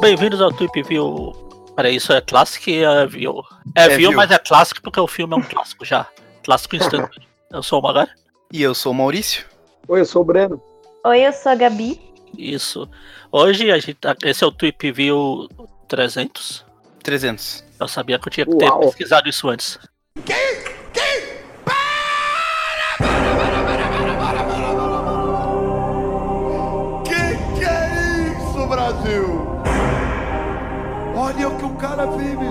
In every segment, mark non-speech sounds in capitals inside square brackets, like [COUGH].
Bem-vindos ao Tweep View. Peraí, isso é Classic e é View. É, É View, View. mas é clássico porque o filme é um clássico já. Clássico instantâneo. [LAUGHS] Eu sou o Magari. E eu sou o Maurício. Oi, eu sou o Breno. Oi, eu sou a Gabi. Isso. Hoje a gente tá- esse é o Tweep View 300. 300. Eu sabia que eu tinha que ter Uau. pesquisado isso antes. Que que é isso, Brasil? Olha o que o cara vive.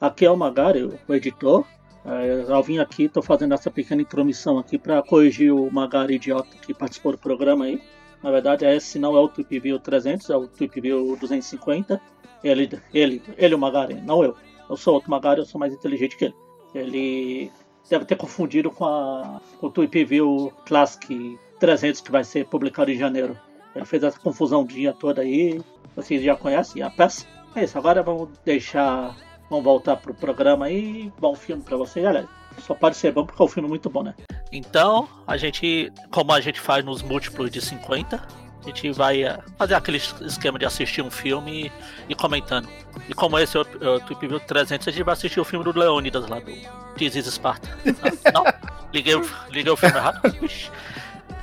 Aqui é o Magari, o editor. É, Eu vim aqui, estou fazendo essa pequena intromissão aqui para corrigir o Magari idiota que participou do programa aí. Na verdade, esse não é o Tweep View 300, é o Tweep View 250. Ele, ele, ele, o Magari, não eu. Eu sou outro Magari, eu sou mais inteligente que ele. Ele deve ter confundido com, a, com o Tweep View Classic 300 que vai ser publicado em janeiro. Ele fez essa confusão dia toda aí. Vocês já conhecem a peça? É isso, agora vamos deixar Vamos voltar pro programa aí. Bom filme pra vocês. Olha, só pode ser bom porque é um filme muito bom, né? Então, a gente, como a gente faz nos múltiplos de 50, a gente vai eh, fazer aquele es- esquema de assistir um filme e, e comentando. E como esse é o, Tweep View 300, a gente vai assistir o filme do Leônidas lá, do This is Sparta. Não? não? [LAUGHS] Liguei, o- liguei o filme errado?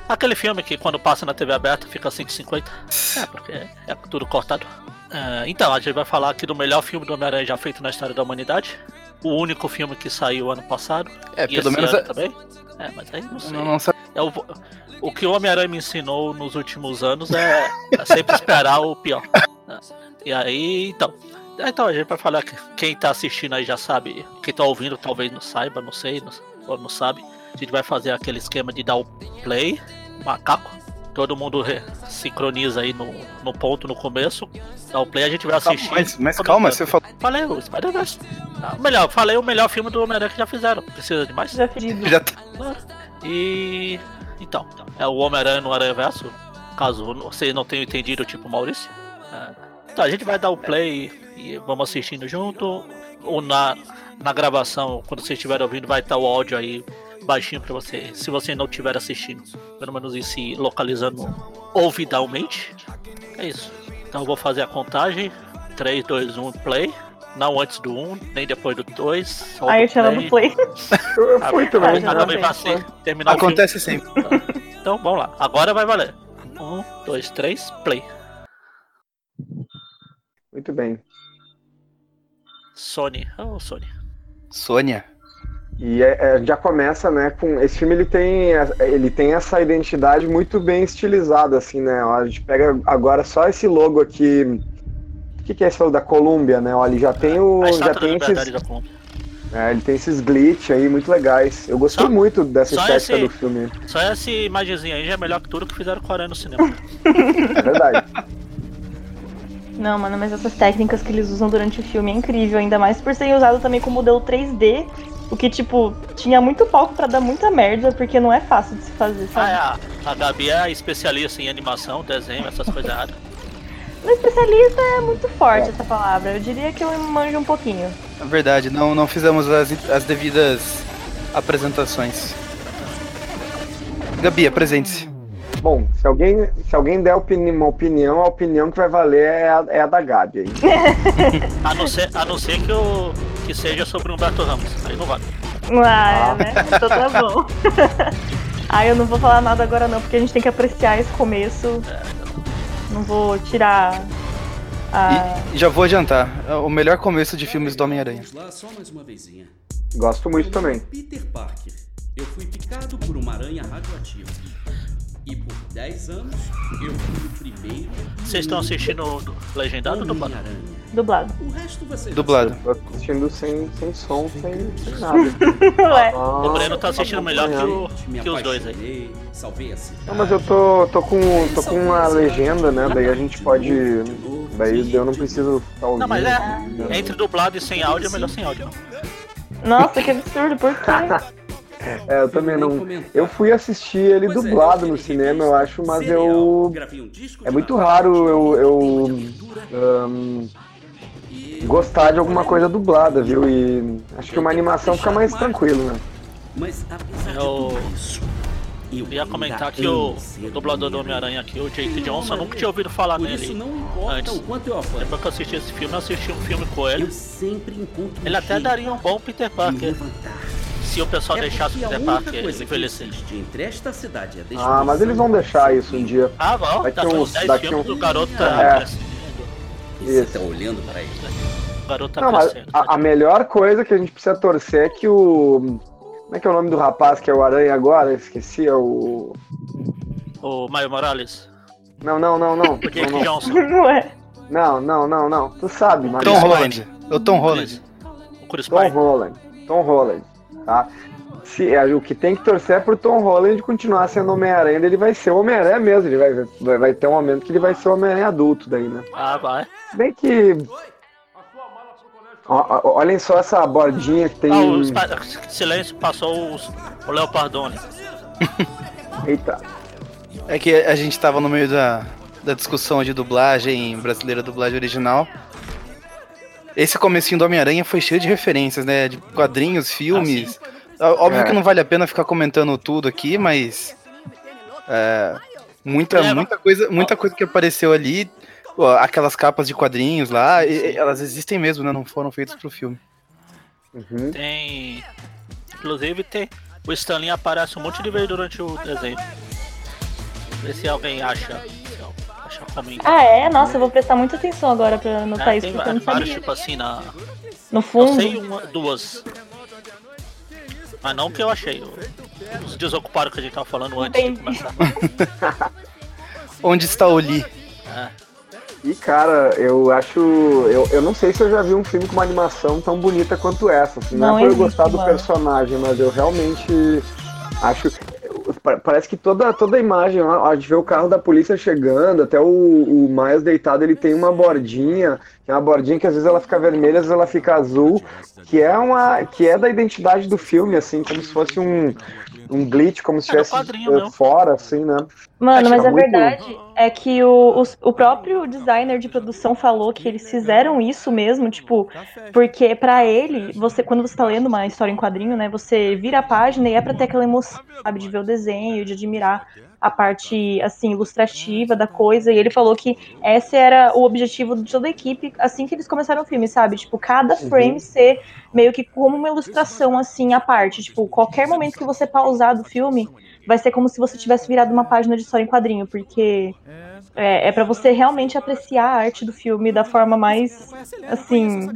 Aquele filme que quando passa na TV aberta fica 150. É, porque é, é tudo cortado. É, então, a gente vai falar aqui do melhor filme do Homem-Aranha já feito na história da humanidade. O único filme que saiu ano passado. É, e pelo esse menos. ano é- também. É, mas aí não sei. Não, não sabe. É o, o que o Homem-Aranha me ensinou nos últimos anos é, é sempre esperar o pior. né? E aí, então. Então, a gente vai falar que quem tá assistindo aí já sabe. Quem tá ouvindo talvez não saiba, não sei, não, ou não sabe. A gente vai fazer aquele esquema de dar o play, macaco. Todo mundo sincroniza aí no, no ponto no começo. Dá o play, a gente vai assistir. Mas, mas calma, você falou. Falei o Spider-Verse. Ah, melhor, falei o melhor filme do Homem-Aranha que já fizeram. Precisa de mais? Já. Já tá- Claro. E. Então, é o Homem-Aranha no Aranha Verso. Caso vocês não tenham entendido, tipo Maurício. É. Então, a gente vai dar o play e vamos assistindo junto. Ou na, na gravação, quando vocês estiverem ouvindo, vai estar o áudio aí baixinho pra você. Se você não estiver assistindo, pelo menos ir se localizando ouvidalmente. É isso. Então eu vou fazer a contagem. 3, 2, 1, play. Não antes do 1, nem depois do 2. Só Aí do eu te amo do play. [LAUGHS] Eu, fui também. ah, também sei, vai ser- foi. terminar. Acontece sempre. Então vamos lá, agora vai valer. Um, dois, três, play. Muito bem. Sony, oh Sony. Sônia. E é- é, já começa, né, com esse filme ele tem ele tem essa identidade muito bem estilizada assim, né? A gente pega agora só esse logo aqui. O que, que é esse logo da Colômbia, né? Olha, ele já tem o A já tem esses, é, ele tem esses glitch aí muito legais. Eu gostei Só- muito dessa estética esse- do filme. Só essa imagenzinha aí já é melhor que tudo que fizeram com a Aranha no cinema. [LAUGHS] É verdade. Não, mano, mas essas técnicas que eles usam durante o filme é incrível, ainda mais por serem usado também com modelo 3D, o que, tipo, tinha muito palco pra dar muita merda, porque não é fácil de se fazer, sabe? Ah, é, a, a Gabi é especialista em animação, desenho, essas coisas erradas. No especialista é muito forte essa palavra, eu diria que eu manjo um pouquinho. É verdade, não, não fizemos as, as devidas apresentações. Gabi, apresente-se. Bom, se alguém se alguém der opini- uma opinião, a opinião que vai valer é a, é a da Gabi aí. [LAUGHS] A não ser, a não ser que, o, que seja sobre Humberto Ramos. Aí não vale. Ah, Ah. é, né? Então tá bom. [LAUGHS] ah, eu não vou falar nada agora não, porque a gente tem que apreciar esse começo. Não vou tirar a... E já vou adiantar. é O melhor começo de filmes do Homem-Aranha. Vamos lá, só mais uma vezinha. Gosto muito também. Peter Parker. Eu fui picado por uma aranha radioativa. E por 10 anos, eu fui o primeiro. Vocês estão assistindo do- legendado ou dublado? Dublado. O resto você Dublado. Tô assistindo sem, sem som, sem, sem [LAUGHS] nada. Ué, Ah, O Breno tá assistindo melhor que, o, que os dois aí. Salvei a cidade. Não, mas eu tô, tô com tô com uma legenda, né? Daí a gente pode. Daí eu não preciso ficar ouvindo. Não, mas é. Entre dublado e sem áudio é melhor sem áudio. nossa, que absurdo, por quê? [LAUGHS] É, eu também não. Eu fui assistir ele Pois é, dublado eu no cinema, eu acho, mas cereal, eu. um É muito raro eu. eu e gostar de alguma coisa dublada, viu? E acho que uma animação fica mais tranquilo, né? Mas apesar Eu- isso, eu Ia comentar que o, o dublador do Homem-Aranha. Aqui, o Jake Johnson, eu nunca tinha ouvido falar Por isso nele. não importa antes. o quanto eu apanho. Depois que eu assisti esse filme, eu assisti um filme com ele. Eu sempre encontro um Ele até daria um bom Peter Parker, levantar. Se o pessoal É deixasse o porque a Peter única Parker coisa que envelhecer. entre esta cidade a Ah, mas eles vão deixar isso um dia. Ah, vão, Daqui daqui uns- uns 10 daqui filmes um- o garoto tá É. crescendo. Você Isso. tá olhando para ele. O garoto tá Não, mas crescendo. a, a melhor coisa que a gente precisa torcer é que o. Como é que é o nome do rapaz que é o Aranha agora? Eu Esqueci, é o. O Maio Morales. Não, não, não, não. O Jake Não, não, Johnson. [LAUGHS] Não é? não, não, não, não. Tu sabe, mano. Tom Holland. É o Tom Holland. O Chris Tom. Holland. Tom Holland, tá? Se, é, o que tem que torcer é pro Tom Holland continuar sendo Homem-Aranha, ele vai ser o Homem-Aranha mesmo. Ele vai, vai, vai ter um momento que ele vai ser o Homem-Aranha adulto daí, né? Ah, vai. Se bem que. Ó, olhem só essa bordinha que tem. Ah, o Silêncio passou os- o Leopardone. [LAUGHS] Eita. É que a gente tava no meio da, da discussão de dublagem brasileira, dublagem original. Esse comecinho do Homem-Aranha foi cheio de referências, né? De quadrinhos, filmes. Ó- Óbvio É. que não vale a pena ficar comentando tudo aqui, mas. é, muita, Leva- muita, coisa, muita coisa que apareceu ali. Aquelas capas de quadrinhos lá, e- e elas existem mesmo, né? Não foram feitas pro filme. Uhum. Tem. Inclusive tem. O Stanley aparece um monte de vezes durante o desenho. Vê se alguém acha. Acha. Ah, é? Nossa, eu vou prestar muita atenção agora pra anotar É, isso, tem porque eu não vários, tipo assim, na. No Eu fundo. sei uma, duas. Mas não que eu achei. Os desocupados que a gente tava falando antes de Entendi. começar. [LAUGHS] Onde está o Lee? É. E cara, eu acho. Eu, eu não sei se eu já vi um filme com uma animação tão bonita quanto essa. Assim, não, Não é por eu gostar do personagem, mas eu realmente acho. Pa- Parece que toda, toda a imagem, a gente vê o carro da polícia chegando, até o, o Miles deitado, ele tem uma bordinha, que é uma bordinha que às vezes ela fica vermelha, às vezes ela fica azul, que é uma. que é da identidade do filme, assim, como se fosse um, um glitch, como se É estivesse quadrinho eh, fora, assim, né? Mano, Acho mas a é muito- verdade é que o, os- o próprio designer de produção falou que eles fizeram isso mesmo, tipo, porque pra ele, você quando você tá lendo uma história em quadrinho, né, você vira a página e é pra ter aquela emoção, sabe, de ver o desenho, de admirar a parte assim ilustrativa da coisa, e ele falou que esse era o objetivo de toda a equipe assim que eles começaram o filme, sabe? Tipo, cada frame ser meio que como uma ilustração assim à parte, tipo, qualquer momento que você pausar do filme, vai ser como se você tivesse virado uma página de história em quadrinho, porque é, é para você realmente apreciar a arte do filme da forma mais, assim,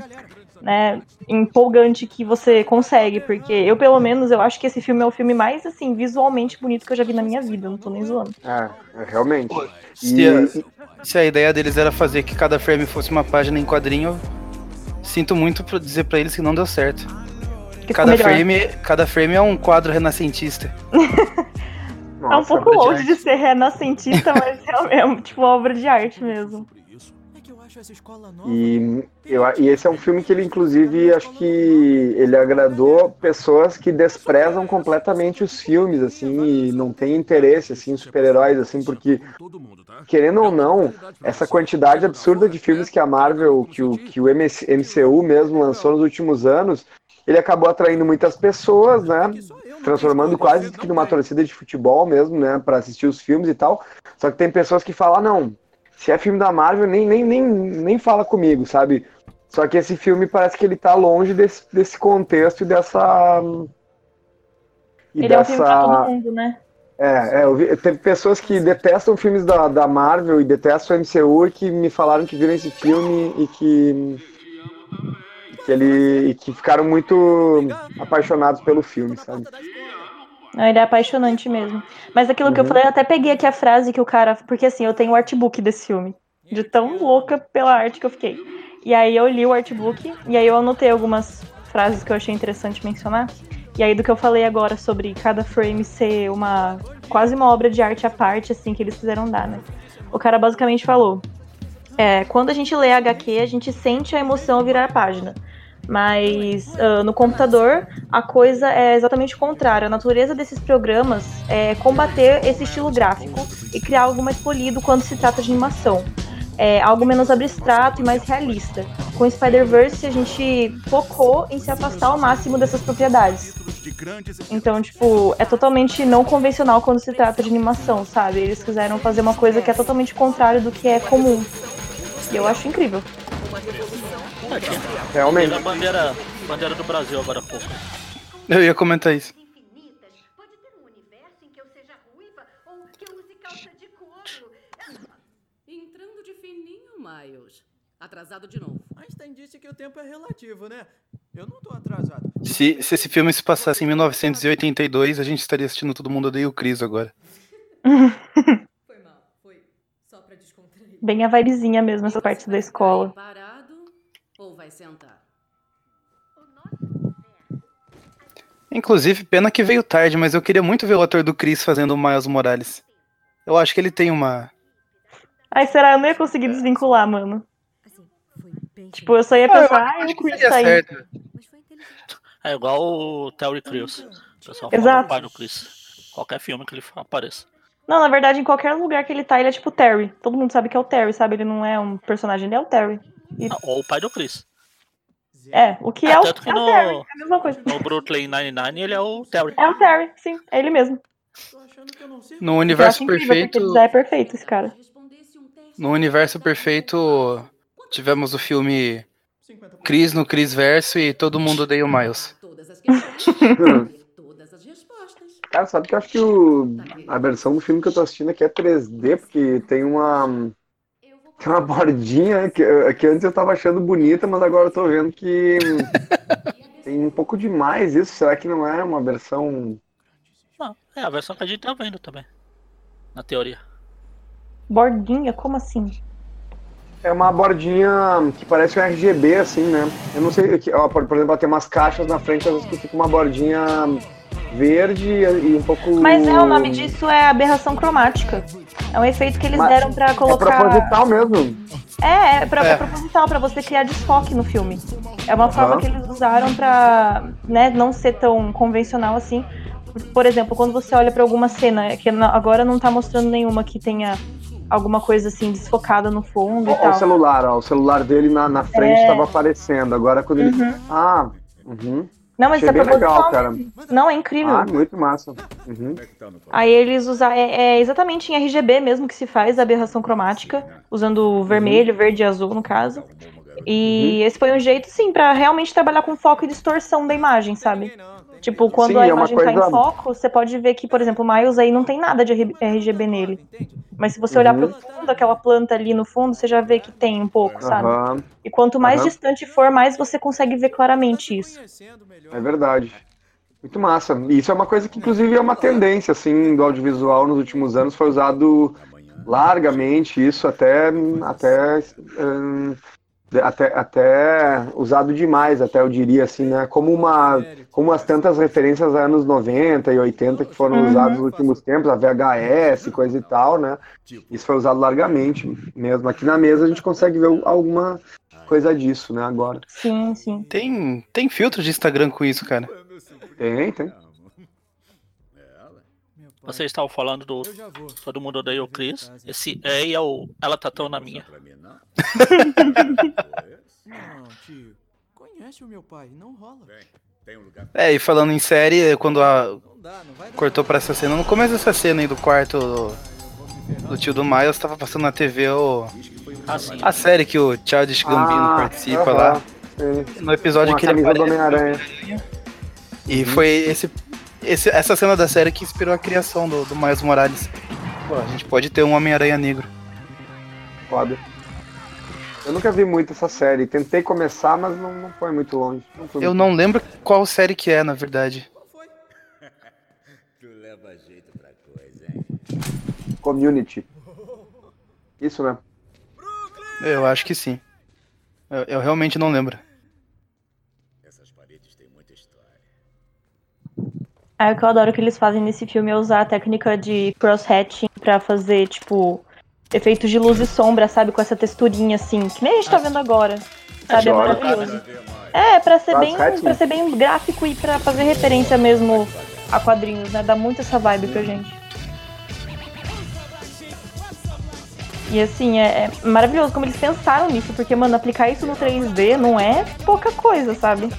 né, empolgante que você consegue, porque eu, pelo menos, eu acho que esse filme é o filme mais, assim, visualmente bonito que eu já vi na minha vida, não tô nem zoando. É, é, realmente. Se a, se a ideia deles era fazer que cada frame fosse uma página em quadrinho, sinto muito pra dizer pra eles que não deu certo. Cada frame, cada frame é um quadro renascentista. [LAUGHS] É um pouco obra de longe de ser renascentista, mas [LAUGHS] é, é tipo obra de arte mesmo. E, eu, e esse é um filme que ele, inclusive, acho que ele agradou pessoas que desprezam completamente os filmes, assim, e não tem interesse, assim, em super-heróis, assim, porque, querendo ou não, essa quantidade absurda de filmes que a Marvel, que o, que o MC MCU mesmo lançou nos últimos anos, ele acabou atraindo muitas pessoas, né, transformando quase que numa torcida de futebol mesmo, né, para assistir os filmes e tal, só que tem pessoas que falam, ah, não, se é filme da Marvel, nem, nem, nem, nem fala comigo, sabe? Só que esse filme parece que ele tá longe desse, desse contexto e dessa. E Ele é um filme pra todo mundo, né? É, é, eu vi, teve pessoas que detestam filmes da, da Marvel e detestam o MCU e que me falaram que viram esse filme e que. Que ele. que ficaram muito apaixonados pelo filme, sabe? Ele é apaixonante mesmo. Mas aquilo que eu Uhum. falei, eu até peguei aqui a frase que o cara. Porque assim, eu tenho o artbook desse filme. De tão louca pela arte que eu fiquei. E aí eu li o artbook, e aí eu anotei algumas frases que eu achei interessante mencionar. E aí do que eu falei agora sobre cada frame ser uma. quase uma obra de arte à parte, assim, que eles fizeram dar, né? O cara basicamente falou. É, quando a gente lê HQ, a gente sente a emoção virar a página. Mas ah, no computador a coisa é exatamente o contrário. A natureza desses programas é combater esse estilo gráfico e criar algo mais polido quando se trata de animação. é, algo menos abstrato e mais realista. Com Spider-Verse, a gente focou em se afastar ao máximo dessas propriedades. Então, tipo, é totalmente não convencional quando se trata de animação, sabe? Eles quiseram fazer uma coisa que é totalmente contrário do que é comum. E eu acho incrível. Tinha- Realmente. a bandeira, bandeira do Brasil agora há pouco. Eu ia comentar isso. Entrando de fininho, Miles. Atrasado de novo. Einstein disse que o tempo é relativo, né? Eu não tô atrasado. Se, se esse filme se passasse em 1982, a gente estaria assistindo Todo Mundo Odeia o Chris agora. [LAUGHS] Foi mal. Foi só pra descontrair. Bem a vibezinha mesmo, essa parte da escola. Parado ou vai sentar? Inclusive, pena que veio tarde, mas eu queria muito ver o ator do Chris fazendo o Miles Morales. Eu acho que ele tem uma. Ai, será? Eu não ia conseguir desvincular, mano. Assim, Tipo, eu só ia pensar, ah, Chris tá aí. foi inteligente. É igual o Terry Crews. O pessoal fala Exato. o pai do Chris. Qualquer filme que ele apareça. Não, na verdade, em qualquer lugar que ele tá, ele é tipo Terry. Todo mundo sabe que é o Terry, sabe? Ele não é um personagem, ele é o Terry. Ah, Ou o pai do Chris. É, o que É, é, o, que é o no- Terry, é a mesma coisa. No Brooklyn Nine-Nine ele é o Terry. É o Terry, sim, é ele mesmo. Tô achando que eu não sei. No Eu universo incrível, perfeito. já é perfeito, esse cara. No universo perfeito, tivemos o filme 50%. Chris no Chris Verso e todo mundo odeia o Miles. [LAUGHS] respostas. Cara, sabe que eu acho que o, a versão do filme que eu tô assistindo aqui é 3D, porque tem uma, tem uma bordinha que, que antes eu tava achando bonita, mas agora eu tô vendo que [LAUGHS] tem um pouco demais isso. Será que não é uma versão. Não, é a versão que a gente tá vendo também. Na teoria. Bordinha, como assim? É uma bordinha que parece um RGB, assim, né? Eu não sei, que- ó, por, por exemplo, ela tem umas caixas na frente, às vezes que fica uma bordinha verde e um pouco. Mas é, o nome disso é aberração cromática. É um efeito que eles Mas deram pra É colocar. proposital mesmo. É, é, pra, É. é proposital, pra você criar desfoque no filme. É uma forma Aham. que eles usaram pra né, não ser tão convencional assim. Por- exemplo, quando você olha pra alguma cena, que na- agora não tá mostrando nenhuma que tenha alguma coisa assim desfocada no fundo e Ó, o tal. celular, ó, o celular dele na, na frente É. estava aparecendo. Agora quando ele. Uhum. Ah, uhum. Não, mas Achei isso é legal, cara. Não, é incrível. Ah, muito massa. Uhum. Aí eles usam. É, é exatamente em RGB mesmo que se faz a aberração cromática, usando o vermelho, verde e azul, no caso. E esse foi um jeito, sim, pra realmente trabalhar com foco e distorção da imagem, sabe? Tipo, quando Sim, a é imagem tá coisa- em foco, você pode ver que, por exemplo, o Miles aí não tem nada de RGB nele. Mas se você olhar Uhum. pro fundo, aquela planta ali no fundo, você já vê que tem um pouco, sabe? Aham, E quanto mais Aham. distante for, mais você consegue ver claramente isso. é verdade. Muito massa. E isso é uma coisa que, inclusive, é uma tendência, assim, do audiovisual nos últimos anos. Foi usado largamente isso, até, até, hum, até, até usado demais, até eu diria, assim, né? Como uma, como as tantas referências a anos 90 e 80 que foram Uhum. usados nos últimos tempos, a VHS, coisa e tal, né? Isso foi usado largamente mesmo. Aqui na mesa a gente consegue ver alguma coisa disso, né, agora. Sim, sim. Tem, tem filtro de Instagram com isso, cara. Tem, tem. Vocês estavam falando do Eu já vou. Todo Mundo Odeia o Chris. Esse é, é o Ela Tá Tão Na Minha. Não, [LAUGHS] tio. Conhece o meu pai, não rola. É, e falando em série, quando a, cortou pra essa cena, no começo dessa cena aí do quarto do, do tio do Miles, tava passando na TV o, Assim. a série que o Childish Gambino Ah, participa aham, lá. sim. No episódio Com a que ele aparece. Homem-Aranha. E foi esse, esse, essa cena da série que inspirou a criação do, do Miles Morales. Pô, a gente pode ter um Homem-Aranha negro. Foda. Eu nunca vi muito essa série. Tentei começar, mas não, não foi muito longe. Não foi Eu muito- não lembro qual série que é, na verdade. [LAUGHS] Community. Isso, né? Eu acho que sim. Eu, eu realmente não lembro. Aí o que eu adoro que eles fazem nesse filme é usar a técnica de cross-hatching pra fazer, tipo, efeitos de luz e sombra, sabe? Com essa texturinha assim, que nem a gente tá vendo agora. Sabe? É maravilhoso. É, pra ser, bem, pra ser bem gráfico e pra fazer referência mesmo a quadrinhos, né? Dá muito essa vibe pra gente. E assim, é, é maravilhoso como eles pensaram nisso, porque, mano, aplicar isso no 3D não é pouca coisa, sabe?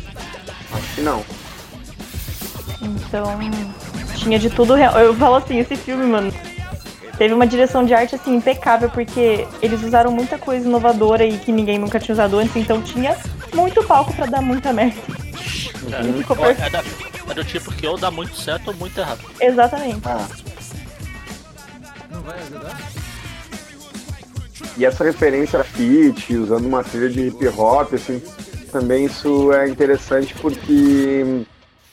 Acho que não. Então, tinha de tudo real. Eu falo assim, esse filme, mano, teve uma direção de arte assim impecável, porque eles usaram muita coisa inovadora e que ninguém nunca tinha usado antes, então tinha muito palco pra dar muita merda. Uhum. Ficou Ó, perfeito. É, da- é do tipo que ou dá muito certo ou muito errado. Exatamente. Ah. Não vai ajudar? E essa referência a Fit, usando uma trilha de hip hop, assim, também isso é interessante porque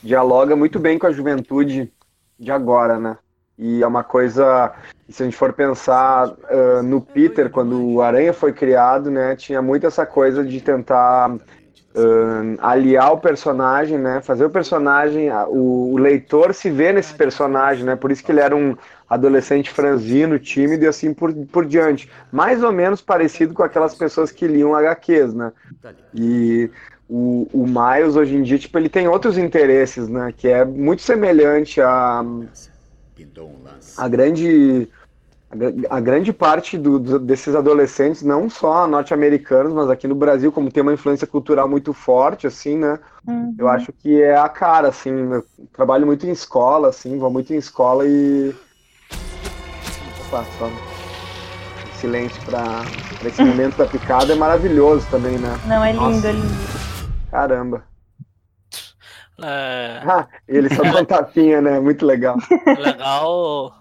dialoga muito bem com a juventude de agora, né? E é uma coisa, se a gente for pensar ah, no Peter, quando o Aranha foi criado, né, tinha muito essa coisa de tentar ah, aliar o personagem, né, fazer o personagem, o, o leitor se ver nesse personagem, né, por isso que ele era um adolescente franzino, tímido e assim por, por diante. Mais ou menos parecido com aquelas pessoas que liam HQs, né? E o, o Miles, hoje em dia, tipo, ele tem outros interesses, né? Que é muito semelhante a, a grande... A, gra- a grande parte do- do- desses adolescentes, não só norte-americanos, mas aqui no Brasil, como tem uma influência cultural muito forte, assim, né? Uhum. Eu acho que é a cara, assim. Eu trabalho muito em escola, assim, vou muito em escola e. Opa, só. Silêncio pra, pra esse momento da picada é maravilhoso também, né? Não, é lindo, Nossa. é lindo. Caramba. É Ah, ele só dá um tapinha, né? Muito legal. legal.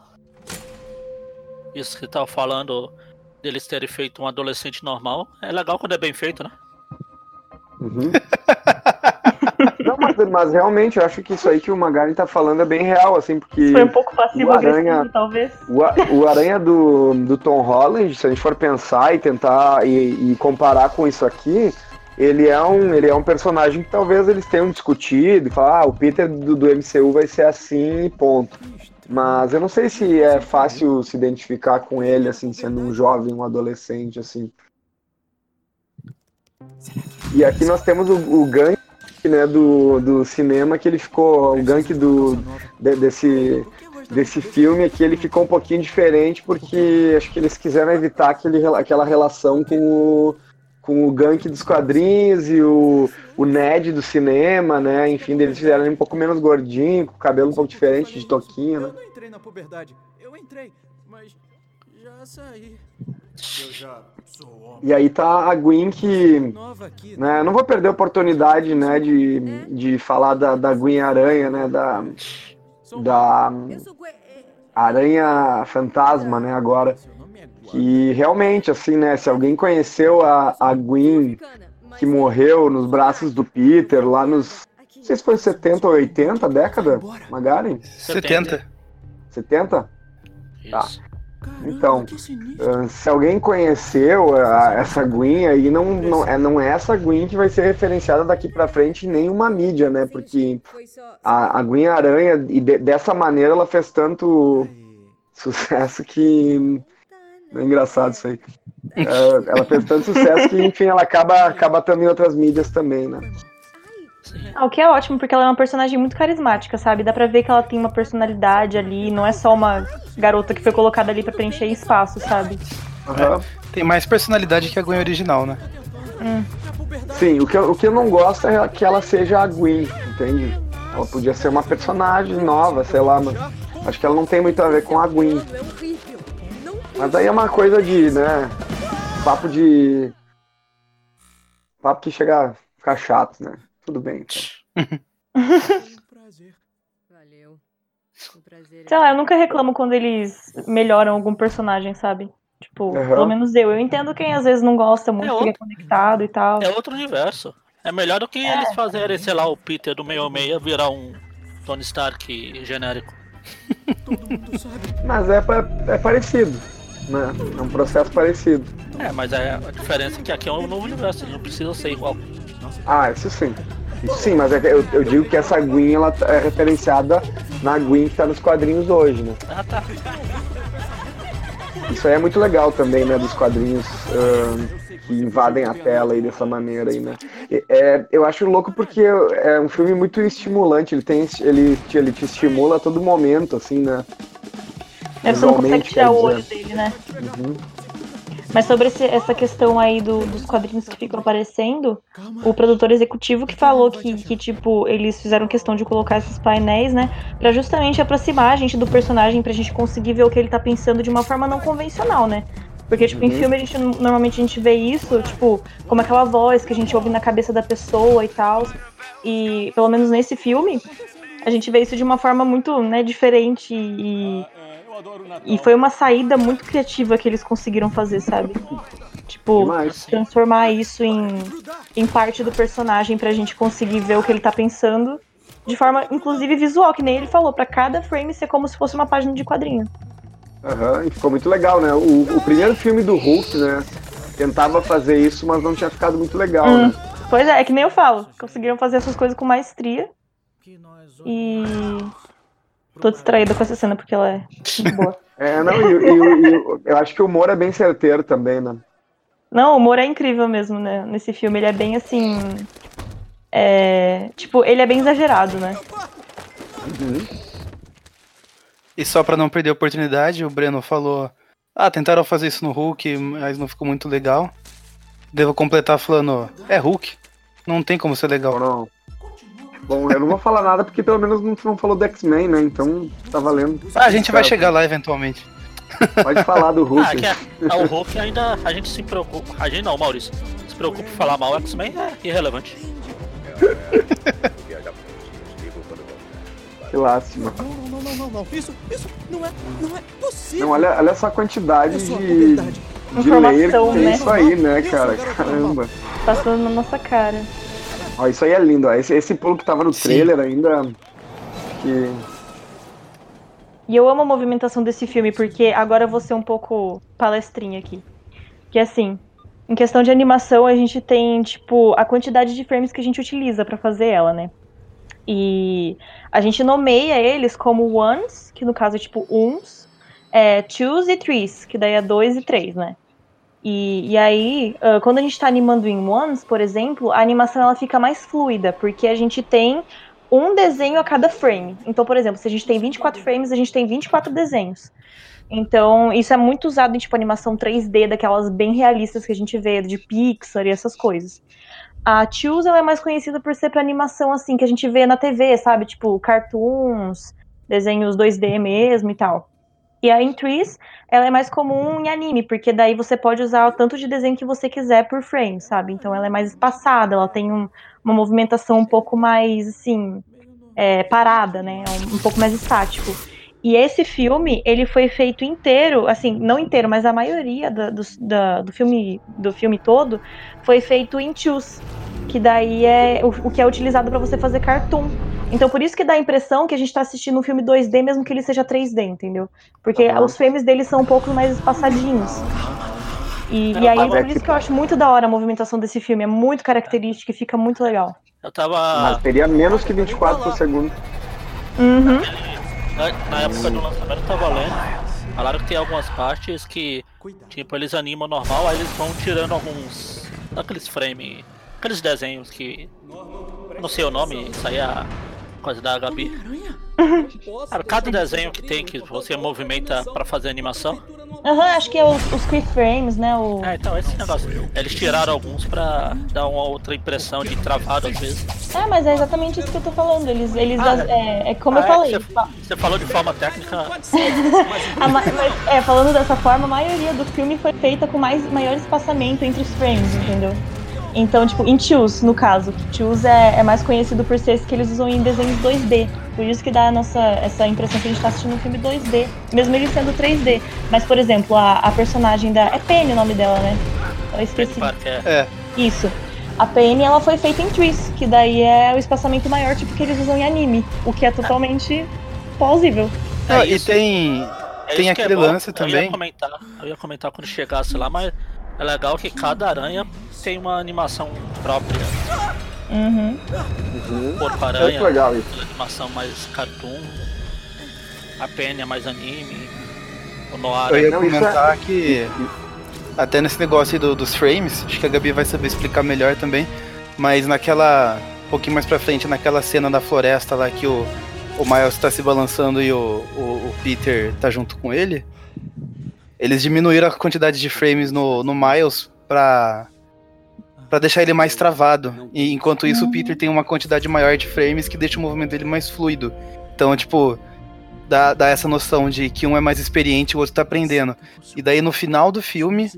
Isso que tava falando deles terem feito um adolescente normal. É legal quando é bem feito, né? Uhum. [LAUGHS] Não, mas, mas realmente eu acho que isso aí que o Magari tá falando é bem real, assim, porque. Foi um pouco passivo-agressivo, Aranha- talvez. O, a- o Aranha do, do Tom Holland, se a gente for pensar e tentar e, e comparar com isso aqui, ele é um ele é um personagem que talvez eles tenham discutido e falar, ah, o Peter do, do MCU vai ser assim e ponto. Mas eu não sei se é fácil se identificar com ele, assim, sendo um jovem, um adolescente, assim. E aqui nós temos o, o gank, né, do, do cinema, que ele ficou, o gank do, de- desse, desse filme aqui ele ficou um pouquinho diferente porque acho que eles quiseram evitar aquele, aquela relação com o, com o gank dos quadrinhos e o, o Ned do cinema, né? Enfim, eles fizeram ele um pouco menos gordinho, com o cabelo um pouco diferente de toquinho, Eu né? não entrei na puberdade. Eu entrei, mas já saí. E aí tá a Gwen que. Né, não vou perder a oportunidade né, de, de falar da, da Gwen Aranha, né? Da, da Gwen- é, Aranha Fantasma, né? Agora. Nome é. Que realmente, assim, né? Se alguém conheceu a, a Gwen que morreu nos braços do Peter lá nos. Não sei se foi 70 ou 80 década, Magaren? 70. 70? Tá. Isso. Então. Ah, se alguém conheceu a- essa Gwen aí, não, não, é, não é essa Gwen que vai ser referenciada daqui pra frente em nenhuma mídia, né? Porque a, a Gwen Aranha, e de- dessa maneira, ela fez tanto sucesso que. É engraçado isso aí. É, ela fez tanto sucesso que, enfim, ela acaba, acaba estando em outras mídias também, né? Sim. Ah, o que é ótimo, porque ela é uma personagem muito carismática, sabe? Dá pra ver que ela tem uma personalidade ali, não é só uma garota que foi colocada ali pra preencher espaço, sabe? Aham. Tem mais personalidade que a Gwen original, né? Sim, o que, eu, o que eu não gosto é que ela seja a Gwen, entende? Ela podia ser uma personagem nova, sei lá, mas acho que ela não tem muito a ver com a Gwen. É Mas aí é uma coisa de, né? Papo de. Papo que chega a ficar chato, né? Tudo bem. então. [LAUGHS] Um prazer. Valeu. Prazer. Sei lá, eu nunca reclamo quando eles melhoram algum personagem, sabe? Tipo, Aham. pelo menos eu. Eu entendo quem às vezes não gosta muito, É fica conectado e tal. É outro universo. É melhor do que eles fazerem, sei lá, o Peter do 66 virar um Tony Stark genérico. Todo mundo sabe. Mas é, é parecido, né? É um processo parecido. É, mas é a diferença é que aqui é um novo universo, eles não precisam ser igual. Ah, isso sim. Isso sim, mas é que eu, eu digo que essa Gwen ela é referenciada na Gwen que tá nos quadrinhos hoje, né? Ah, tá. Isso aí é muito legal também, né? Dos quadrinhos ahn, que invadem a tela aí dessa maneira aí, né? E- É, eu acho louco porque é um filme muito estimulante, ele tem ele, te- ele te estimula a todo momento, assim, né? É, você não consegue tirar o olho dele, né? Mas sobre esse- essa questão aí do- dos quadrinhos que ficam aparecendo, o produtor executivo que falou que, que, tipo, eles fizeram questão de colocar esses painéis, né? Pra justamente aproximar a gente do personagem, pra gente conseguir ver o que ele tá pensando de uma forma não convencional, né? Porque, tipo, em Uhum. filme a gente normalmente a gente vê isso, tipo, como aquela voz que a gente ouve na cabeça da pessoa e tal. E pelo menos nesse filme, a gente vê isso de uma forma muito, né, diferente e, e foi uma saída muito criativa que eles conseguiram fazer, sabe? Tipo, Demais. transformar isso em, em parte do personagem pra gente conseguir ver o que ele tá pensando. De forma, inclusive, visual, que nem ele falou, pra cada frame ser como se fosse uma página de quadrinho. Aham, e ficou muito legal, né? O, o primeiro filme do Hulk, né? Tentava fazer isso, mas não tinha ficado muito legal, Hum. né? Pois é, é que nem eu falo. Conseguiram fazer essas coisas com maestria. E. Tô distraída com essa cena porque ela é boa. [LAUGHS] É, não, e, e e eu acho que o humor é bem certeiro também, né? Não, o humor é incrível mesmo, né? Nesse filme. Ele é bem assim. É. Tipo, ele é bem exagerado, né? E só pra não perder a oportunidade, o Breno falou: Ah, tentaram fazer isso no Hulk, mas não ficou muito legal. Devo completar falando: É Hulk, não tem como ser legal. Não. Bom, eu não vou falar nada porque pelo menos não, não falou do X-Men, né? Então tá valendo. Ah, a gente vai Tá, chegar lá eventualmente. Pode falar do Ah, Hulk. que é, é o Hulk ainda a gente se preocupa. A gente não, Maurício. Se preocupa em falar mal, o X-Men é irrelevante. [LAUGHS] Que lástima. Não, não, não, não, não. Isso, isso não é, não é possível. Não, olha, olha só a quantidade de, de layer que tem né? isso aí, né, cara? Caramba. Passando na nossa cara. Ó, isso aí é lindo, ó. Esse, esse pulo que tava no Sim. trailer ainda. Que. E eu amo a movimentação desse filme, porque agora eu vou ser um pouco palestrinha aqui. Que assim, em questão de animação, a gente tem, tipo, a quantidade de frames que a gente utiliza pra fazer ela, né? E a gente nomeia eles como ones, que no caso é tipo uns, é, twos e threes, que daí é dois e três, né? E, e aí, ah, quando a gente tá animando em ones, por exemplo, a animação ela fica mais fluida, porque a gente tem um desenho a cada frame. Então, por exemplo, se a gente tem 24 frames, a gente tem 24 desenhos. Então, isso é muito usado em tipo animação 3D, daquelas bem realistas que a gente vê de Pixar e essas coisas. A Choose ela é mais conhecida por ser para animação assim que a gente vê na TV, sabe? Tipo cartoons, desenhos 2D mesmo e tal. E a Intrees, ela é mais comum em anime, porque daí você pode usar o tanto de desenho que você quiser por frame, sabe? Então ela é mais espaçada, ela tem um- uma movimentação um pouco mais, assim, é, parada, né? Um, um pouco mais estático. E esse filme, ele foi feito inteiro, assim, não inteiro, mas a maioria do, da- do filme, do filme todo foi feito em twos, que daí é o, o que é utilizado para você fazer cartoon. Então por isso que dá a impressão que a gente tá assistindo um filme 2D, mesmo que ele seja 3D, entendeu? Porque os frames dele são um pouco mais espaçadinhos. E, e aí, é por isso que- eu acho muito da hora a movimentação desse filme. É muito característica e fica muito legal. Eu tava. Mas teria menos que 24 por segundo. Uhum. Na, na época do lançamento eu tava lendo. Falaram que tem algumas partes que, tipo, eles animam normal, aí eles vão tirando alguns. daqueles frame. Aqueles desenhos que. Não sei o nome, isso aí é a coisa da Gabi. Cara, cada desenho que tem que você movimenta pra fazer animação. Aham, acho que é os, os keyframes, né? O... É, então esse negócio. Eles tiraram alguns pra dar uma outra impressão de travado às vezes. É, mas é exatamente isso que eu tô falando. Eles, eles Ah, é, é como Ah, eu é? falei. Você, você falou de forma técnica. [LAUGHS] A ma- mas, é, falando dessa forma, a maioria do filme foi feita com mais, maior espaçamento entre os frames, entendeu? Então, tipo, em Choose, no caso. Choose é, é mais conhecido por ser esse que eles usam em desenhos 2D. Por isso que dá a nossa, essa impressão que a gente tá assistindo um filme 2D. Mesmo ele sendo 3D. Mas, por exemplo, a, a personagem da. É Penny o nome dela, né? Eu esqueci. Parker. É, Isso. A PN ela foi feita em Trees, que daí é o espaçamento maior, tipo que eles usam em anime, o que é totalmente plausível. É e tem. É Tem é aquele bom. lance Eu também. ia comentar, eu ia comentar quando chegasse lá, mas é legal que cada aranha tem uma animação própria. Uhum. Uhum. Porco Muito aranha, legal isso. animação mais cartoon. A Penny é mais anime. O Noir Eu ia é- comentar que. Até nesse negócio aí do- dos frames, acho que a Gabi vai saber explicar melhor também. Mas naquela. Um pouquinho mais pra frente, naquela cena da floresta lá que o, o Miles tá se balançando e o, o, o Peter tá junto com ele. Eles diminuíram a quantidade de frames no, no Miles pra, pra deixar ele mais travado. E enquanto isso, o Peter tem uma quantidade maior de frames que deixa o movimento dele mais fluido. Então, tipo, dá, dá essa noção de que um é mais experiente e o outro tá aprendendo. E daí no final do filme,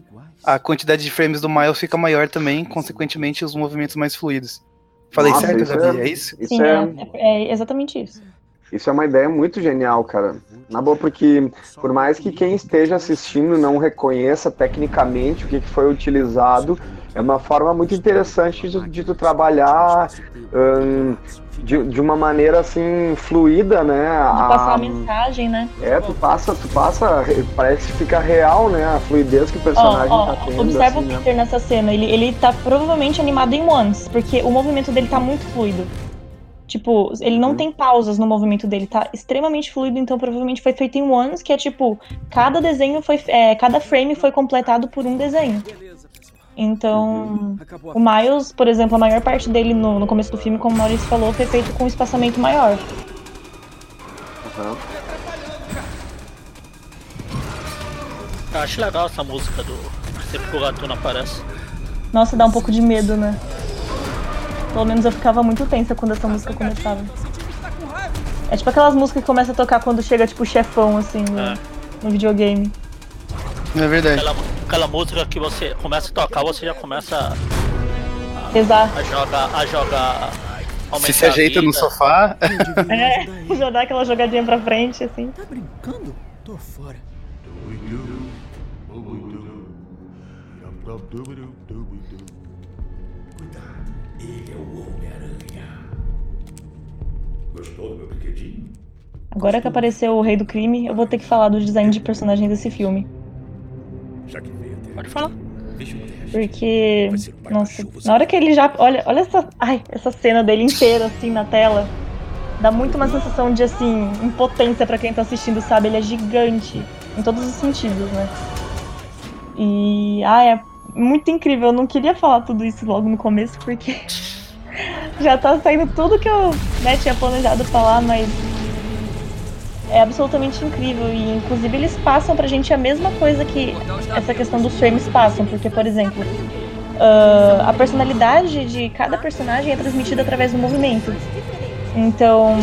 a quantidade de frames do Miles fica maior também, consequentemente os movimentos mais fluidos. Falei Nossa, certo, Gabi? é- É isso? Isso Sim, é, é, é exatamente isso. Isso é uma ideia muito genial, cara. Na boa, porque por mais que quem esteja assistindo não reconheça tecnicamente o que que foi utilizado, é uma forma muito interessante de, de tu trabalhar hum, de, de uma maneira assim fluida, né? De passar a- a mensagem, né? É, tu passa, tu passa, parece que fica real, né? A fluidez que o personagem Ó, ó, tá tendo. observa assim, o né? Peter nessa cena. Ele, ele tá provavelmente animado em ones, porque o movimento dele tá muito fluido. Tipo, ele Uhum. não tem pausas no movimento dele, tá extremamente fluido, então provavelmente foi feito em ones, que é tipo, cada desenho foi. é, cada frame foi completado por um desenho. Então, Acabou o Miles, por exemplo, a maior parte dele no, no começo do filme, como o Maurício falou, foi feito com um espaçamento maior. Eu acho legal essa música do. Sempre que o Gatuno aparece. Nossa, dá um pouco de medo, né? Pelo menos eu ficava muito tensa quando essa música começava. É tipo aquelas músicas que começam a tocar quando chega, tipo, o chefão, assim, no, É. no videogame. É verdade. Aquela, aquela música que você começa a tocar, você já começa Exato. a jogar. A jogar Se se ajeita a no sofá. É, já dá aquela jogadinha pra frente, assim. Tá brincando? Tô fora. Gostou do meu brinquedinho? Agora que apareceu o Rei do Crime, eu vou ter que falar do design de personagem desse filme. Já que veio até Pode falar. O. Porque. Nossa, na hora que ele já. Olha, olha essa. Ai, essa cena dele inteira, assim, na tela. Dá muito uma sensação de, assim, impotência pra quem tá assistindo, sabe? Ele é gigante. Em todos os sentidos, né? E. Ah, é muito incrível. Eu não queria falar tudo isso logo no começo, porque. [LAUGHS] já tá saindo tudo que eu né, tinha planejado falar, mas. É absolutamente incrível. E, inclusive, eles passam pra gente a mesma coisa que essa questão dos frames passam. Porque, por exemplo, ah, a personalidade de cada personagem é transmitida através do movimento. Então,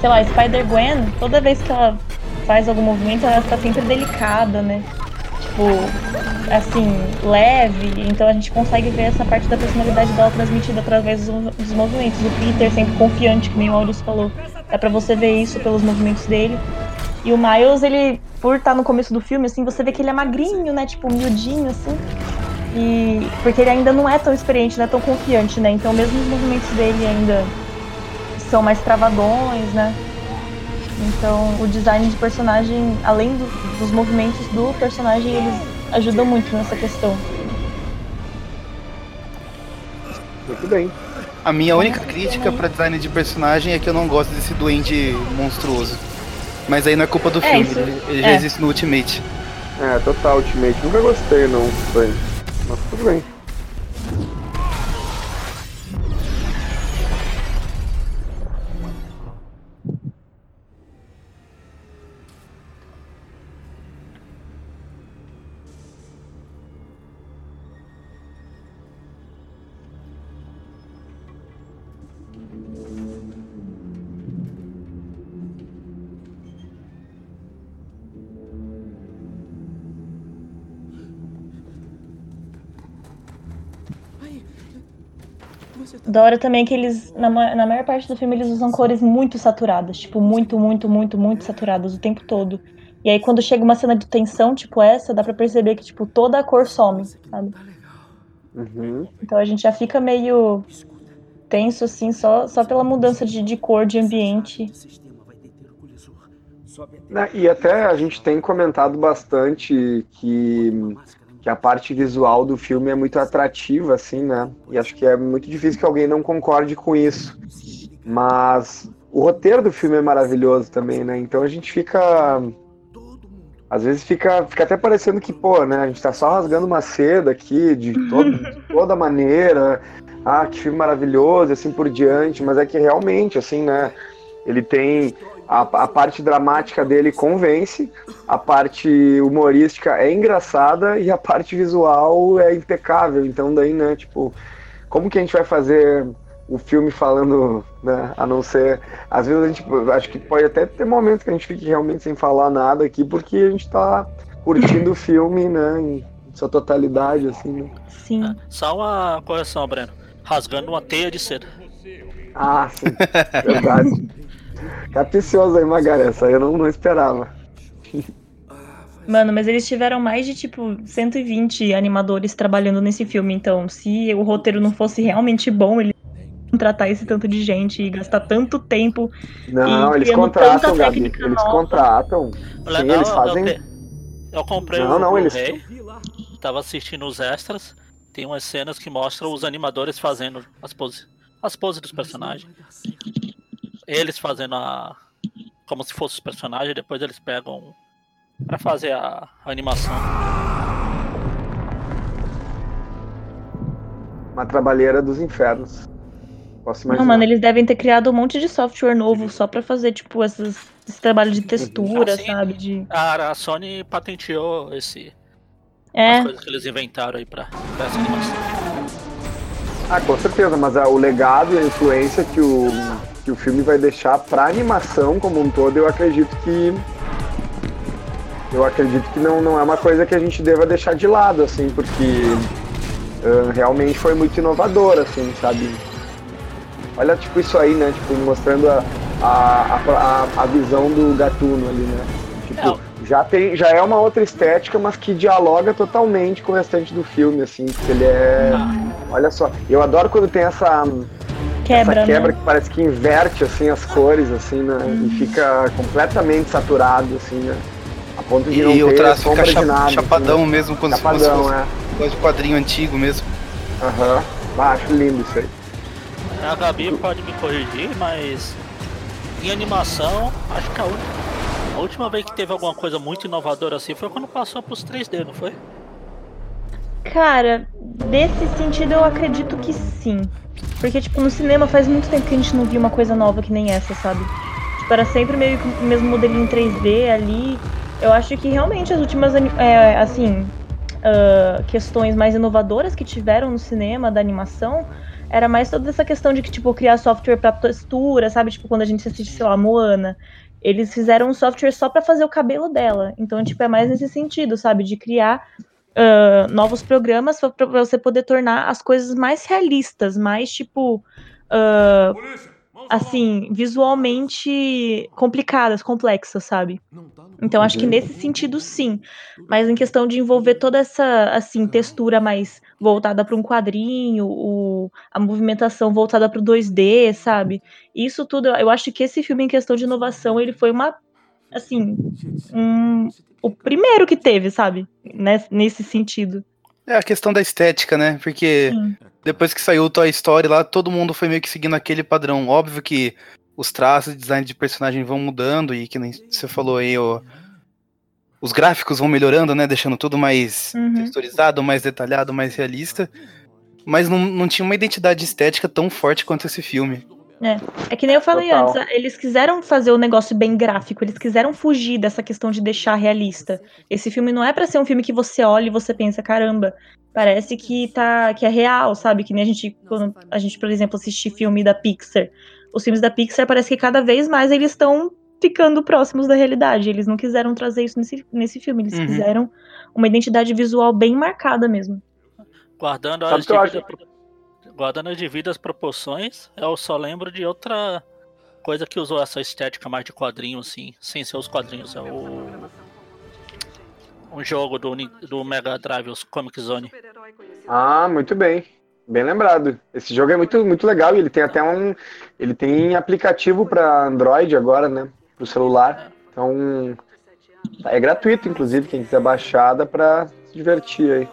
sei lá, Spider-Gwen, toda vez que ela faz algum movimento, ela está sempre delicada, né? Tipo, assim, leve. Então a gente consegue ver essa parte da personalidade dela transmitida através dos, movimentos. O Peter sempre confiante, que nem o Maurício falou. Dá pra você ver isso pelos movimentos dele. E o Miles, ele, por estar no começo do filme, assim, você vê que ele é magrinho, né? Tipo, miudinho, assim. E. Porque ele ainda não é tão experiente, não é tão confiante, né? Então mesmo os movimentos dele ainda são mais travadões, né? Então o design de personagem, além do- dos movimentos do personagem, eles ajudam muito nessa questão. Muito bem. A minha única crítica pra design de personagem é que eu não gosto desse duende monstruoso. Mas aí não é culpa do É, filme, isso- ele, ele já é. existe no Ultimate. É, total, Ultimate. Nunca gostei, não. Foi. Mas tudo bem. Da hora também que eles, na, na maior parte do filme, eles usam cores muito saturadas. Tipo, muito, muito, muito, muito saturadas o tempo todo. E aí quando chega uma cena de tensão, tipo essa, dá pra perceber que, tipo, toda a cor some, sabe? Tá legal. Uhum. Então a gente já fica meio tenso, assim, só, só pela mudança de, de cor, de ambiente. O sistema vai deter o colisor. Sobe até E até a gente tem comentado bastante que, que a parte visual do filme é muito atrativa, assim, né? E acho que é muito difícil que alguém não concorde com isso. Mas o roteiro do filme é maravilhoso também, né? Então a gente fica. Às vezes fica, fica até parecendo que, pô, né? A gente tá só rasgando uma seda aqui de, todo, [LAUGHS] de toda maneira. Ah, que filme maravilhoso, assim por diante. Mas é que realmente, assim, né? Ele tem a, a parte dramática dele convence, a parte humorística é engraçada e a parte visual é impecável. Então daí, né, tipo, como que a gente vai fazer o filme falando, né, a não ser, às vezes a gente, acho que pode até ter momentos que a gente fique realmente sem falar nada aqui, porque a gente tá curtindo o filme, né, em sua totalidade, assim, né. Sim. Só uma correção, Breno. Rasgando uma teia de seda. Ah, sim, verdade. [LAUGHS] Capicioso aí, Magari, essa aí eu não, não esperava. Mano, mas eles tiveram mais de, tipo, 120 animadores trabalhando nesse filme. Então, se o roteiro não fosse realmente bom, eles contratar esse tanto de gente e gastar tanto tempo. Não, eles contratam, Gabi. Eles nova. contratam. O Sim, legal eles é fazem. eu, comprei Não, o não, eles- tava assistindo os extras. Tem umas cenas que mostram os animadores fazendo as poses, as poses dos personagens. Eles fazendo a. como se fossem os personagens, depois eles pegam pra fazer a, a animação. Uma trabalheira dos infernos. Posso imaginar. Não, mano, eles devem ter criado um monte de software novo só pra fazer, tipo, essas, esse trabalho de textura, Ah, sim. sabe? De... A, a Sony patenteou esse, É, as coisas que eles inventaram aí pra, pra essa animação. Ah, com certeza, mas ah, o legado e a influência que o, que o filme vai deixar pra animação como um todo, eu acredito que. Eu acredito que não, não é uma coisa que a gente deva deixar de lado, assim, porque ah, realmente foi muito inovador, assim, sabe? Olha, tipo, isso aí, né? Tipo, mostrando a, a, a, a visão do gatuno ali, né? Tipo, já, tem, já é uma outra estética, mas que dialoga totalmente com o restante do filme, assim, porque ele é. Olha só, eu adoro quando tem essa quebra, essa quebra né? que parece que inverte assim as cores, assim, né? E fica completamente saturado, assim, né? A ponto de não E o ter traço sombra fica de cha- nada. chapadão assim, né? mesmo, quando se Chapadão, fosse é. coisa de quadrinho antigo mesmo. Aham. Ah, acho lindo isso aí. A Gabi pode me corrigir, mas em animação, acho que a última, a última vez que teve alguma coisa muito inovadora assim foi quando passou pros 3D, não foi? Cara, nesse sentido eu acredito que sim. Porque, tipo, no cinema faz muito tempo que a gente não viu uma coisa nova que nem essa, sabe? Tipo, era sempre meio que o mesmo modelinho 3D ali. Eu acho que realmente as últimas, é, assim, ah, questões mais inovadoras que tiveram no cinema da animação era mais toda essa questão de que, tipo, criar software pra textura, sabe? Tipo, quando a gente assiste, sei lá, Moana. Eles fizeram um software só pra fazer o cabelo dela. Então, tipo, é mais nesse sentido, sabe? De criar ah, novos programas para você poder tornar as coisas mais realistas, mais tipo ah, assim, visualmente complicadas, complexas, sabe? Então acho que nesse sentido sim, mas em questão de envolver toda essa assim textura mais voltada para um quadrinho, o, a movimentação voltada para o 2D, sabe? Isso tudo, eu acho que esse filme em questão de inovação, ele foi uma assim, um, o primeiro que teve, sabe? Nes- nesse sentido. É a questão da estética, né? Porque Sim. depois que saiu o Toy Story lá, todo mundo foi meio que seguindo aquele padrão. Óbvio que os traços, design de personagem vão mudando e que nem você falou aí, ó, os gráficos vão melhorando, né? Deixando tudo mais Uhum. texturizado, mais detalhado, mais realista. Mas não, não tinha uma identidade estética tão forte quanto esse filme. É que nem eu falei Total. antes, eles quiseram fazer o negócio bem gráfico, eles quiseram fugir dessa questão de deixar realista. Esse filme não é pra ser um filme que você olha e você pensa, caramba, parece que tá que é real, sabe? Que nem a gente quando a gente, por exemplo, assistir filme da Pixar. Os filmes da Pixar parece que cada vez mais eles estão ficando próximos da realidade. Eles não quiseram trazer isso nesse, nesse filme, eles Uhum. quiseram uma identidade visual bem marcada mesmo. Guardando Sabe guardando as devidas proporções, eu só lembro de outra coisa que usou essa estética mais de quadrinho, assim, sem ser os quadrinhos. É o. Um jogo do, do Mega Drive, os Comic Zone. Ah, muito bem. Bem lembrado. Esse jogo é muito, muito legal e ele tem até um. Ele tem aplicativo para Android agora, né? Pro celular. Então. É gratuito, inclusive, quem quiser baixar, dá pra se divertir aí.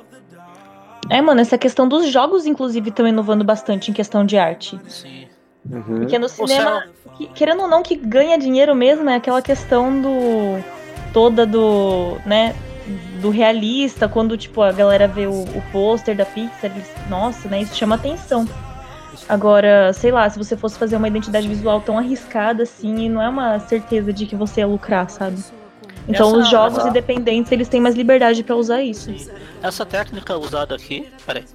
É, mano, essa questão dos jogos, inclusive, estão inovando bastante em questão de arte. Sim. Uhum. Porque no cinema, que- querendo ou não, que ganha dinheiro mesmo é aquela questão do. toda do. né? Do realista, quando, tipo, a galera vê o, o pôster da Pixar, eles, nossa, né? Isso chama atenção. Agora, sei lá, se você fosse fazer uma identidade visual tão arriscada assim, não é uma certeza de que você ia lucrar, sabe? Então Essa- os jogos essa- independentes, eles têm mais liberdade pra usar isso. Essa técnica usada aqui. Peraí.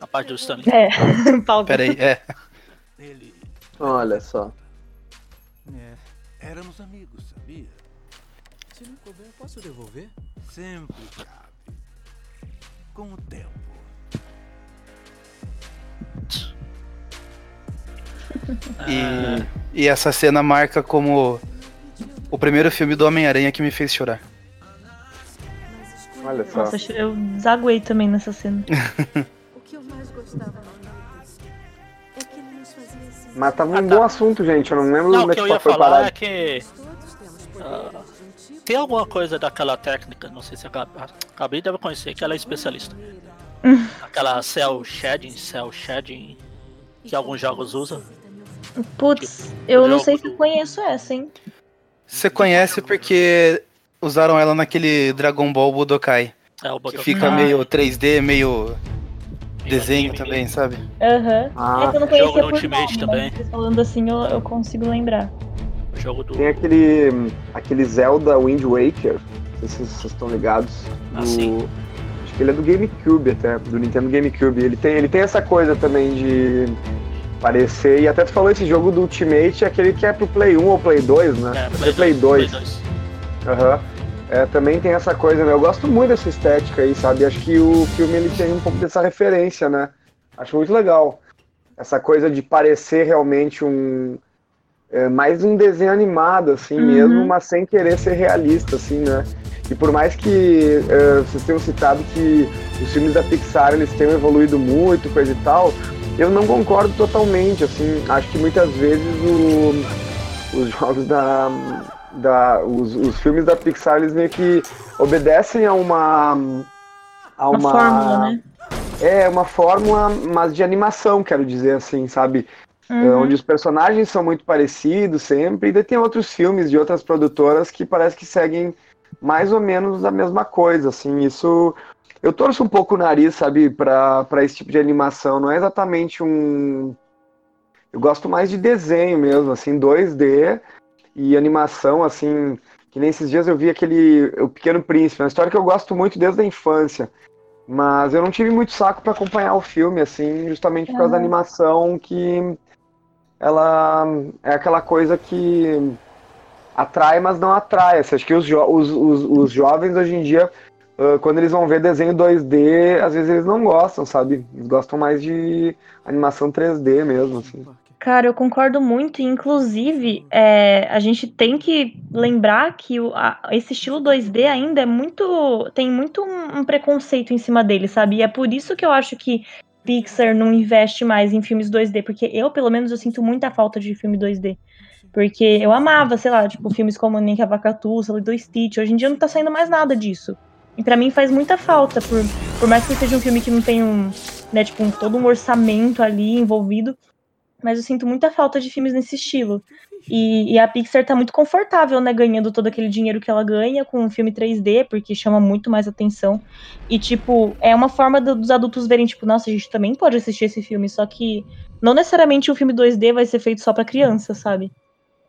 A parte do Stanley. É, [LAUGHS] pausa. Peraí, é. Olha só. É, éramos amigos, sabia? Se não couber, posso devolver? Sempre cabe. Com o tempo. E, e essa cena marca como o primeiro filme do Homem-Aranha que me fez chorar. Olha só. Nossa, eu desaguei também nessa cena. [LAUGHS] O que eu mais gostava é. Mas tava um bom assunto, gente. Eu não lembro Não, onde é que eu ia foi falar parado. é que. ah, tem alguma coisa daquela técnica, não sei se a Gabi, deve conhecer, que ela é especialista. [LAUGHS] Aquela cell shading, cell shading, que alguns jogos usam. Putz, eu não jogo sei se eu conheço essa, hein? Você conhece porque usaram ela naquele Dragon Ball Budokai. É, o Que fica meio 3D, meio desenho também, sabe? Aham. Ah, é que eu não jogo conhecia no por Ultimate nome, também. falando assim eu, eu consigo lembrar. O jogo do. Tem aquele, aquele Zelda Wind Waker, não sei se vocês estão ligados. Ah, do- sim. Acho que ele é do GameCube até, do Nintendo GameCube. Ele tem, ele tem essa coisa também de parecer, e até tu falou esse jogo do Ultimate, é aquele que é pro Play 1 ou Play 2, né? É, é Play 2. Aham. É, também tem essa coisa, né? Eu gosto muito dessa estética aí, sabe? Acho que o filme ele tem um pouco dessa referência, né? Acho muito legal. Essa coisa de parecer realmente um. é, mais um desenho animado, assim Uhum. mesmo, mas sem querer ser realista, assim, né? E por mais que é, vocês tenham citado que os filmes da Pixar eles tenham evoluído muito, coisa e tal, eu não concordo totalmente, assim. Acho que muitas vezes o- os jogos da, da os, os filmes da Pixar eles meio que obedecem a uma a Uma uma, fórmula, né? é uma fórmula mas de animação quero dizer assim sabe Uhum. É, onde os personagens são muito parecidos sempre e daí tem outros filmes de outras produtoras que parece que seguem mais ou menos a mesma coisa assim isso eu torço um pouco o nariz sabe para esse tipo de animação não é exatamente um eu gosto mais de desenho mesmo assim 2D e animação, assim, que nem esses dias eu vi aquele O Pequeno Príncipe, uma história que eu gosto muito desde a infância. Mas eu não tive muito saco para acompanhar o filme, assim, justamente por causa da animação que ela é aquela coisa que atrai, mas não atrai. Acho que os, jo- os, os, os jovens hoje em dia, ah, quando eles vão ver desenho 2D, às vezes eles não gostam, sabe? Eles gostam mais de animação 3D mesmo, assim. Cara, eu concordo muito. Inclusive, é, a gente tem que lembrar que o- a- esse estilo 2D ainda é muito. tem muito um, um preconceito em cima dele, sabe? E é por isso que eu acho que Pixar não investe mais em filmes 2D, porque eu, pelo menos, eu sinto muita falta de filme 2D. Porque eu amava, sei lá, tipo, filmes como Nick Avacatu, Lilo e Stitch. Hoje em dia não tá saindo mais nada disso. E pra mim faz muita falta, por, por mais que seja um filme que não tem um, né, tipo, um, todo um orçamento ali envolvido, mas eu sinto muita falta de filmes nesse estilo. E, e a Pixar tá muito confortável, né, ganhando todo aquele dinheiro que ela ganha com um filme 3D, porque chama muito mais atenção. E, tipo, é uma forma do- dos adultos verem, tipo, nossa, a gente também pode assistir esse filme, só que não necessariamente o filme 2D vai ser feito só pra criança, sabe?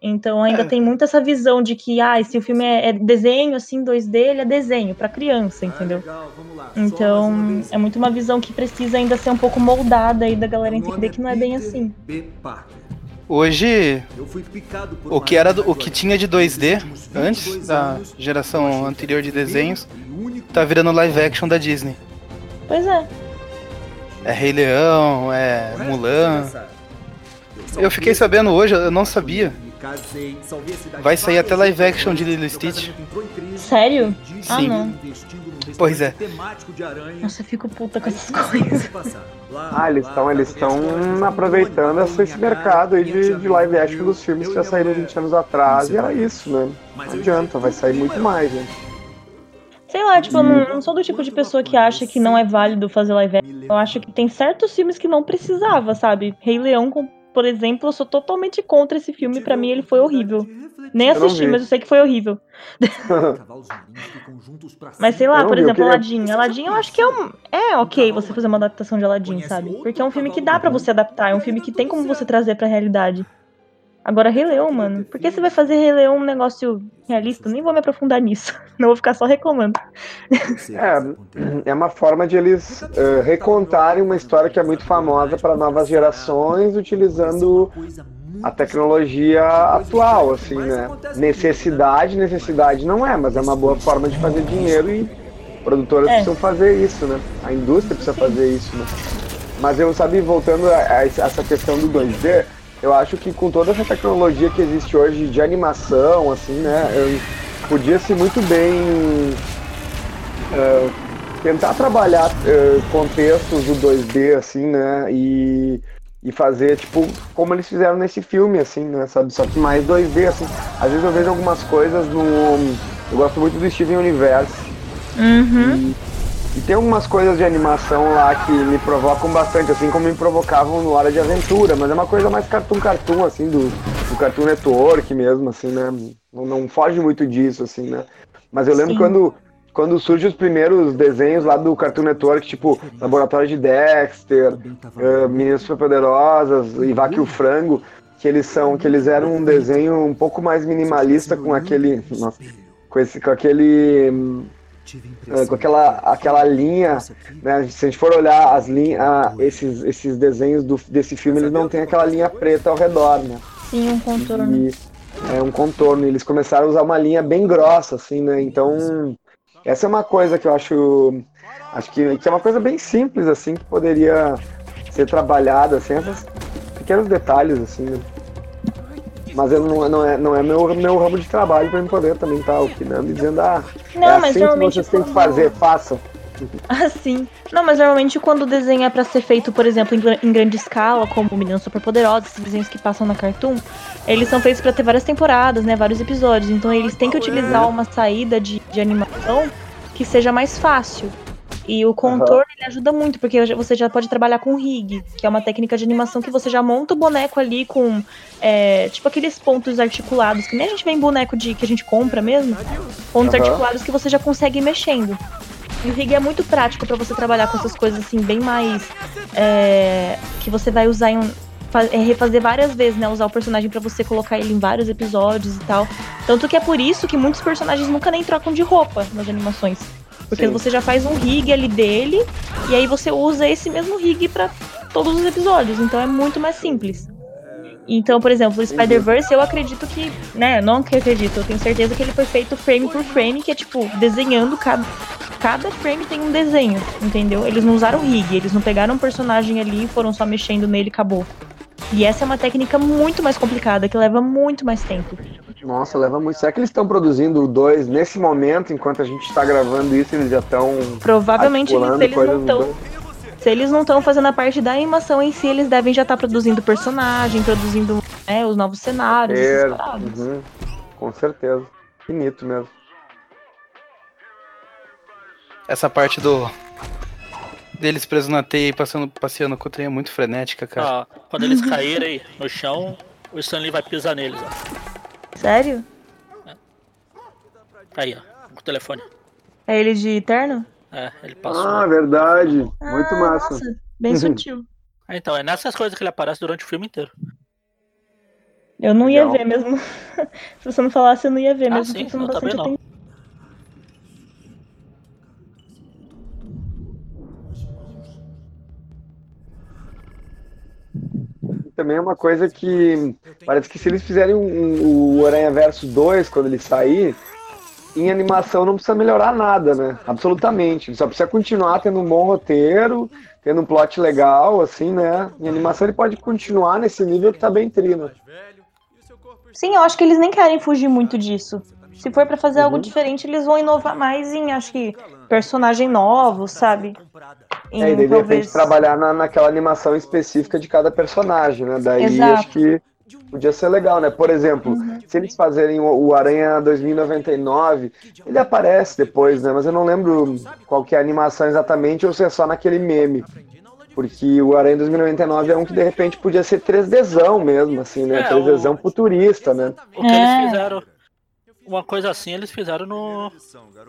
Então ainda É. tem muito essa visão de que, ah, se o filme é, é desenho, assim, 2D, ele é desenho pra criança, entendeu? Então, é muito uma visão que precisa ainda ser um pouco moldada aí da galera entender que não é bem assim. B. Parker. Hoje, Eu fui picado por o que era do- o que tinha de 2D Nos últimos antes 22 da anos, geração anterior de desenhos, único tá virando live action da Disney. Pois é. É Rei Leão, é Mulan. Eu fiquei sabendo hoje, eu não sabia. Casei, salvei a cidade Vai sair até live action de Lilo Stitch. Sério? perdi Ah, Sim. não. Pois é. Nossa, eu fico puta com essas coisas. Ah, eles estão eles estão aproveitando esse, mercado aí de, de live action dos filmes que já saíram mulher. 20 anos atrás, e era Isso, né? Não adianta, vai sair muito mais, gente. Sei lá, tipo, eu não, não sou do tipo de pessoa que acha que não é válido fazer live action. Eu acho que tem certos filmes que não precisava, sabe? Rei Leão, com- por exemplo, eu sou totalmente contra esse filme. Pra mim, ele foi horrível. Nem assisti, mas eu sei que foi horrível. [LAUGHS] Mas sei lá, por vi, exemplo, queria- Aladdin. Aladdin eu acho que é um. É ok você fazer uma adaptação de Aladdin, sabe? Porque é um filme que dá pra você adaptar, é um filme que tem como você trazer pra realidade. Agora, Rei Leão, mano. Por que você vai fazer Rei Leão um negócio realista? Nem vou me aprofundar nisso. [LAUGHS] Não vou ficar só reclamando. É, é uma forma de eles eh, recontarem uma história que é muito famosa para novas gerações, utilizando a tecnologia atual, assim, né? Necessidade, necessidade não é, mas é uma boa forma de fazer dinheiro e produtoras É. precisam fazer isso, né? A indústria precisa fazer isso, né? Mas eu sabe, voltando a, a essa questão do 2D, eu acho que com toda essa tecnologia que existe hoje de animação, assim, né? eu- Podia-se muito bem eh, tentar trabalhar eh, contextos do 2D, assim, né? E, e fazer, tipo, como eles fizeram nesse filme, assim, né? Sabe? Só que mais 2D, assim. Às vezes eu vejo algumas coisas no. Eu gosto muito do Steven Universe. Uhum. E tem algumas coisas de animação lá que me provocam bastante, assim como me provocavam no Hora de Aventura, mas é uma coisa mais cartoon-cartoon, assim, do, do Cartoon Network mesmo, assim, né? Não, não foge muito disso, assim, né? Mas eu lembro Sim. quando, quando surgem os primeiros desenhos lá do Cartoon Network, tipo Laboratório de Dexter, eh, Meninas Superpoderosas e Vaca e o Frango, que eles são, que eles eram um desenho um pouco mais minimalista com aquele. nossa, com, esse, com aquele. Eh, com aquela, aquela linha, né? Se a gente for olhar as linhas, esses, esses desenhos do, desse filme, eles não têm aquela linha preta ao redor, né? Sim, um contorno. E é um contorno. Eles começaram a usar uma linha bem grossa, assim, né? Então, essa é uma coisa que eu acho. Acho que, que é uma coisa bem simples, assim, que poderia ser trabalhada, assim, esses pequenos detalhes, assim, né? Mas eu não, não é, não é meu, meu ramo de trabalho para eu poder também estar opinando e dizendo, ah, Não, é mas assim que normalmente vocês têm que fazer, [LAUGHS] façam. Assim. Não, mas normalmente quando o desenho é pra ser feito, por exemplo, em, gra- em grande escala, como Meninas Superpoderosas, esses desenhos que passam na Cartoon, eles são feitos pra ter várias temporadas, né? Vários episódios. Então eles têm que utilizar uma saída de, de animação que seja mais fácil. E o contorno ele ajuda muito, porque você já pode trabalhar com rig, que é uma técnica de animação que você já monta o boneco ali com, é, tipo aqueles pontos articulados, que nem a gente vê em boneco de que a gente compra mesmo, pontos Aham. articulados que você já consegue ir mexendo. E o rig é muito prático pra você trabalhar com essas coisas assim, bem mais. é, que você vai usar em. um- é, refazer várias vezes, né? Usar o personagem pra você colocar ele em vários episódios e tal. Tanto que é por isso que muitos personagens nunca nem trocam de roupa nas animações. Porque Sim. você já faz um rig ali dele, e aí você usa esse mesmo rig pra todos os episódios. Então é muito mais simples. Então, por exemplo, o Spider-Verse, eu acredito que, né, não que eu acredito, eu tenho certeza que ele foi feito frame por frame, que é tipo, desenhando cada. Cada frame tem um desenho, entendeu? Eles não usaram rig, eles não pegaram um personagem ali e foram só mexendo nele e acabou. E essa é uma técnica muito mais complicada, que leva muito mais tempo. Nossa, leva muito. Será que eles estão produzindo o 2 nesse momento, enquanto a gente está gravando isso, eles já estão. Provavelmente, eles, eles não estão. Se eles não estão fazendo a parte da animação em si, eles devem já estar produzindo personagem, produzindo né, os novos cenários, essas É, paradas. uhum, com certeza. Finito mesmo. Essa parte do. Deles presos na teia e passando, passeando com a teia é muito frenética, cara. Ó, quando eles caírem no chão, o Stanley vai pisar neles, ó. Sério? Aí, ó, com o telefone. É ele de terno? É, ele passou. Ah, verdade. Muito Ah, massa. Nossa, bem [LAUGHS] sutil. Ah, Então, é nessas coisas que ele aparece durante o filme inteiro. Eu não ia Legal. ver mesmo. [LAUGHS] Se você não falasse, eu não ia ver Ah, mesmo. sim, eu também não. Também é uma coisa que parece que se eles fizerem um, um- o Aranha Verso 2 quando ele sair, em animação não precisa melhorar nada, né? Absolutamente. Ele só precisa continuar tendo um bom roteiro, tendo um plot legal, assim, né? Em animação ele pode continuar nesse nível que tá bem trino. Sim, eu acho que eles nem querem fugir muito disso. Se for pra fazer algo Uhum. diferente, eles vão inovar mais em, acho que, personagem novo, sabe? Em, É, e daí de repente talvez- trabalhar na, naquela animação específica de cada personagem, né? Daí Exato. acho que podia ser legal, né? Por exemplo, Uhum. se eles fazerem o, o Aranha 2099, ele aparece depois, né? Mas eu não lembro qual que é a animação exatamente ou se é só naquele meme. Porque o Aranha 2099 é um que de repente podia ser 3Dzão mesmo, assim, né? É, 3Dzão o- futurista, né? O que É. eles fizeram. Uma coisa assim eles fizeram no,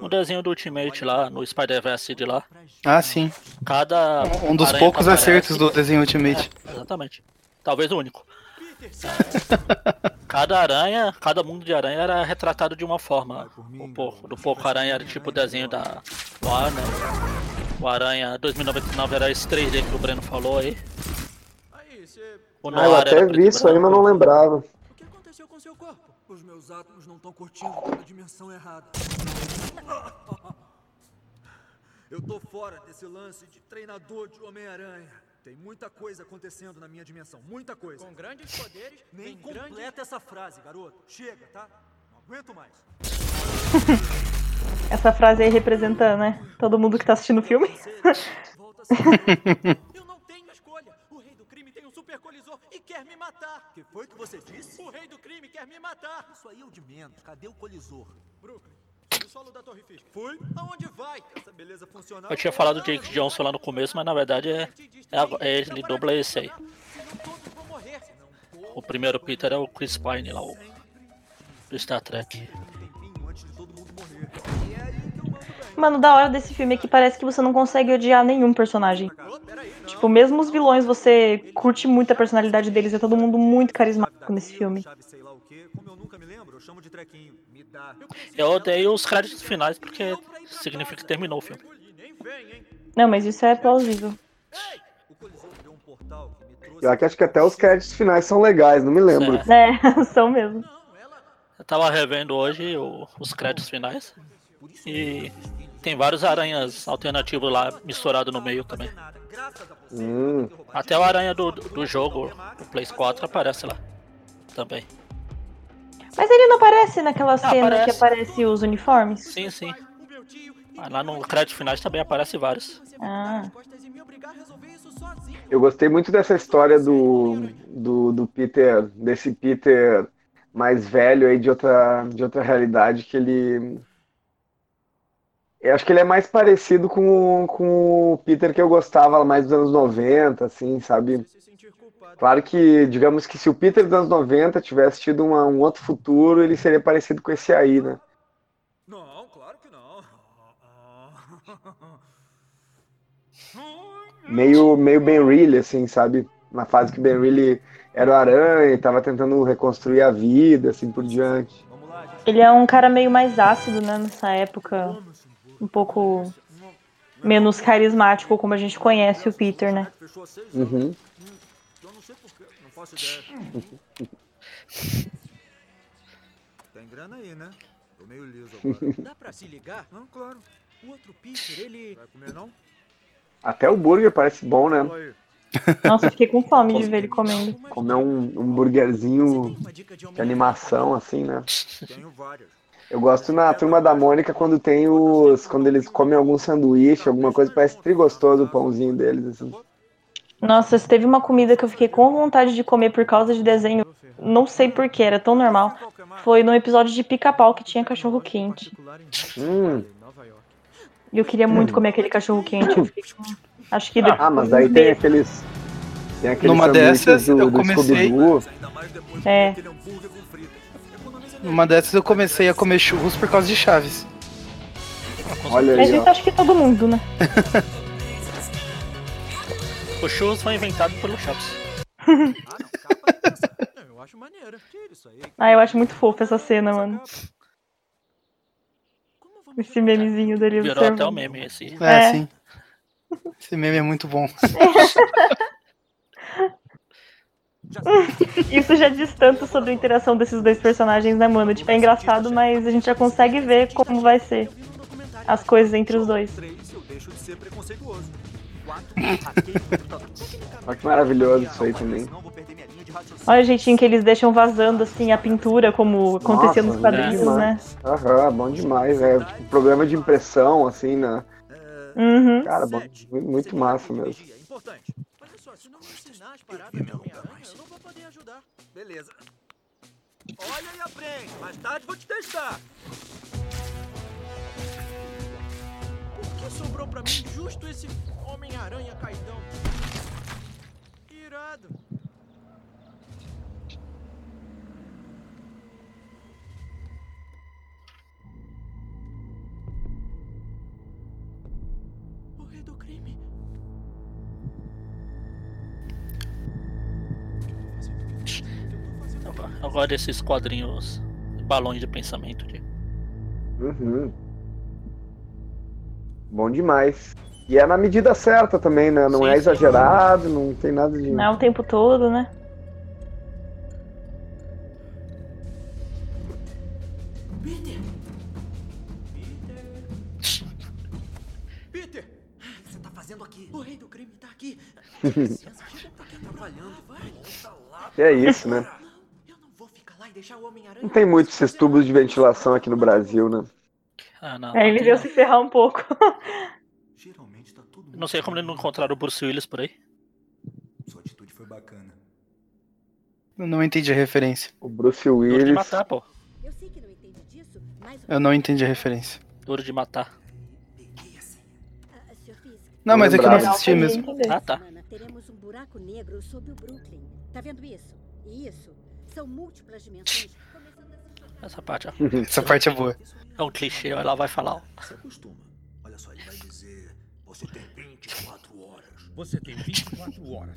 no desenho do Ultimate lá, no Spider-Verse de lá. Ah, sim. Cada. Um dos aranha poucos aparece- acertos do desenho Ultimate. É, exatamente. Talvez o único. Cada aranha, cada mundo de aranha era retratado de uma forma. O porco, do porco aranha era tipo o desenho da Warner. O aranha 2099 era esse 3D que o Breno falou aí. O Ah, eu até era vi isso aí, mas não lembrava. O que aconteceu com seu corpo? Os meus átomos não estão curtindo pela dimensão errada. [LAUGHS] Eu tô fora desse lance de treinador de Homem-Aranha. Tem muita coisa acontecendo na minha dimensão, muita coisa. Com grandes poderes, nem completa essa frase, garoto. Chega, tá? Não aguento mais. [LAUGHS] Essa frase aí representa, né? Todo mundo que tá assistindo o filme. [LAUGHS] quer me matar. Que foi que você disse? O rei do crime quer me matar. Isso aí é o de menos. Cadê o colisor? Brooklyn. O solo da Torre Fisk? Fui? Aonde vai? Essa beleza funcional. Eu tinha falado do Jake Johnson lá no começo, mas na verdade é, é, é ele dubla esse aí. O primeiro Peter é o Chris Pine lá, o do Star Trek. Mano, da hora desse filme é que parece que você não consegue odiar nenhum personagem. Tipo, mesmo os vilões, você curte muito a personalidade deles. É todo mundo muito carismático nesse filme. Eu odeio os créditos finais porque significa que terminou o filme. Não, mas isso é plausível. Eu acho que até os créditos finais são legais, não me lembro. É. É, [LAUGHS] são mesmo. Eu tava revendo hoje o- os créditos finais e tem vários aranhas alternativos lá misturados no meio também. Hum, Até o aranha do, do jogo, o Play 4, aparece lá também. Mas ele não aparece naquela cena aparece. que aparece os uniformes? Sim, sim. Mas lá no crédito finais também aparece vários. Ah. eu gostei muito dessa história do, do, do Peter, desse Peter mais velho aí de outra, de outra realidade, que ele. Eu acho que ele é mais parecido com, o- com o Peter que eu gostava mais dos anos 90, assim, sabe? Claro que, digamos que se o Peter dos anos 90 tivesse tido uma- um outro futuro, ele seria parecido com esse aí, né? Não, claro que não. Meio, meio Ben Reilly, assim, sabe? Na fase que Ben Reilly era o Aranha e tava tentando reconstruir a vida, assim por diante. Ele é um cara meio mais ácido, né, nessa época. Um pouco menos carismático, como a gente conhece o Peter, né? Uhum. Eu não sei porquê, não faço ideia. Tem grana aí, né? Tô meio liso [LAUGHS] agora. Dá pra se ligar? Não, claro. O outro Peter, ele. Vai comer não? Até o burger parece bom, né? Nossa, eu fiquei com fome de ver ele comendo. Comer um, um burgerzinho de animação, assim, né? Tenho várias. Eu gosto na turma da Mônica quando tem os. Quando eles comem algum sanduíche, alguma coisa, parece trigostoso o pãozinho deles, assim. Nossa, se teve uma comida que eu fiquei com vontade de comer por causa de desenho, não sei porquê, era tão normal. Foi no episódio de pica-pau que tinha cachorro quente. Hum. E eu queria muito comer aquele cachorro quente. Eu fiquei com... Acho que. Ah, mas aí tem aqueles. Tem aqueles Numa dessas, do, eu do comecei- É. Numa dessas eu comecei a comer churros por causa de Chaves. Olha Mas aí, isso ó. acho que todo mundo, né? [LAUGHS] O churros foi inventado pelo Chaves. Ah, [LAUGHS] Eu acho maneiro. Ah, eu acho muito fofo essa cena, mano. Esse memezinho dele Virou até o meme esse. É, É. sim. Esse meme é muito bom. [LAUGHS] [LAUGHS] Isso já diz tanto sobre a interação desses dois personagens, né, mano? Tipo, é engraçado, mas a gente já consegue ver como vai ser as coisas entre os dois. Olha que maravilhoso isso aí também. Olha o jeitinho que eles deixam vazando, assim, a pintura, como acontecia Nossa, nos quadrinhos, né? Aham, bom demais. É tipo, problema de impressão, assim, né? Uhum. Cara, bom, muito massa mesmo. Olha e aprende. Mais tarde vou te testar. Por que sobrou pra mim justo esse Homem-Aranha caidão. Irado. O rei do crime. Eu gosto desses quadrinhos balões de pensamento. De... Uhum. Bom demais. E é na medida certa também, né? Não Sim, é sim. exagerado, não tem nada de. Não é o tempo todo, né? Peter! Peter! O que você tá fazendo aqui? O rei do crime tá aqui. [LAUGHS] Licença, tá aqui atrapalhando. Vai, é isso, né? Não tem muitos esses tubos de ventilação aqui no Brasil, né? Ah, não. Aí ele veio se ferrar um pouco. Geralmente tá. Não sei como eles não encontraram o Bruce Willis por aí. Sua atitude foi bacana. Eu não entendi a referência. O Bruce Duro de Willis. matar, pô. Eu sei que não entende disso, mas Eu não entendi a referência. Duro de matar. Ah, Não, mas é que eu não assisti mesmo. Ah, tá. teremos um buraco negro sob o Brooklyn. Tá vendo isso? E isso são múltiplas dimensões começando a se chocar. Essa parte ó. [LAUGHS] Essa parte é boa. é um clichê, ela vai falar. ó. Se acostuma. Olha só, ele vai dizer: Você tem 24 horas. Você tem 24 horas.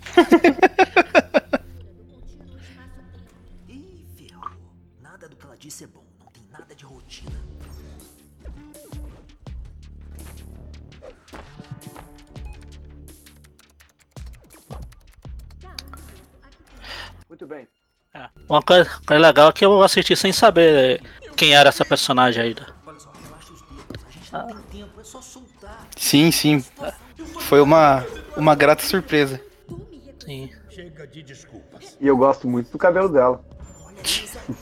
Ih, ferrou. Nada do que ela disse é bom. Não tem nada de rotina. Muito bem. É. Uma coisa, coisa legal é que eu assisti sem saber quem era essa personagem aí. Olha só, relaxa os dedos. A gente não tem tempo. É só soltar. Sim, sim. Foi uma, uma grata surpresa. Sim. E eu gosto muito do cabelo dela.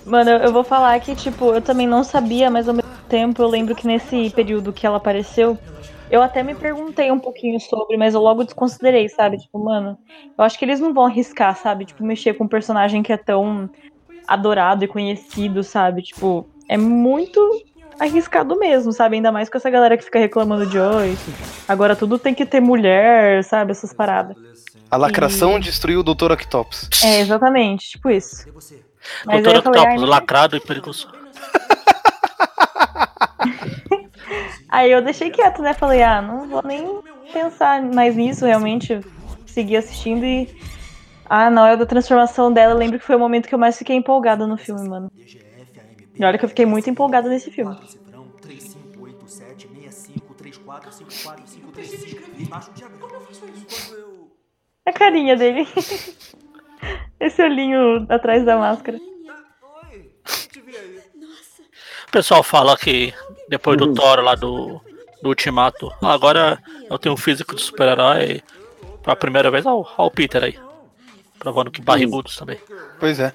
Mano, eu eu vou falar que, tipo, eu também não sabia, mas ao mesmo tempo eu lembro que nesse período que ela apareceu, eu até me perguntei um pouquinho sobre, mas eu logo desconsiderei, sabe? Tipo, mano, eu acho que eles não vão arriscar, sabe? Tipo, mexer com um personagem que é tão adorado e conhecido, sabe? Tipo, é muito arriscado mesmo, sabe? Ainda mais com essa galera que fica reclamando de oi. Agora tudo tem que ter mulher, sabe? Essas paradas. A lacração destruiu o Dr. Octopus. É, exatamente, tipo isso. Mas falei, Octopus, ai, lacrado e perigoso. [LAUGHS] Aí eu deixei quieto, né? Falei, ah, não vou nem pensar mais nisso, realmente. Segui assistindo e. Ah, na hora da transformação dela, eu lembro que foi o momento que eu mais fiquei empolgada no filme, mano. E olha que eu fiquei muito empolgada nesse filme. Cifrão 3587 65 34 54 535. Embaixo o diagrama. Como eu faço isso? Quando eu. A carinha dele. [LAUGHS] Esse olhinho atrás da máscara. O pessoal fala que depois do Thor lá do, do Ultimato, agora eu tenho um físico de super-herói pela primeira vez. Olha o Peter aí. Provando que barrigudos também. Pois é.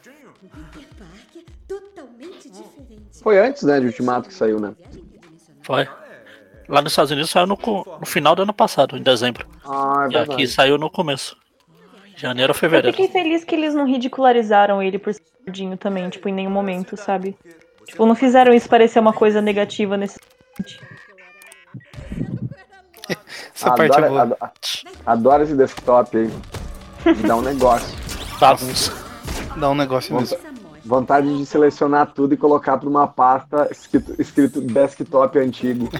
Foi antes, né, de Ultimato que saiu, né? Foi. Lá nos Estados Unidos saiu no, no final do ano passado, em dezembro. Ah, é E aqui saiu no começo. Janeiro ou Eu fevereiro. fiquei feliz que eles não ridicularizaram ele por ser gordinho também, tipo, em nenhum momento, sabe? Tipo, não fizeram isso parecer uma coisa negativa nesse. [LAUGHS] Essa parte é Adoro, boa. ado- adoro esse desktop aí. Me dá um negócio. [LAUGHS] Bagunça. Dá um negócio mesmo. Vontade de selecionar tudo e colocar pra uma pasta escrito, escrito desktop antigo. [LAUGHS]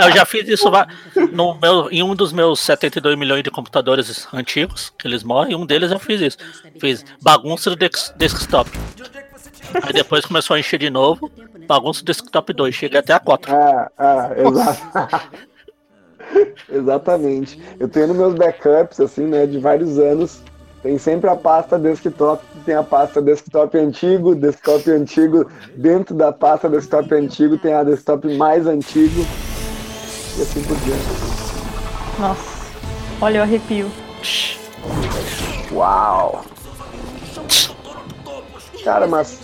Eu já fiz isso no meu, em um dos meus 72 milhões de computadores antigos, que eles moram, e um deles eu fiz isso. Fiz bagunça do desktop. Aí depois começou a encher de novo, bagunça do desktop 2, cheguei até a 4. É, é, exato. [LAUGHS] Exatamente. Eu tenho nos meus backups, assim, né, de vários anos. Tem sempre a pasta desktop, tem a pasta desktop antigo, desktop antigo. Dentro da pasta desktop antigo tem a desktop mais antigo. E assim por diante. Nossa. Olha o arrepio. Uau! Cara, mas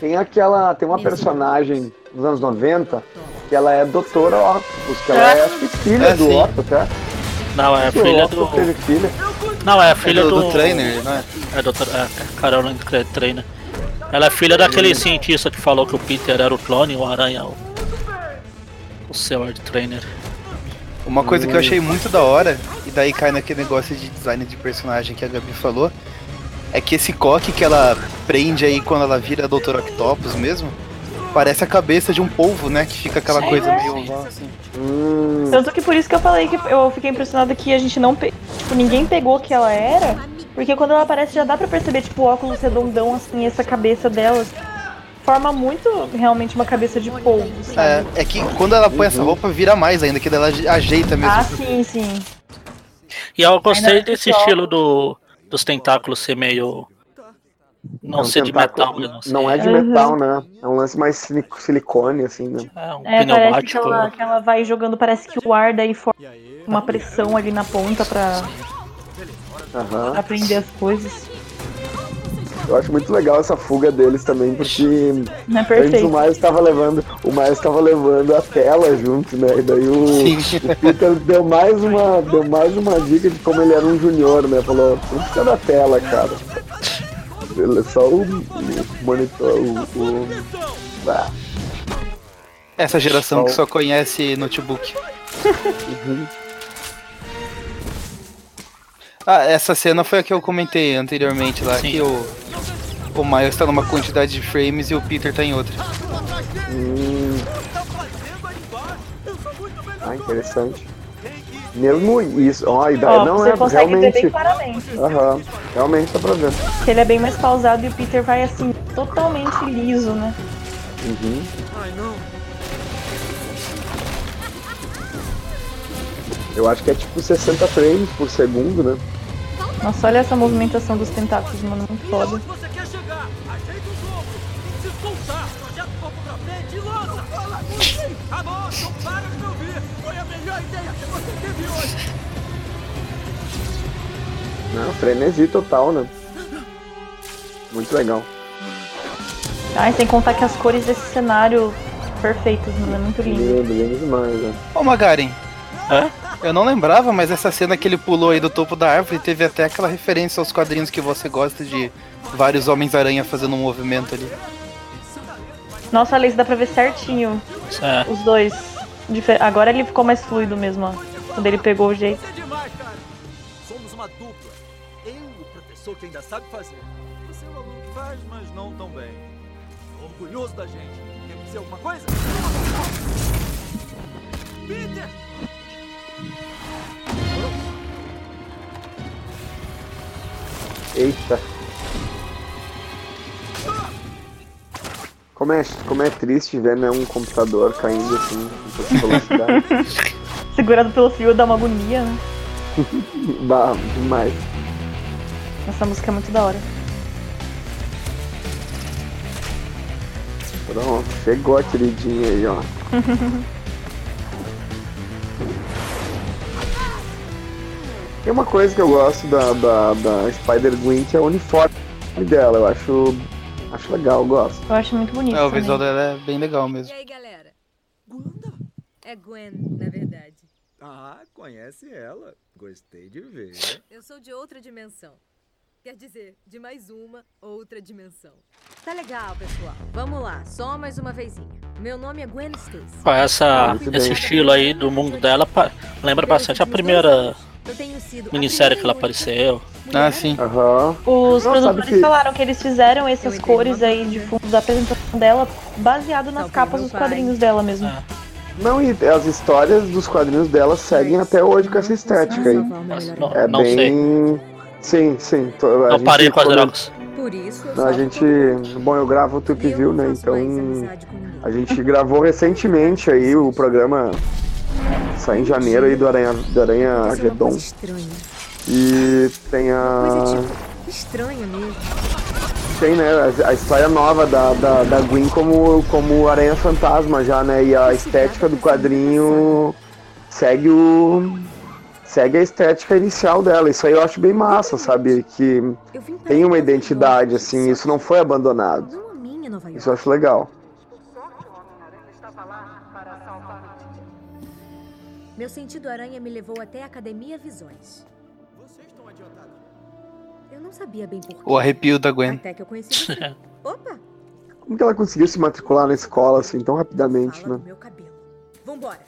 tem aquela. Tem uma personagem dos anos 90 que ela é Doutora Octopus, que ela é acho que filha É, do sim. Otto, tá? Não, é filha do. teve filha. Não, é É filha do, do. do trainer, não é? É, doutor, é, Caroline Cra- Trainer. Ela é filha daquele cientista que falou que o Peter era o clone, o Aranha. o- O Sword Trainer. Uma coisa que eu achei muito da hora, e daí cai naquele negócio de design de personagem que a Gabi falou, é que esse coque que ela prende aí quando ela vira Dr. Octopus mesmo, parece a cabeça de um polvo, né? Que fica aquela coisa é. meio oval assim. Hum, Tanto que por isso que eu falei que eu fiquei impressionada que a gente não. Pe... Tipo, ninguém pegou o que ela era. Porque quando ela aparece já dá pra perceber, tipo, o óculos redondão, assim, essa cabeça dela. Forma muito realmente uma cabeça de polvo, sabe? É, é que quando ela põe essa roupa, vira mais ainda, que ela ajeita mesmo. Ah, sim, sim. E eu gostei desse estilo do, dos tentáculos ser meio. Não é um ser de metal, mesmo. Não é de Uhum. metal, né? É um lance mais sili- silicone, assim, né? É um É, parece que pneumático. ela, que ela vai jogando, parece que o ar daí forma uma pressão ali na ponta pra, Aham. pra prender as coisas. Eu acho muito legal essa fuga deles também, porque é antes o. Miles tava levando, o Miles tava levando a tela junto, né? E daí o, o Peter deu mais uma, deu mais uma dica de como ele era um junior, né? Falou, não precisa da tela, cara. Ele é só o, o monitor, o. o... Ah, Essa geração que só conhece notebook. uhum. Ah, essa cena foi a que eu comentei anteriormente lá, Sim. que o, o Miles tá numa quantidade de frames e o Peter tá em outra. Hum. Ah, interessante. Mesmo isso, ó, e daí Ó, não você é consegue ver bem realmente. claramente. Aham, realmente dá pra ver. Que ele é bem mais pausado e o Peter vai assim, totalmente liso, né? Uhum. Ai, não. Eu acho que é tipo 60 frames por segundo, né? Nossa, olha essa movimentação dos tentáculos, mano, muito foda. Não, frenesi total, né? Muito legal. Ai, sem contar que as cores desse cenário perfeitas, mano, é muito lindo. Lindo, lindo demais, né? Ô Magaren, Hã? Eu não lembrava, mas essa cena que ele pulou aí do topo da árvore teve até aquela referência aos quadrinhos que você gosta de vários Homens-Aranha fazendo um movimento ali. Nossa, Alice, dá pra ver certinho É. os dois. Difer- Agora ele ficou mais fluido mesmo, ó. Quando ele pegou o jeito. Você é demais, cara. Somos uma dupla. Eu, o professor que ainda sabe fazer. Você é o aluno que faz, mas não tão bem. Orgulhoso da gente. Quer dizer alguma coisa? Peter! Eita. Como é, como é triste ver né, um computador caindo assim, com velocidade. [LAUGHS] Segurado pelo fio dá uma agonia, né? [LAUGHS] bah, demais. Essa música é muito da hora. Pronto, chegou a queridinha aí, ó. [LAUGHS] Tem uma coisa que eu gosto da, da, da Spider-Gwen que é o uniforme dela. Eu acho, acho legal, eu gosto. Eu acho muito bonito. É, o também. visual dela é bem legal mesmo. E aí, galera? Wanda? É Gwen, na verdade. Ah, conhece ela. Gostei de ver. Eu sou de outra dimensão. Quer dizer, de mais uma outra dimensão. Tá legal, pessoal. Vamos lá, só mais uma vezinha. Meu nome é Gwen Stacy. Essa, Muito esse bem. estilo aí do mundo dela pa- lembra bastante a primeira minissérie que ela apareceu. Ah, sim. Aham. Os Não, produtores que- falaram que eles fizeram essas cores aí de fundo da apresentação dela baseado nas capas dos pai. quadrinhos dela mesmo. É. Não, e as histórias dos quadrinhos dela seguem até hoje com essa estética aí. Nossa, não, É não sei. Sim, sim. tô- a Não parei com as drogas. Por isso, eu A gente. Bom, eu gravo o eu View, né? Então. A gente gravou recentemente aí o programa. Sai em janeiro aí do Aranha, do Aranha é estranha. E tem a. Tipo estranha mesmo. Tem, né? A, a história nova da, da, da Gwen como, como Aranha Fantasma já, né? E a estética do quadrinho segue o. Segue a estética inicial dela. Isso aí eu acho bem massa, sabe? Que tem uma identidade, assim, isso não foi abandonado. York. Isso eu acho legal. Meu sentido aranha me levou até a Academia Visões. Vocês estão adiantados. Eu não sabia bem por quê. O arrepio da Gwen. Até que eu conheci você. [LAUGHS] Opa, Como que ela conseguiu se matricular na escola assim tão rapidamente, fala né? meu cabelo. Vambora.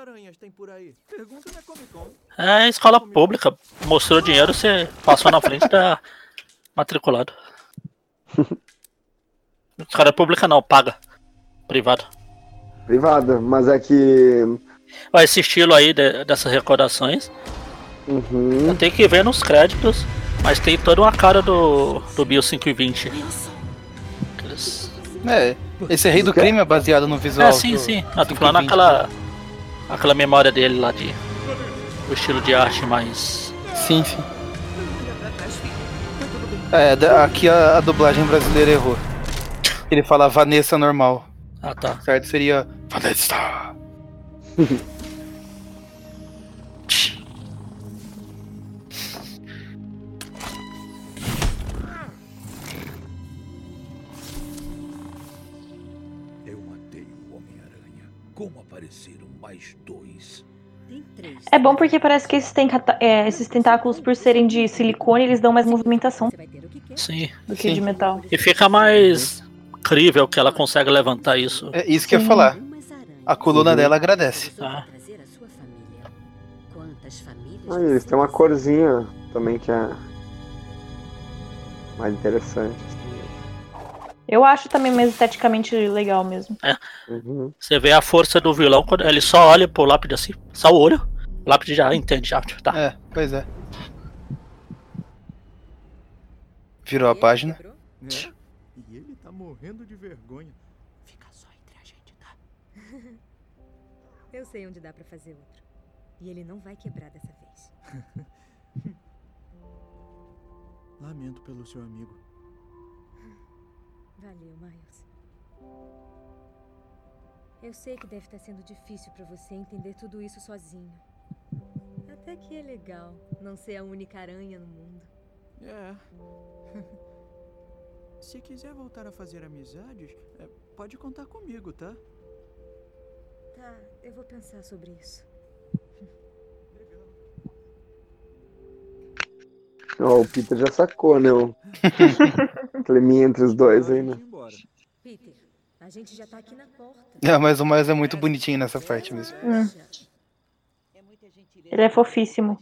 Aranhas tem por aí? Pergunta na Comic Con. É escola pública. Mostrou dinheiro, você passou na frente tá matriculado. [LAUGHS] Escola pública não, paga. Privada. Privada, mas é que. Ó, Esse estilo aí de- dessas recordações, Uhum. tem que ver nos créditos, mas tem toda uma cara do, do Bio 520. Aqueles- É, esse Rei do Crime é baseado no visual. É, sim, do sim. Eu tô falando 520. Aquela, memória dele lá de. O estilo de arte mais. Sim, sim. É, aqui a, a dublagem brasileira errou. Ele fala Vanessa normal. Ah, tá. Certo seria Vanessa. [LAUGHS] É bom porque parece que esses, é, esses tentáculos, por serem de silicone, eles dão mais movimentação. Sim. do que Sim. de metal. E fica mais crível que ela consegue levantar isso. É isso que eu ia falar. A coluna dela agradece. Ah. Ah, eles têm uma corzinha também que é mais interessante. Eu acho também mais esteticamente legal mesmo. Uhum. Você vê a força do vilão quando ele só olha pro lápide assim, só o olho. O lápide já entende, já. Tá. É, pois é. Virou a página. É. E ele tá morrendo de vergonha. Fica só entre a gente, tá? [LAUGHS] Eu sei onde dá pra fazer outro. E ele não vai quebrar dessa vez. [LAUGHS] Lamento pelo seu amigo. Valeu, Miles. Eu sei que deve estar sendo difícil pra você entender tudo isso sozinho. Até que é legal não ser a única aranha no mundo. É. [LAUGHS] Se quiser voltar a fazer amizades, é, pode contar comigo, tá? Tá, eu vou pensar sobre isso. Ó, o Peter já sacou, né? O [LAUGHS] climinha entre os dois aí, né? Peter, a gente já tá aqui na porta. É, mas o Miles é muito bonitinho nessa parte mesmo. Hum. Ele é fofíssimo.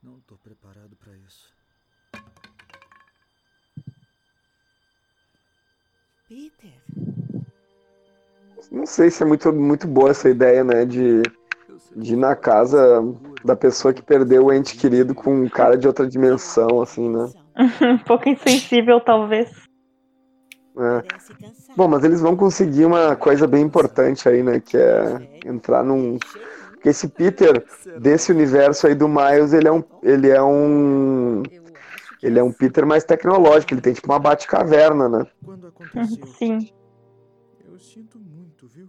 Não tô preparado pra isso. Peter. Não sei se é muito, muito boa essa ideia, né? De, de ir na casa da pessoa que perdeu o ente querido com um cara de outra dimensão, assim, né? [LAUGHS] um pouco insensível, talvez. É. Bom, mas eles vão conseguir uma coisa bem importante aí, né? Que é entrar num. Porque esse Peter desse universo aí do Miles, ele é um. Ele é um. Ele é um Peter mais tecnológico, ele tem tipo uma Batcaverna, né? Quando aconteceu, Sim. eu sinto muito, viu?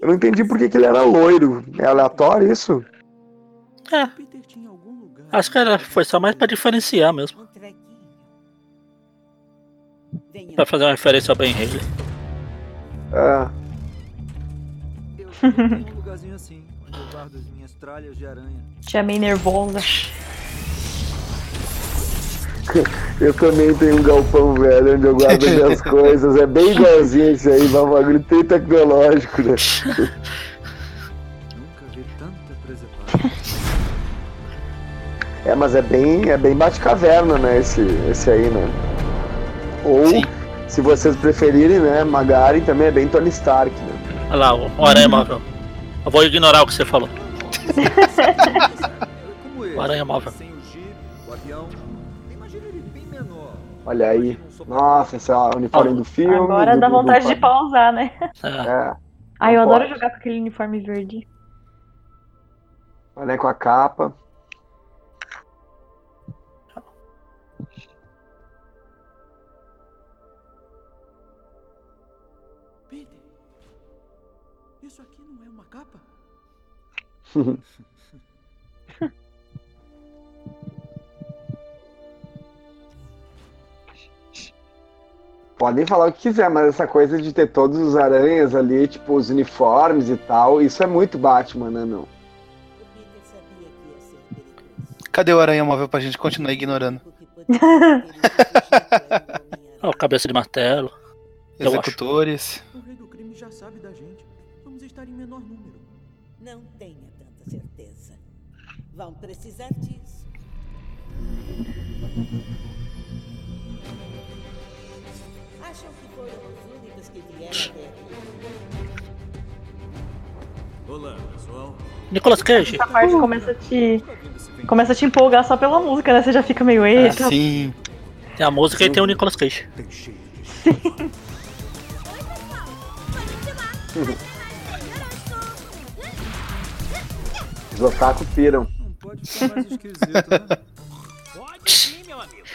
Eu não entendi por que, que ele era loiro. É aleatório isso? É, acho que era, foi só mais pra diferenciar mesmo. Pra fazer uma referência ao Ben Haley. Eu tenho [LAUGHS] lugarzinho assim, onde eu guardo as minhas tralhas de aranha. Tinha meio nervosa. [LAUGHS] Eu também tenho um galpão velho onde eu guardo as minhas [LAUGHS] coisas. É bem igualzinho esse aí, mas é um bagulho bem tecnológico, né? Nunca vi tanta preservada. É, mas é bem, é bem Batcaverna, né? Esse, esse aí, né? Ou, Sim. se vocês preferirem, né? Magari também é bem Tony Stark, né? Olha lá, o, Aranha Móvel. Eu vou ignorar o que você falou. O Aranha Móvel. Sem o jipe, o avião. Imagina ele bem menor. Olha aí. Nossa, esse é o uniforme do filme. Agora do- dá vontade do- de pausar, né? É, É, Ai, eu Não adoro pode. jogar com aquele uniforme verde. olha aí com a capa. Isso aqui não é uma capa? [LAUGHS] Podem falar o que quiser, mas essa coisa de ter todos os aranhas ali, tipo, os uniformes e tal, isso é muito Batman, né, meu? O Peter sabia que ia ser perigoso. Cadê o Aranha Móvel pra gente continuar ignorando? [LAUGHS] O Cabeça de martelo. Eu acho. Executores. Vão precisar disso. Acham que foram os únicos que vieram até aqui? Olá, pessoal. Nicolas Cage. Essa parte começa a te. Começa a te empolgar só pela música, né? Você já fica meio eita. Sim. Tem a música e tem o Nicolas Cage. Os otaku piram. Pode ficar mais esquisito, né? Pode sim, meu amigo.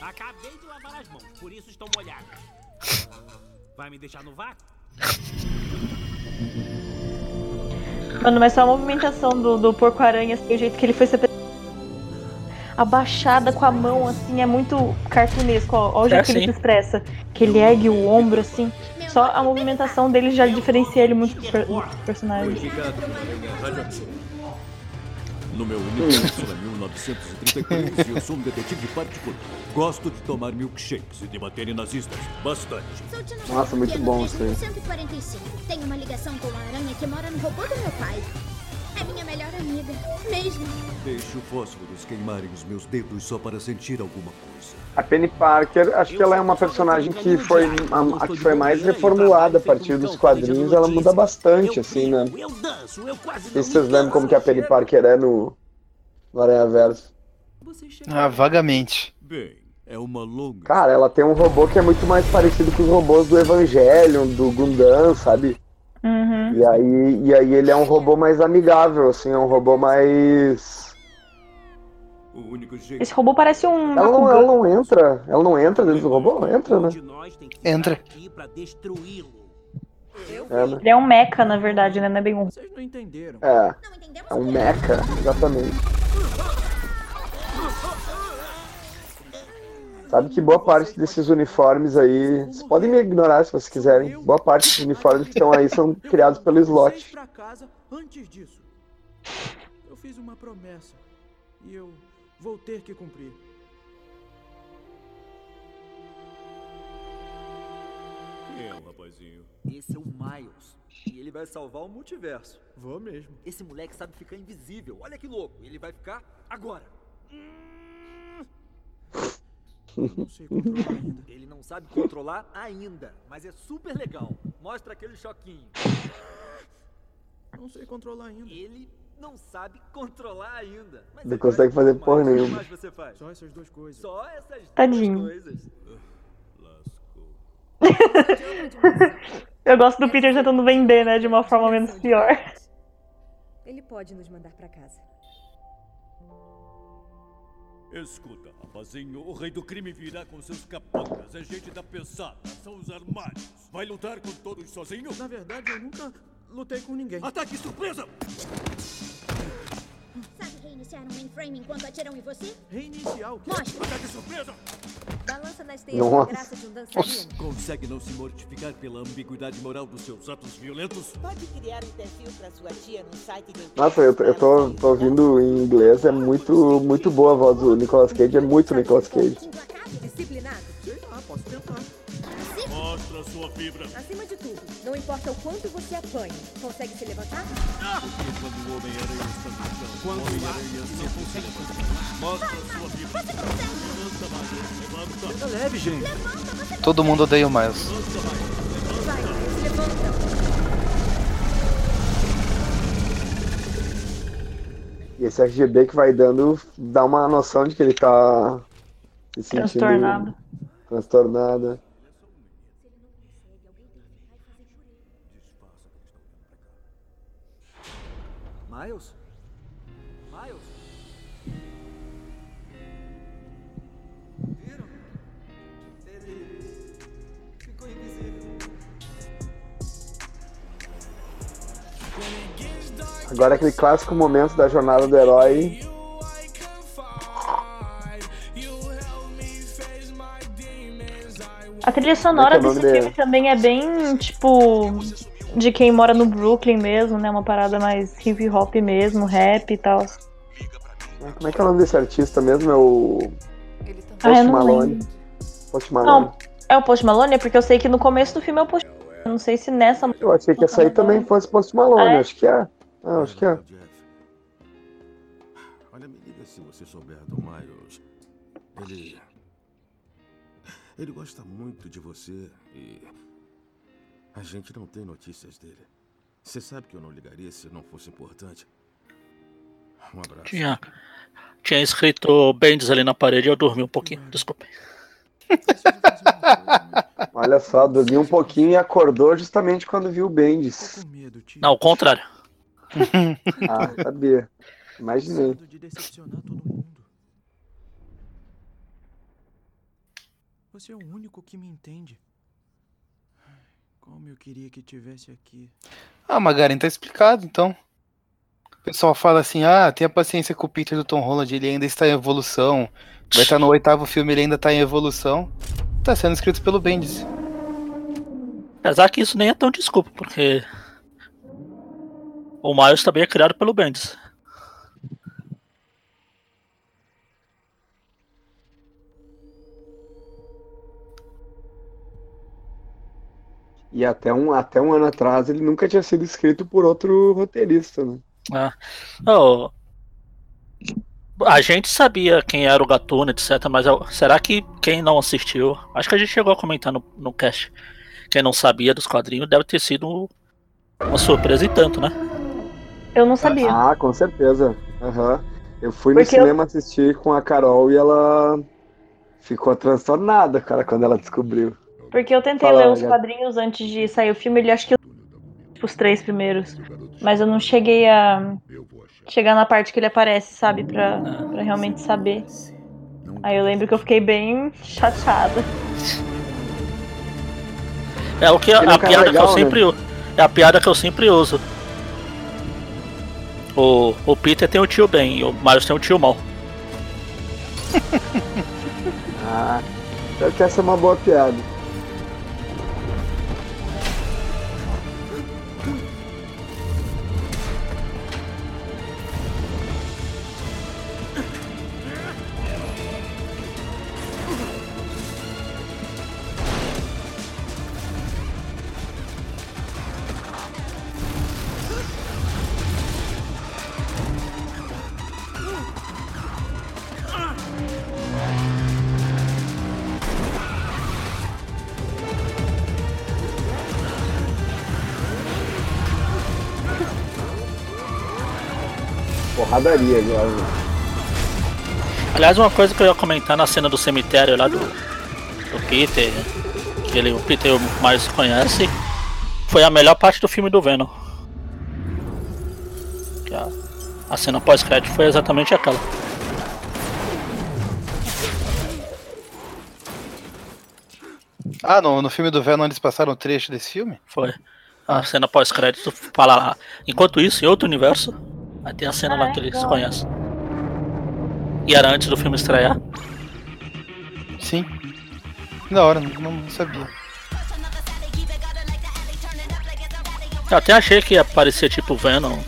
Acabei de lavar as mãos, por isso estou molhado. Vai me deixar no vácuo? Mano, mas só a movimentação do, do porco-aranha, assim, o jeito que ele foi se apre- abaixada com a mão, assim, é muito cartunesco. Ó, ó o jeito É, que ele sim. se expressa. Que ele ergue o ombro, assim. Só a movimentação dele já diferencia ele muito dos per- dos personagens. No meu universo é 1933 e eu sou um detetive particular. Gosto de tomar milkshakes e debater nazistas. Bastante. Nossa, muito bom isso aí. 145. Tenho uma ligação com a aranha que mora no robô do meu pai. É minha melhor amiga. Mesmo. Deixo fósforos queimarem os meus dedos só para sentir alguma coisa. A Penny Parker, acho que ela é uma personagem que foi a, a que foi mais reformulada a partir dos quadrinhos. Ela muda bastante, assim, né? Se vocês lembram como que a Penny Parker é no, no Aranha Verso. Ah, vagamente. Bem, é uma longa. Cara, ela tem um robô que é muito mais parecido com os robôs do Evangelion, do Gundam, sabe? Uhum. E aí, e aí ele é um robô mais amigável, assim, é um robô mais. O único jeito. Esse robô parece um. Ela não, ela não entra. Ela não entra dentro do robô? Entra, né? Entra. É, né? Ele é um mecha, na verdade, né? Não é bem um. Vocês não entenderam. É. É um mecha, exatamente. Sabe que boa parte desses uniformes aí. Vocês podem me ignorar se vocês quiserem. Boa parte dos uniformes que estão aí são [LAUGHS] criados pelo slot. pra casa antes disso. Eu fiz uma promessa e eu vou ter que cumprir. Quem é o rapazinho? Esse é o Miles. E ele vai salvar o multiverso. Vou mesmo. Esse moleque sabe ficar invisível. Olha que louco. Ele vai ficar agora. [LAUGHS] Não sei controlar ainda. Ele não sabe controlar ainda, mas é super legal. Mostra aquele choquinho. Não sei controlar ainda. Ele não sabe controlar ainda. Mas Não ele consegue fazer porra que nenhuma. mais você faz? Só essas duas coisas. Só essas Tadinho. duas coisas. [LAUGHS] Eu gosto do Peter tentando vender, né? De uma forma menos pior. Ele pode nos mandar pra casa. Escuta, rapazinho, o rei do crime virá com seus capangas. É gente da pesada, são os armários. Vai lutar com todos sozinho? Na verdade, eu nunca lutei com ninguém. Ataque surpresa! Sabe reiniciar um mainframe enquanto atiram em você? Reiniciar o quê? Mostra. Ataque surpresa! Balança nas teias com a graça de um dançarino. Consegue não se mortificar pela ambiguidade moral dos seus atos violentos? Pode criar um perfil pra sua tia no site do Nossa, eu, eu tô, tô ouvindo em inglês, é muito, muito boa a voz do Nicolas Cage, é muito Nicolas Cage. Disciplinado? Sei lá, posso tentar. Mostra sua fibra. Acima de tudo, não importa o quanto você apanhe. Consegue se levantar? Porque quando o Homem-Aranha está no chão, o Homem-Aranha se levanta. Mostra sua fibra. Levanta, Miles, levanta. Leve, gente. Todo mundo odeia o Miles. Vai, se levanta. E esse RGB que vai dando dá uma noção de que ele tá se sentindo Transtornado. transtornado. Miles? Miles? Viram? Ele ficou invisível. Agora aquele clássico momento da jornada do herói. A trilha sonora é é desse filme também é bem, tipo, de quem mora no Brooklyn mesmo, né? Uma parada mais hip hop mesmo, rap e tal. Como é que é o nome desse artista mesmo? É o. Ah, Post não Malone. lembro. Post Malone. Não, é o Post Malone? É porque eu sei que no começo do filme é o Post Malone. Eu não sei se nessa. Eu achei que essa aí também fosse Post Malone, Ah, é? acho que é. Ah, acho que é. Olha, me liga se você souber do Miles. Ele. Ele gosta muito de você e. A gente não tem notícias dele. Você sabe que eu não ligaria se não fosse importante. Um abraço. Tinha, tinha escrito Bendis ali na parede e eu dormi um pouquinho. Desculpa. [LAUGHS] Olha só, dormiu um pouquinho e acordou justamente quando viu o Bendis. Não, o contrário. [LAUGHS] Ah, sabia. Imaginei. Você é o único que me entende. Como eu queria que tivesse aqui. Ah, Magarin, tá explicado então. O pessoal fala assim: ah, tenha paciência com o Peter do Tom Holland, ele ainda está em evolução. Vai estar no oitavo filme, ele ainda tá em evolução. Tá sendo escrito pelo Bendis. Apesar que isso nem é tão desculpa, porque. O Miles também é criado pelo Bendis. E até um, até um ano atrás ele nunca tinha sido escrito por outro roteirista, né? Ah. Oh, a gente sabia quem era o Gatuno, etc. Mas eu- será que quem não assistiu. Acho que a gente chegou a comentar no, no cast. Quem não sabia dos quadrinhos deve ter sido uma surpresa e tanto, né? Eu não sabia. Ah, com certeza. Aham. Eu fui Porque no eu- cinema assistir com a Carol e ela ficou transtornada, cara, quando ela descobriu. Porque eu tentei Fala, ler os quadrinhos antes de sair o filme, ele acho que os três primeiros. Mas eu não cheguei a chegar na parte que ele aparece, sabe? Pra, pra realmente saber. Aí eu lembro que eu fiquei bem chateada. É o que Ele é a um piada legal, que eu né? sempre é a piada que eu sempre uso. O, o Peter tem o tio bem e o Miles tem o tio mal. [LAUGHS] Ah, deve que essa é uma boa piada. Porradaria agora. né? Aliás, uma coisa que eu ia comentar na cena do cemitério lá do, do Peter, que ele, o Peter mais conhece, foi a melhor parte do filme do Venom. Que a, a cena pós-crédito foi exatamente aquela. Ah, no, no filme do Venom eles passaram um trecho desse filme? Foi. A cena pós-crédito fala lá. Enquanto isso, em outro universo, aí tem a cena lá que eles se conhecem. E era antes do filme estrear. Sim. Da hora, não, não sabia. Eu até achei que ia parecer tipo Venom.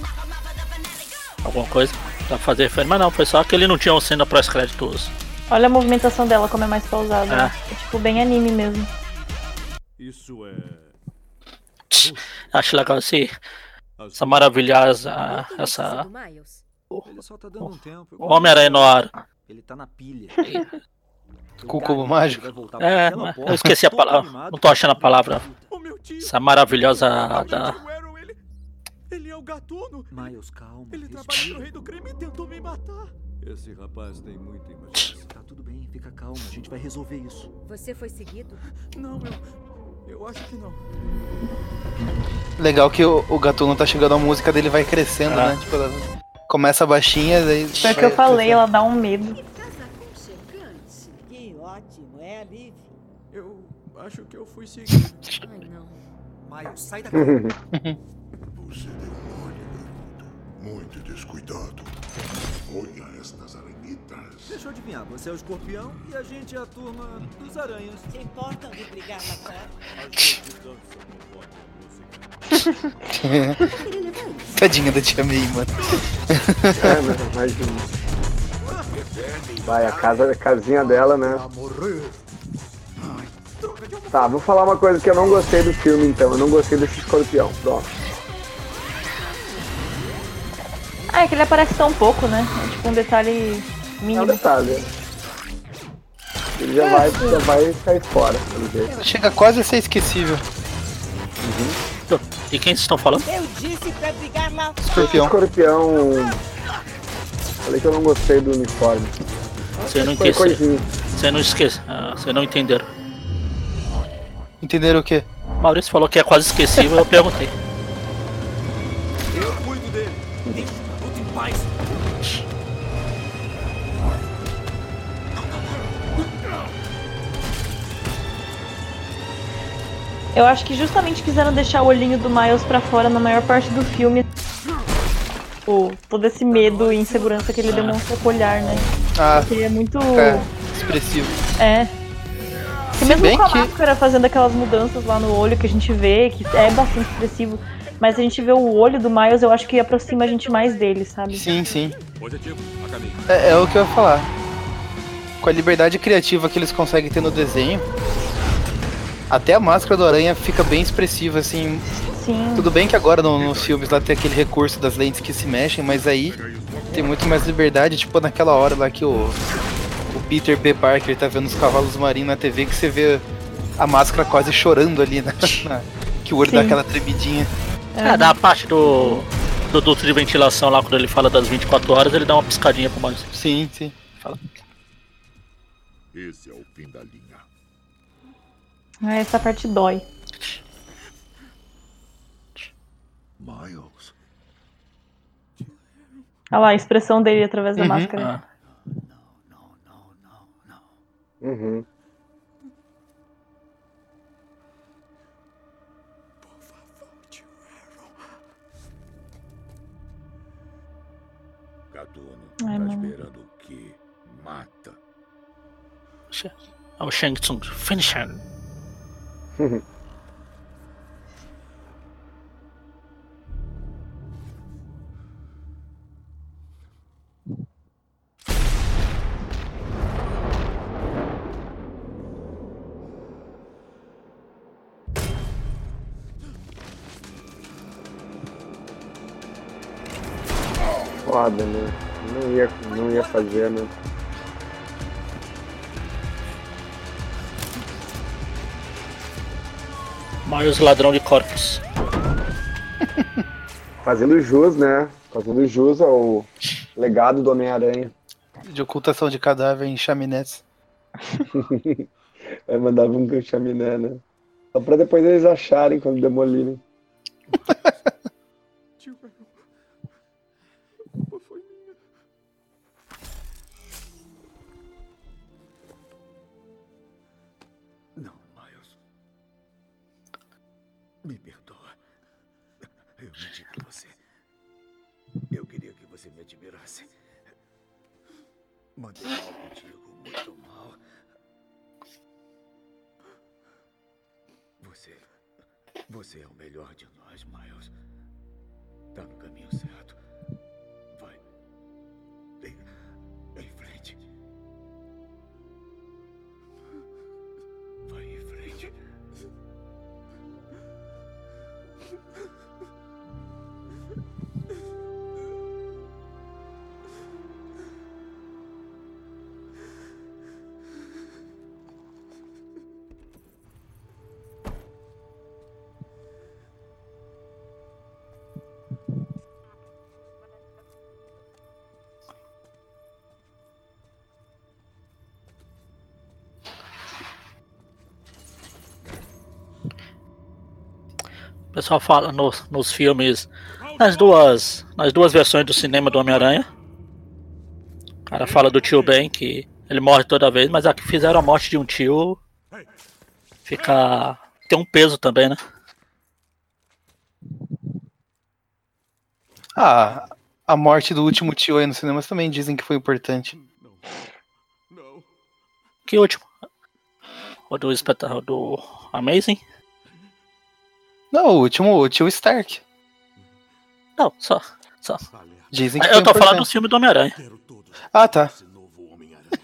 Alguma coisa. Pra fazer referência. Mas não, foi só que ele não tinha uma cena pós-créditos. Olha a movimentação dela, como é mais pausada. É. É tipo bem anime mesmo. Isso é. Acho legal esse, essa maravilhosa. Essa. Ele só tá dando um tempo. O Homem-Aranha no ar. Ele tá na pilha. [LAUGHS] Com o cubo mágico? É, eu esqueci a palavra. Não tô achando a palavra. Essa maravilhosa. Da... Ele é o gatuno. Miles, calma. Ele trabalha pro rei do crime e tentou me matar. Esse rapaz tem muita imaginação. Tá tudo bem, fica calmo. A gente vai resolver isso. Você foi seguido? Não, eu. Eu acho que não. Legal que o, o Gatuno tá chegando, a música dele vai crescendo, Ah. né? Tipo, ela começa baixinha, daí. Foi o que eu falei, ela dá um medo. Que ótimo, é a Liv. Eu acho que eu fui seguido. [LAUGHS] Ai, não. Miles, sai daqui. [LAUGHS] Você deu mole, garoto. Muito descuidado. Deixa eu adivinhar, você é o escorpião e a gente é a turma dos aranhas. Se importam de brigar lá [LAUGHS] fora? Tadinha da tia May, mano. É, né? Imagina. Vai, a casa, a casinha dela, né? Tá, vou falar uma coisa que eu não gostei do filme, então. Eu não gostei desse escorpião. Pronto. Ah, é que ele aparece tão pouco, né? É tipo um detalhe É um mínimo. detalhe. Ele já, vai, já vai sair fora, pelo jeito. Chega quase a ser esquecível. E quem vocês estão falando? Eu disse pra brigar lá. Escorpião. Escorpião. Falei que eu não gostei do uniforme. Você não entendeu. Você não esquece. Ah, você não entenderam. Entenderam o quê? Maurício falou que é quase esquecível, eu perguntei. Eu acho que justamente quiseram deixar o olhinho do Miles pra fora na maior parte do filme. O, todo esse medo e insegurança que ele demonstra com o olhar, né? Ah, Porque é muito. é expressivo. É. Que Se mesmo bem com a que- máscara fazendo aquelas mudanças lá no olho que a gente vê, que é bastante expressivo, mas a gente vê o olho do Miles, eu acho que aproxima a gente mais dele, sabe? Sim, sim. É, é o que eu ia falar. Com a liberdade criativa que eles conseguem ter no desenho, até a máscara do aranha fica bem expressiva, assim. Sim. Tudo bem que agora no- nos filmes lá tem aquele recurso das lentes que se mexem, mas aí tem muito mais liberdade, tipo naquela hora lá que o, o Peter B. Parker tá vendo os cavalos marinhos na TV que você vê a máscara quase chorando ali, na, [LAUGHS] na- que o olho dá Sim. aquela tremidinha. É, da parte do, do duto de ventilação lá, quando ele fala das 24 horas, ele dá uma piscadinha pro Miles. Sim, sim. Fala. Esse é o fim da linha. É, essa parte dói. Miles. Olha lá a expressão dele através da Uhum. máscara. Uhum. Gatuno Ai, tá mano. esperando o quê? Mata. É o Shang Tsung. Finish him. Foda, né? Não ia, não ia fazer, né? Miles ladrão de corpos. [LAUGHS] Fazendo jus, né? Fazendo jus ao legado do Homem-Aranha. De ocultação de cadáver em chaminés. [LAUGHS] Vai mandar um chaminé, né? Só pra depois eles acharem quando demolirem. [LAUGHS] Mandei mal contigo, muito mal. Você. Você é o melhor de nós, Miles. Pessoal fala nos, nos filmes, nas duas, nas duas versões do cinema do Homem-Aranha. O cara fala do tio Ben, que ele morre toda vez, mas a que fizeram a morte de um tio fica. tem um peso também, né? Ah, a morte do último tio aí nos cinemas também dizem que foi importante. Que último? O do espetáculo do Amazing? Não, o último, o tio Stark. Não, só. só. Dizem que Eu tô falando do filme do Homem-Aranha. Ah, tá.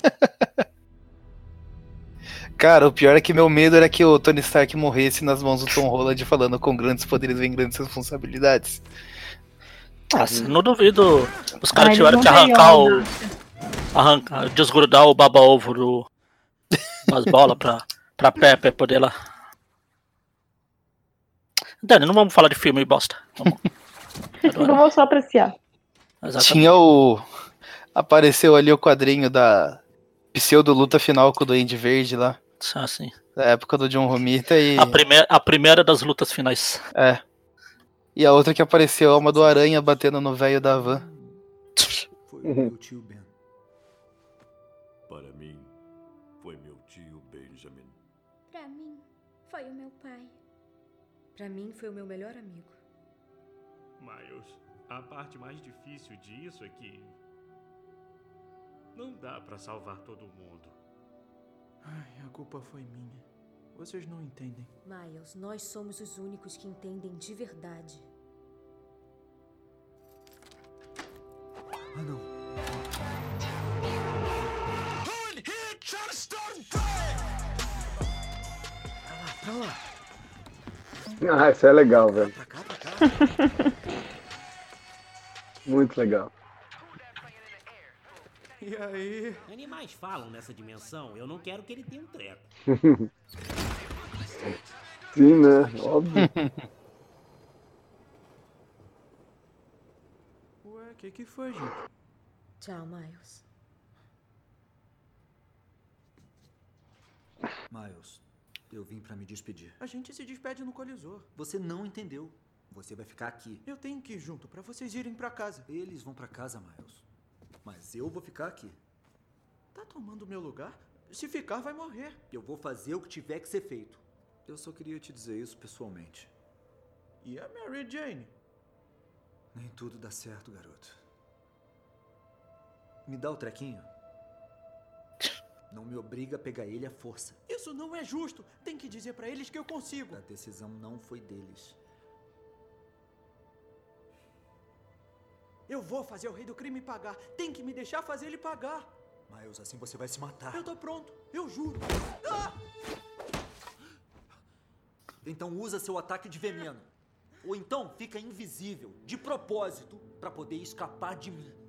[LAUGHS] Cara, o pior é que meu medo era que o Tony Stark morresse nas mãos do Tom Holland falando com grandes poderes vem grandes responsabilidades. Nossa, não duvido. Os caras tiveram que arrancar o. Arrancar, desgrudar o baba-ovo do. Das bolas pra, pra Pepper poder lá. Dani, não vamos falar de filme bosta. Vamos [LAUGHS] só apreciar. Tinha o. Apareceu ali o quadrinho da pseudo luta final com o Duende Verde lá. Ah, sim. Da época do John Romita e. A primeira, a primeira das lutas finais. É. E a outra que apareceu, a alma do aranha batendo no velho da van. Foi o tio Ben. Pra mim, foi o meu melhor amigo. Miles, a parte mais difícil disso é que. Não dá pra salvar todo mundo. Ai, a culpa foi minha. Vocês não entendem. Miles, nós somos os únicos que entendem de verdade. Ah, não. Pra lá. Ah, isso é legal, velho. [LAUGHS] Muito legal. E aí? Animais falam nessa dimensão, eu não quero que ele tenha um treco. [LAUGHS] Sim, né? Óbvio. [LAUGHS] Ué, o que, que foi, gente? Tchau, Miles. Miles, eu vim pra me despedir. A gente se despede no colisor. Você não entendeu. Você vai ficar aqui. Eu tenho que ir junto pra vocês irem pra casa. Eles vão pra casa, Miles. Mas eu vou ficar aqui. Tá tomando meu lugar? Se ficar, vai morrer. Eu vou fazer o que tiver que ser feito. Eu só queria te dizer isso pessoalmente. E a Mary Jane? Nem tudo dá certo, garoto. Me dá o trequinho. Não me obriga a pegar ele à força. Isso não é justo. Tem que dizer pra eles que eu consigo. A decisão não foi deles. Eu vou fazer o rei do crime pagar. Tem que me deixar fazer ele pagar. Miles, assim você vai se matar. Eu tô pronto. Eu juro. Ah! Então usa seu ataque de veneno. Ou então fica invisível, de propósito, pra poder escapar de mim.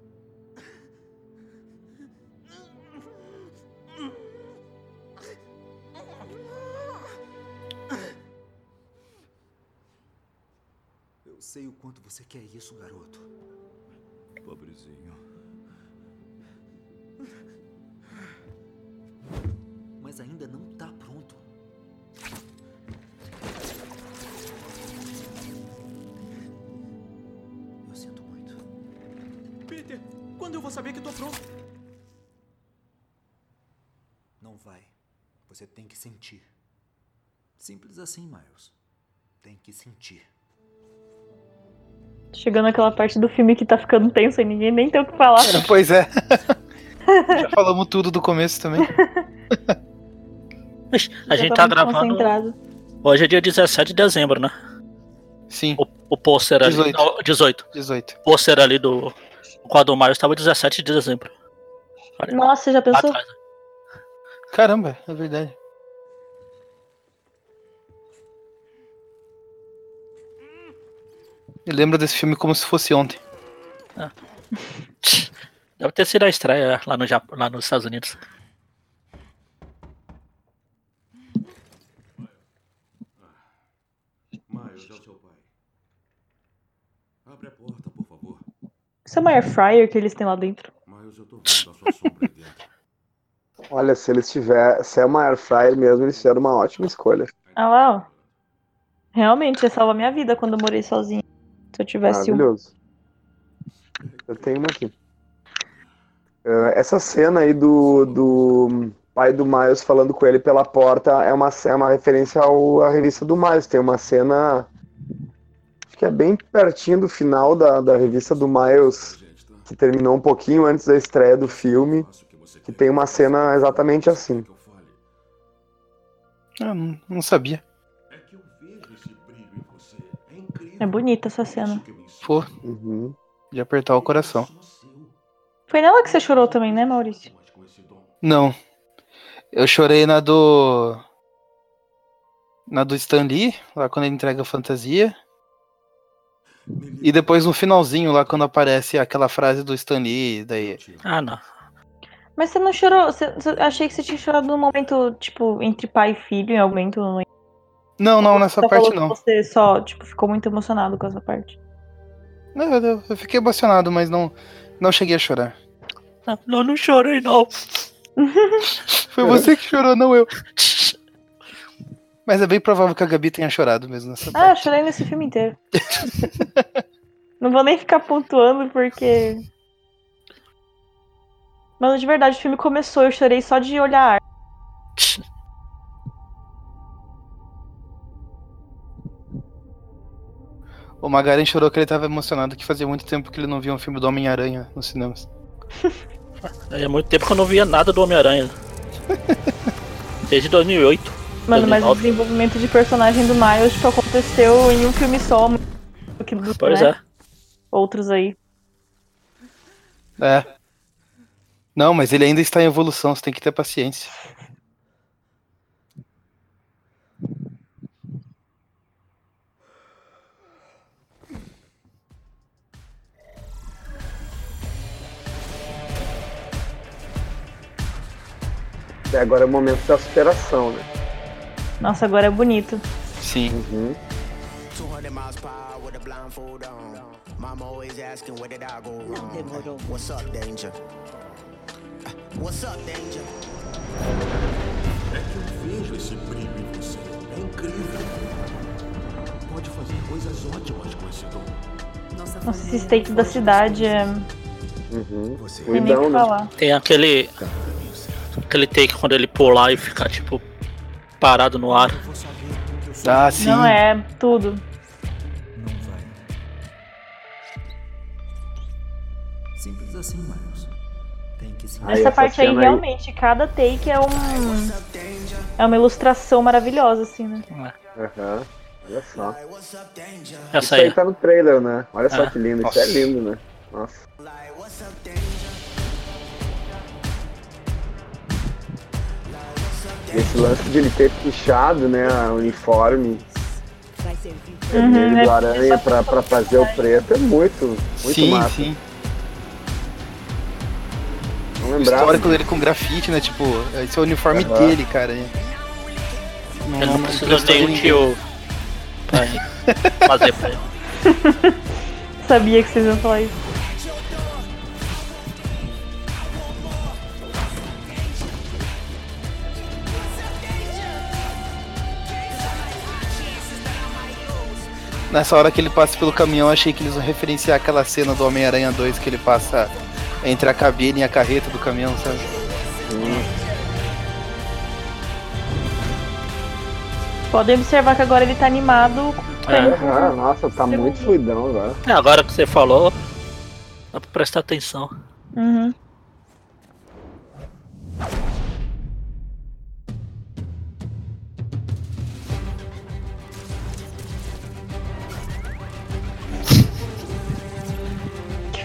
Sei o quanto você quer isso, garoto. Pobrezinho. Mas ainda não tá pronto. Eu sinto muito. Peter, quando eu vou saber que tô pronto? Não vai. Você tem que sentir. Simples assim, Miles. Tem que sentir. Chegando naquela parte do filme que tá ficando tenso e ninguém nem tem o que falar. [LAUGHS] Pois é. Já falamos tudo do começo também. A gente tá gravando. Hoje é dia 17 de dezembro, né? Sim. O, o pôster ali. 18. não, 18. 18. O pôster ali do quadro Mario estava 17 de dezembro. Olha, Nossa, já pensou? atrás. Caramba, é verdade. Eu lembro desse filme como se fosse ontem. Deve ter sido a estreia lá, no Japão, lá nos Estados Unidos. Miles, é o seu pai. Abre a porta, por favor. Isso é uma air fryer que eles têm lá dentro. Miles, eu tô vendo a sua sombra dentro. Olha, se eles tiver, se é uma air fryer mesmo, eles fizeram uma ótima escolha. Ah lá, ó. Realmente, ia salvar minha vida quando eu morei sozinha. Se eu tivesse um. Maravilhoso. Eu tenho uma aqui. Eh, essa cena aí do, do pai do Miles falando com ele pela porta é uma, é uma referência ao, à revista do Miles. Tem uma cena acho que é bem pertinho do final da, da revista do Miles, que terminou um pouquinho antes da estreia do filme, que tem uma cena exatamente assim. Ah, não, não sabia. É bonita essa cena. Pô, Uhum. de apertar o coração. Foi nela que você chorou também, né, Maurício? Não. Eu chorei na do. Na do Stan Lee, lá quando ele entrega a fantasia. E depois no finalzinho, lá quando aparece aquela frase do Stan Lee, daí. Ah, não. Mas você não chorou? Você, você- achei que você tinha chorado no momento, tipo, entre pai e filho, em algum momento. Não. Não, nessa Você parte falou que não. Você só, tipo, ficou muito emocionado com essa parte. Não, eu, eu fiquei emocionado, mas não, não cheguei a chorar. Não, não chorei, não. [LAUGHS] Foi você que chorou, não eu. Mas é bem provável que a Gabi tenha chorado mesmo nessa Ah, eu chorei nesse filme inteiro. [LAUGHS] não vou nem ficar pontuando porque. Mano, de verdade, o filme começou, eu chorei só de olhar [LAUGHS] O Magaren chorou que ele tava emocionado que fazia muito tempo que ele não via um filme do Homem-Aranha nos cinemas. [LAUGHS] É muito tempo que eu não via nada do Homem-Aranha. [LAUGHS] Desde 2008. Mano, mas o 2009. desenvolvimento de personagem do Miles, tipo, aconteceu em um filme só. que do- Pois né? é. Outros aí. É. Não, mas ele ainda está em evolução, você tem que ter paciência. Agora é o momento da superação, né? Nossa, agora é bonito. Sim. Uhum. 200 miles per hour with a blindfold on. Mama always asking where did I go wrong? What's up, danger? Uh, What's up, danger? É que eu vejo esse brilho em você. É incrível. Pode fazer coisas ótimas com esse dom. Nossa, esse steak da cidade é. Uhum. Tem nem o que falar. Tem aquele. Aquele take quando ele pular e ficar, tipo, parado no ar. Ah, sim. Não é tudo. Simples assim, Miles. Tem que se Essa parte aí, realmente, cada take é um. É uma ilustração maravilhosa, assim, né? Aham. Olha só. Essa Isso aí aí. tá no trailer, né? Olha só É. que lindo. Isso é Nossa. lindo, né? Nossa. Esse lance de ele ter puxado, né, a uniforme vermelho Uhum, do é- aranha pra, pra fazer o preto é muito, muito sim, massa. sim. Não O lembrava. histórico dele com grafite, né? Tipo, esse é o uniforme dele, cara. Ele não precisa ter um tio pra [LAUGHS] fazer pra ele. Sabia que vocês iam falar isso. Nessa hora que ele passa pelo caminhão, achei que eles iam referenciar aquela cena do Homem-Aranha 2 que ele passa entre a cabine e a carreta do caminhão, sabe? Podem observar que agora ele tá animado. É. Ah, nossa, tá muito fluidão agora. É, agora que você falou, dá pra prestar atenção. Uhum.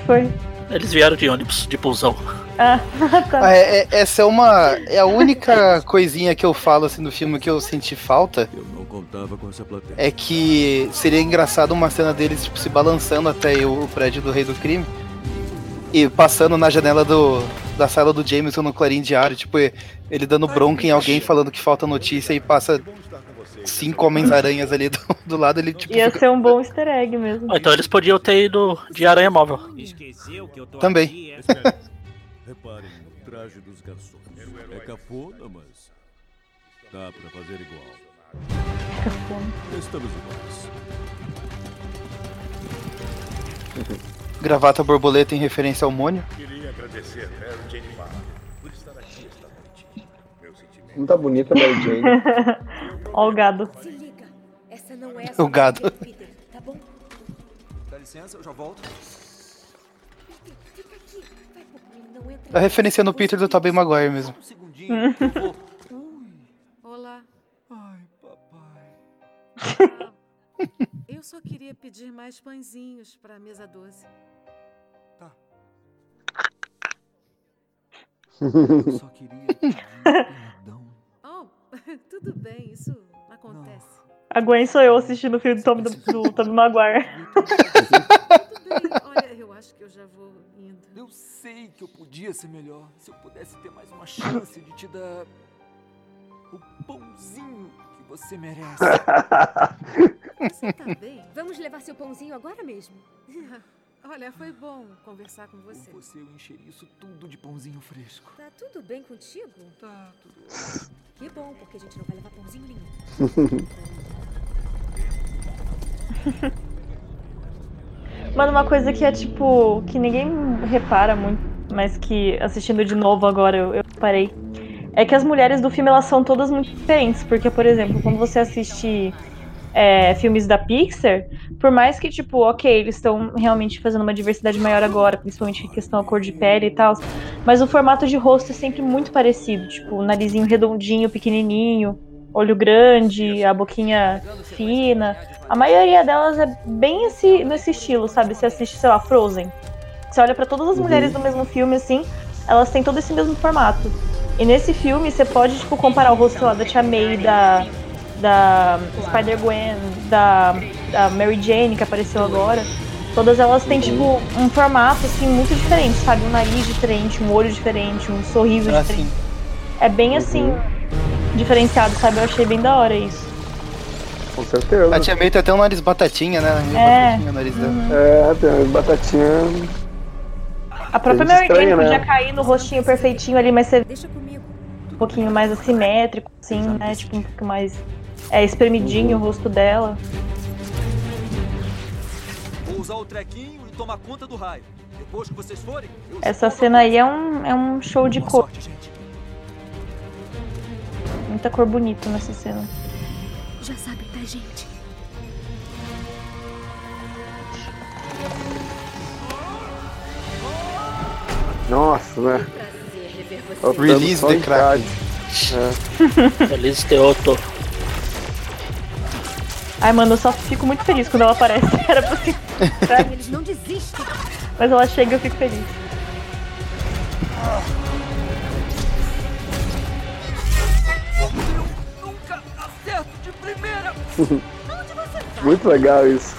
Foi? Eles vieram de ônibus, de busão. Ah, [LAUGHS] tá. Ah, é- é- essa é uma. É a única coisinha que eu falo assim no filme que eu senti falta. Eu não contava com essa plateia. É que seria engraçado uma cena deles tipo, se balançando até o, o prédio do Rei do Crime. E passando na janela do, da sala do Jameson no clarim diário, tipo, ele dando bronca em alguém falando que falta notícia e passa cinco Homens-Aranhas ali do, do lado, ele tipo. Ia fica- ser um bom easter egg mesmo. Ah, então eles podiam ter ido de aranha móvel. Esqueceu que eu tô Também. é? [LAUGHS] Reparem no traje dos garçons. É cafona, mas dá pra fazer igual. Estamos iguais. Gravata borboleta em referência ao Mônio. Queria agradecer a Mary Jane por estar aqui esta noite. Meu sentimento. Não tá bonita a Mary Jane. [LAUGHS] Ó o gado. Se liga. Essa não é a O sua gado. Peter, tá bom? Dá licença, eu já volto. Fica aqui. Vai por mim, não entra. A referência no Peter do Tobey Maguire mesmo. Um segundinho, eu vou. [LAUGHS] Olá. Ai, papai. Ah, eu só queria pedir mais pãezinhos para a mesa 12. Tá. [LAUGHS] Eu só queria pedir perdão [LAUGHS] A Gwen sou eu assistindo o filme do Tom, do, do Tobey Maguire. [LAUGHS] Olha, eu acho que eu já vou indo. Eu sei que eu podia ser melhor. Se eu pudesse ter mais uma chance de te dar o pãozinho que você merece. Você tá bem? Vamos levar seu pãozinho agora mesmo. [LAUGHS] Olha, foi bom conversar com você. Com você eu encheria isso tudo de pãozinho fresco. Tá tudo bem contigo? Tá, tudo Que bom, porque a gente não vai levar pãozinho nenhum. [LAUGHS] Mano, uma coisa que é tipo. que ninguém repara muito, mas que assistindo de novo agora eu, eu parei. É que as mulheres do filme elas são todas muito diferentes. Porque, por exemplo, quando você assiste é, filmes da Pixar, por mais que, tipo, ok, eles estão realmente fazendo uma diversidade maior agora, principalmente em questão da cor de pele e tal, mas o formato de rosto é sempre muito parecido. Tipo, narizinho redondinho, pequenininho, olho grande, a boquinha fina. A maioria delas é bem esse, nesse estilo, sabe? Você assiste, sei lá, Frozen. Você olha pra todas as Uhum. mulheres do mesmo filme, assim, elas têm todo esse mesmo formato. E nesse filme você pode, tipo, comparar o rosto, lá, da Tia May, da, da Spider-Gwen, da, da Mary Jane, que apareceu agora. Todas elas têm, tipo, um formato, assim, muito diferente, sabe? Um nariz diferente, um olho diferente, um sorriso Ah, diferente. sim. É bem, assim, diferenciado, sabe? Eu achei bem da hora isso. Com certeza. A tia May tem até um nariz batatinha, né? É. batatinha o nariz dela. É, tem umas batatinhas. A própria Gente Mary Jane né? podia cair no rostinho perfeitinho ali, mas você um pouquinho mais assimétrico, assim, né? Tipo, um pouco mais é, espremidinho o rosto dela. Vou usar o trequinho e tomar conta do raio. Depois que vocês forem, eu Essa cena aí é um, é um show de cor. Muita cor bonita nessa cena. Já sabem da gente. Nossa, né? Release the Kraken. [LAUGHS] É. Feliz Teoto. Ai, mano, eu só fico muito feliz quando ela aparece. [LAUGHS] Era pra ser. Eles não desistem. Mas ela chega e eu fico feliz. nunca acerto de primeira. Muito legal isso.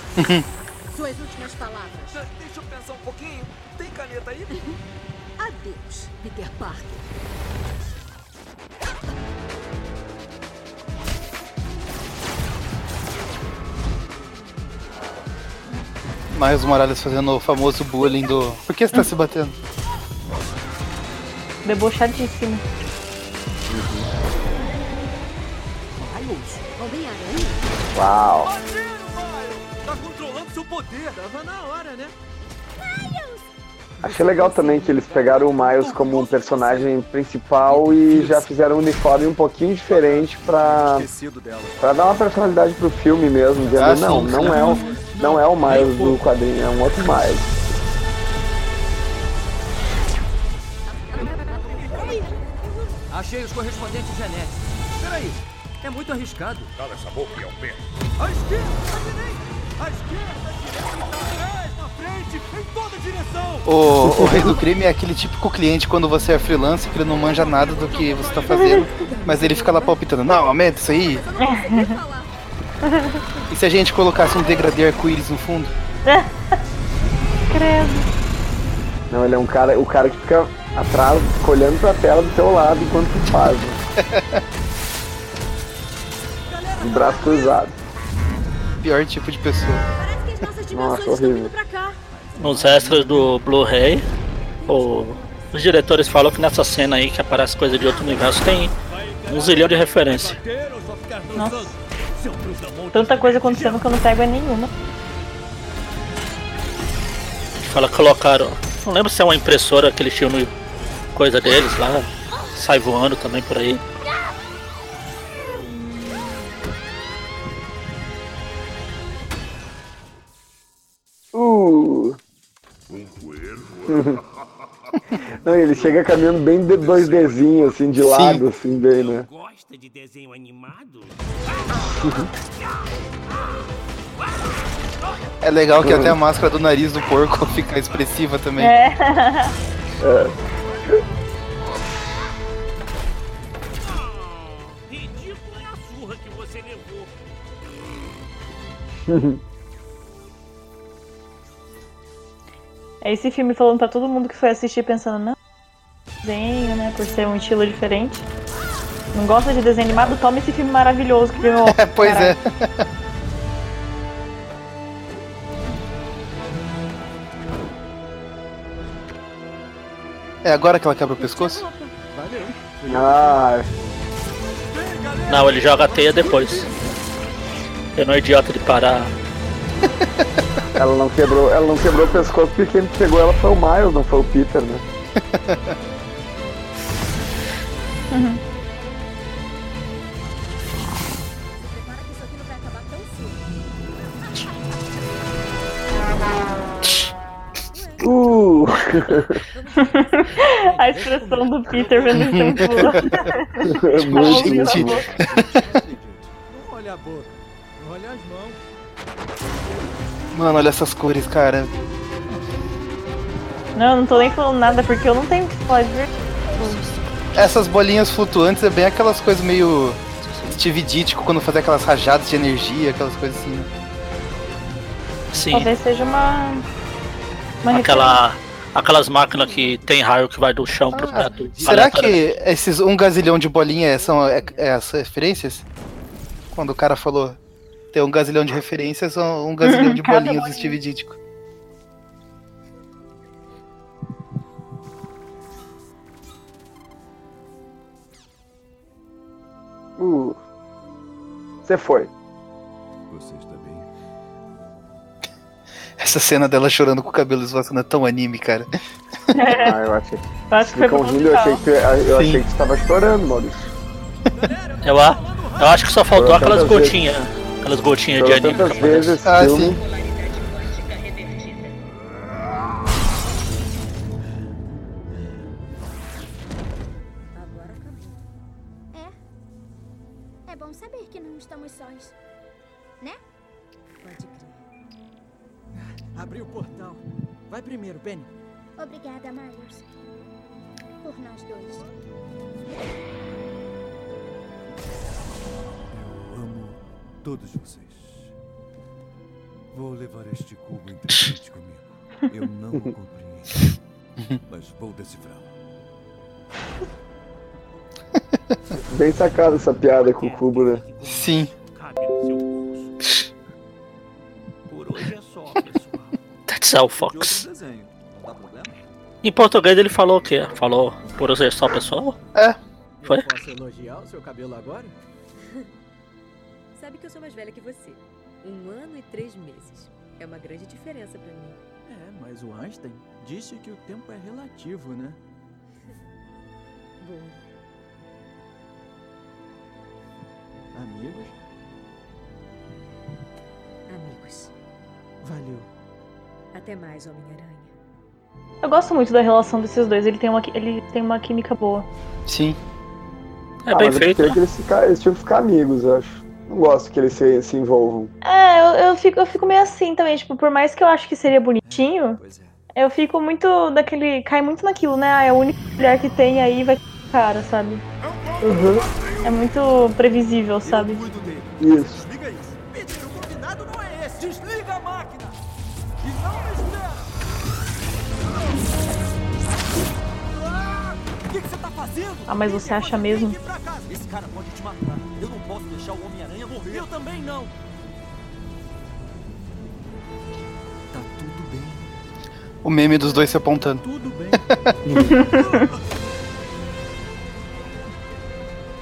Suas últimas palavras. Deixa eu pensar um pouquinho. Tem caneta aí? Adeus, Peter Parker. Miles Morales fazendo o famoso bullying do. Por que você tá se batendo? Debochadíssimo. Uau. Tá controlando seu poder. Tava na hora, né? Achei legal também que eles pegaram o Miles como um personagem principal e já fizeram um uniforme um pouquinho diferente pra, pra dar uma personalidade pro filme mesmo, dizendo, Ah, não, não é, o, não é o Miles do quadrinho, é um outro Miles. Achei os correspondentes genéticos. Peraí, é muito arriscado. Cala essa boca e ao pé. À esquerda, à direita! À esquerda, à direita, atrás, na frente, em toda direção! O, o rei do crime é aquele típico cliente quando você é freelance que ele não manja nada do que você tá fazendo, mas ele fica lá palpitando, não, aumenta isso aí. E se a gente colocasse um degradê arco-íris no fundo? [LAUGHS] Credo. Não, ele é um cara, o cara que fica atrás, olhando pra tela do teu lado enquanto tu faz. [LAUGHS] De braço cruzado. Pior tipo de pessoa. Nossa, horrível. Nos extras do Blu-ray, o- os diretores falam que nessa cena aí que aparece coisa de outro universo tem um zilhão de referência. Nossa. Tanta coisa acontecendo que eu não pego é nenhuma. Fala colocaram. Não lembro se é uma impressora que eles tinham no coisa deles lá. Sai voando também por aí. Uh. [LAUGHS] Não, ele chega caminhando bem de 2Dzinho, assim, de Sim. lado, assim, bem, né? Gosta de desenho animado? [LAUGHS] É legal que até a máscara do nariz do porco [LAUGHS] fica expressiva também. É. É. Ridícula é a surra que você levou. É esse filme falando pra todo mundo que foi assistir pensando, não, desenho, né, por ser um estilo diferente. Não gosta de desenho animado? Toma esse filme maravilhoso que ganhou. [LAUGHS] É, pois é. É agora que ela quebra o pescoço? Ah, Não, ele joga a teia depois. Eu não é idiota de parar. [LAUGHS] ela não quebrou, ela não quebrou o pescoço porque quem pegou ela foi o Miles, não foi o Peter, né? Uh! [LAUGHS] A expressão do Peter vendo o tempo. [LAUGHS] É muito Gente. Não olha a boca, não olha as mãos. Mano, olha essas cores, cara. Não, eu não tô nem falando nada porque eu não tenho o que fazer. Essas bolinhas flutuantes é bem aquelas coisas meio Steve Ditko quando fazia aquelas rajadas de energia, aquelas coisas assim. Sim. Talvez seja uma. uma Aquela, aquelas máquinas que tem raio que vai do chão pro teto. Será que esses um gazilhão de bolinha são é, é as referências? Quando o cara falou tem um gazilhão de referências, são um gazilhão de [LAUGHS] bolinhas do. Steve Ditko. Uh. Você foi. Você está bem? Essa cena dela chorando com o cabelo esvoaçando é tão anime, cara. Ah, [LAUGHS] eu achei. Acho que foi rindo, eu achei que, eu achei que você tava chorando, Maurício. Eu, eu acho que só faltou aquelas gotinhas. Aquelas gotinhas de anime. tantas vezes Ah, filme. É bom saber que não estamos sós. Né? Pode crer. Abriu o portal. Vai primeiro, Penny. Obrigada, Miles. Por nós dois. Todos vocês. Vou levar este cubo inteligente comigo. Eu não o compreendo, [LAUGHS] mas vou decifrá-lo. Bem sacada essa piada com o cubo, né? Sim. Por hoje é só, pessoal. That's all, Fox. Em português ele falou o quê? Falou por ser só pessoal? É. Foi? Posso elogiar o seu cabelo agora? Sabe que eu sou mais velha que você. Um ano e três meses. É uma grande diferença pra mim. É, mas o Einstein disse que o tempo é relativo, né? [LAUGHS] Bom, Amigos, amigos. valeu. Até mais, Homem-Aranha. Eu gosto muito da relação desses dois. Ele tem uma, ele tem uma química boa. Sim. É ah, bem feito. eles, ficar, eles tinham que ficar amigos, eu acho. Não gosto que eles se, se envolvam. É, eu, eu, fico, eu fico meio assim também. Tipo, por mais que eu acho que seria bonitinho, eu fico muito daquele. Cai muito naquilo, né? Ah, é a única mulher que tem aí vai cara, sabe? É muito previsível, sabe? Isso. É. Ah, tá? Ah, mas você acha mesmo? Não posso deixar o Homem-Aranha morrer. Eu também não. Tá tudo bem. O meme dos dois se apontando. Tudo bem. [LAUGHS]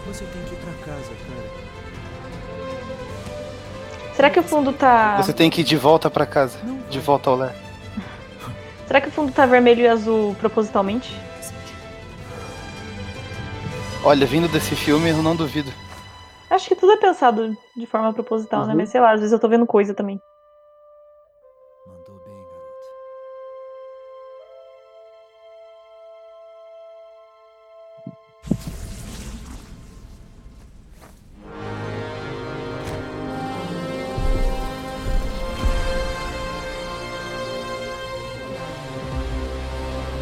Você tem que ir pra casa, cara. Será que o fundo tá. Você tem que ir de volta pra casa. De volta ao lar. [LAUGHS] Será que o fundo tá vermelho e azul propositalmente? Olha, vindo desse filme, eu não duvido. Acho que tudo é pensado de forma proposital, né? Uhum. Mas sei lá, às vezes eu tô vendo coisa também.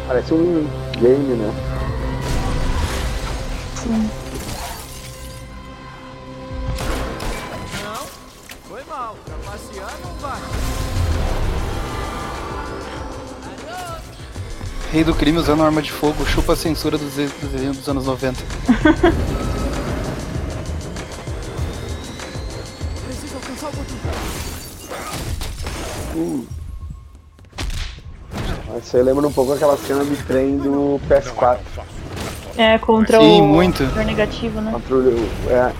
Parece um game, né? Rei do crime usando arma de fogo, chupa a censura dos de- desenhos dos anos 90. Preciso alcançar o botão. Isso aí lembra um pouco aquela cena de trem do PS4. É, contra Sim, o muito. o negativo, né? Contra o. É.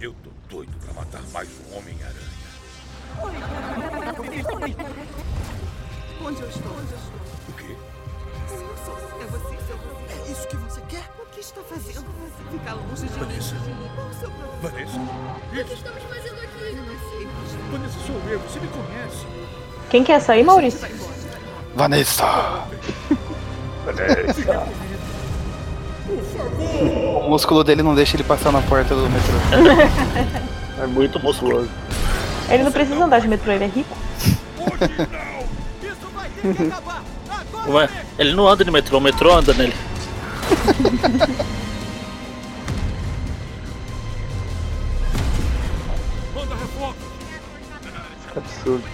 Eu tô doido pra matar mais um Homem-Aranha. Onde eu estou? Longe de Vanessa. mim. Qual o seu problema? Vanessa? O que estamos fazendo aqui? Eu não sei. Vanessa, sou eu. Você me conhece. Quem quer sair, Maurício? Vanessa! O músculo dele não deixa ele passar na porta do metrô. [LAUGHS] É muito musculoso. Ele não precisa andar de metrô, ele é rico. Ué, ele não anda de metrô, o metrô anda nele. [LAUGHS] Absurdo.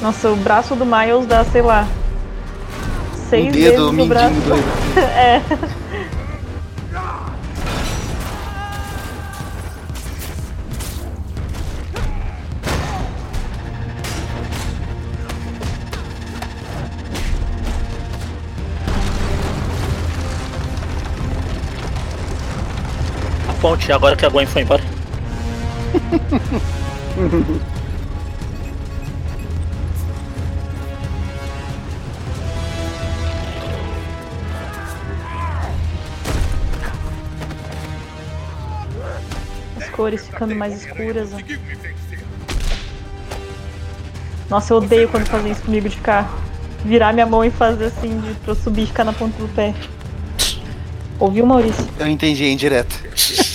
Nossa, o braço do Miles dá, sei lá. Seis vezes dedo o mindinho braço. do- [LAUGHS] é. Ponte, agora que a Gwen foi embora. As cores ficando mais escuras. ó. Nossa, eu odeio quando fazem isso comigo de ficar. Virar minha mão e fazer assim, de, pra eu subir e ficar na ponta do pé. Ouviu, Maurício? Eu entendi em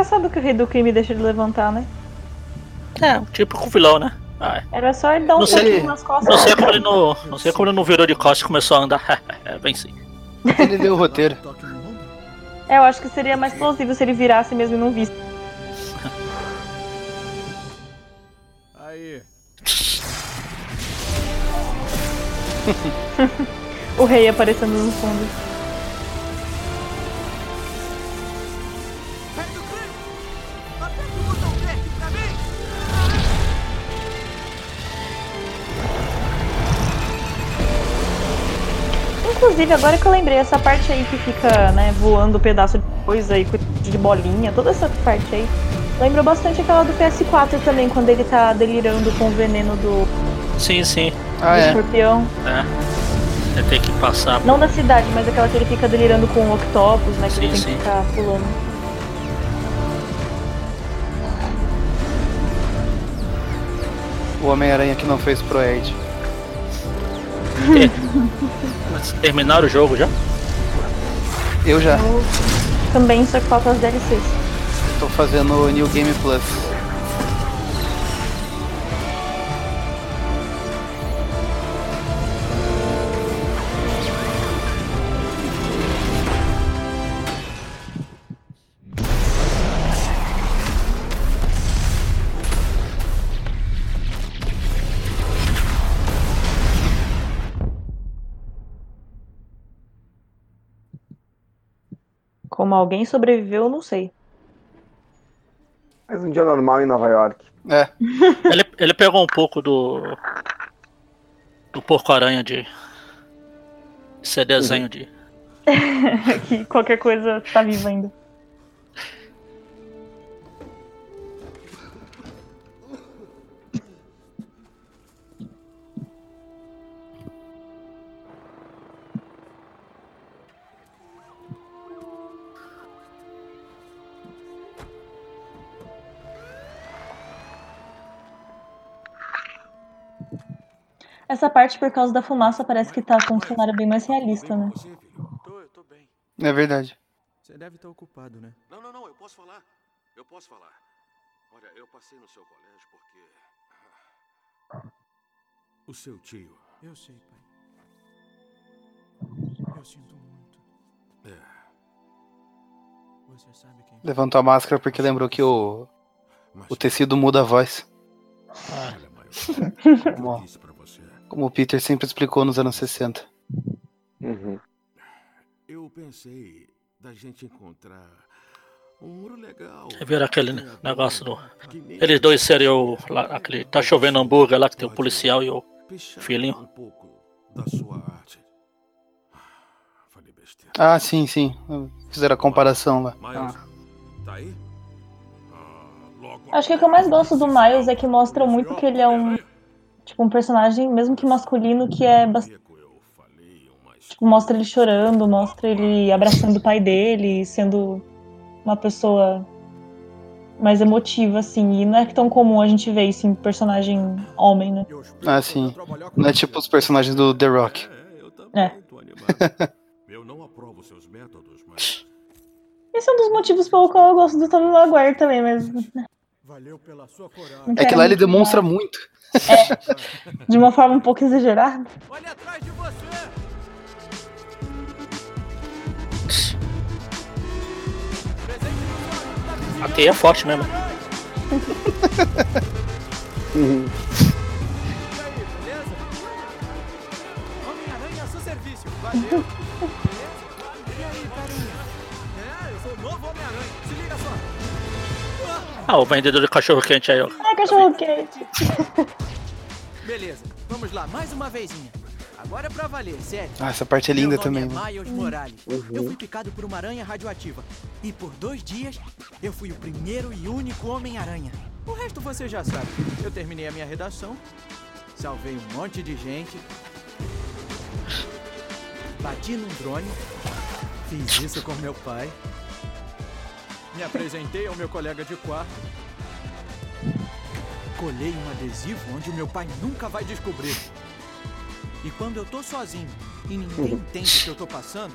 Engraçado que o rei do crime deixa de levantar, né? É, tipo com o vilão, né? Ah, Era só ele dar um pouquinho nas costas. não sei como ele não, não sei como ele não virou de costas e começou a andar. [LAUGHS] Venci. Ele leu o roteiro. É, eu acho que seria mais plausível se ele virasse mesmo e não visse. Aí. [LAUGHS] o rei aparecendo no fundo. Inclusive, agora que eu lembrei, essa parte aí que fica, né, voando pedaço de coisa aí, de bolinha, toda essa parte aí, lembra bastante aquela do PS4 também, quando ele tá delirando com o veneno do, Sim, sim. Ah, do é. escorpião. É. Ele tem que passar. Não na cidade, mas aquela que ele fica delirando com o octopus, né, que Sim, ele tem sim. que ficar pulando. O Homem-Aranha que não fez pro Ed. [LAUGHS] Mas terminaram o jogo já? Eu já. Também, só que falta as DLCs. Tô fazendo o New Game Plus. Como alguém sobreviveu, eu não sei. Mais um dia normal em Nova York. É. [LAUGHS] Ele, ele pegou um pouco do. Do porco-aranha de. Isso é desenho de. [LAUGHS] que qualquer coisa tá viva ainda. Essa parte, por causa da fumaça, parece que tá com um cenário bem mais realista, né? Tô, eu tô bem. É verdade. Você deve estar ocupado, né? Não, não, não, eu posso falar. Eu posso falar. Olha, eu passei no seu colégio porque. O seu tio. Eu sei, pai. Eu sinto muito. É. Você sabe quem. Levantou a máscara porque lembrou que o, o tecido muda a voz. Como, [LAUGHS] como o Peter sempre explicou nos anos 60. Eu pensei da gente encontrar um muro legal. Viram aquele negócio do. Eles dois seriam lá, aquele. Tá chovendo hambúrguer lá que tem o policial e o filhinho. Da sua arte. Ah, sim, sim. Fizeram a comparação lá. Miles, tá aí? Acho que o que eu mais gosto do Miles é que mostra muito que ele é um. Tipo, um personagem, mesmo que masculino, que é bastante. Tipo, mostra ele chorando, mostra ele abraçando o pai dele, sendo uma pessoa mais emotiva, assim. E não é tão comum a gente ver isso em personagem homem, né? Ah, sim. Não é tipo os personagens do The Rock. É. [LAUGHS] Eu não aprovo seus métodos, mas. Esse é um dos motivos pelo qual eu gosto do Tobey Maguire também, mas. Valeu pela sua coragem. Não É que lá ele muito demonstra mais. Muito. De uma forma um pouco exagerada. Olha atrás de você! A teia é forte mesmo. [LAUGHS] Homem-Aranha a seu serviço. Valeu. Ah, o vendedor de cachorro quente aí, ó. Ai, cachorro quente. Beleza, vamos lá, mais uma vezinha. Agora é pra valer, sério. Ah, essa parte é linda também, É né? Miles Morales. Eu fui picado por uma aranha radioativa. E por dois dias, eu fui o primeiro e único Homem-Aranha. O resto você já sabe. Eu terminei a minha redação, salvei um monte de gente, bati num drone, fiz isso com meu pai, me apresentei ao meu colega de quarto, colei um adesivo onde o meu pai nunca vai descobrir. E quando eu tô sozinho e ninguém entende o que eu tô passando,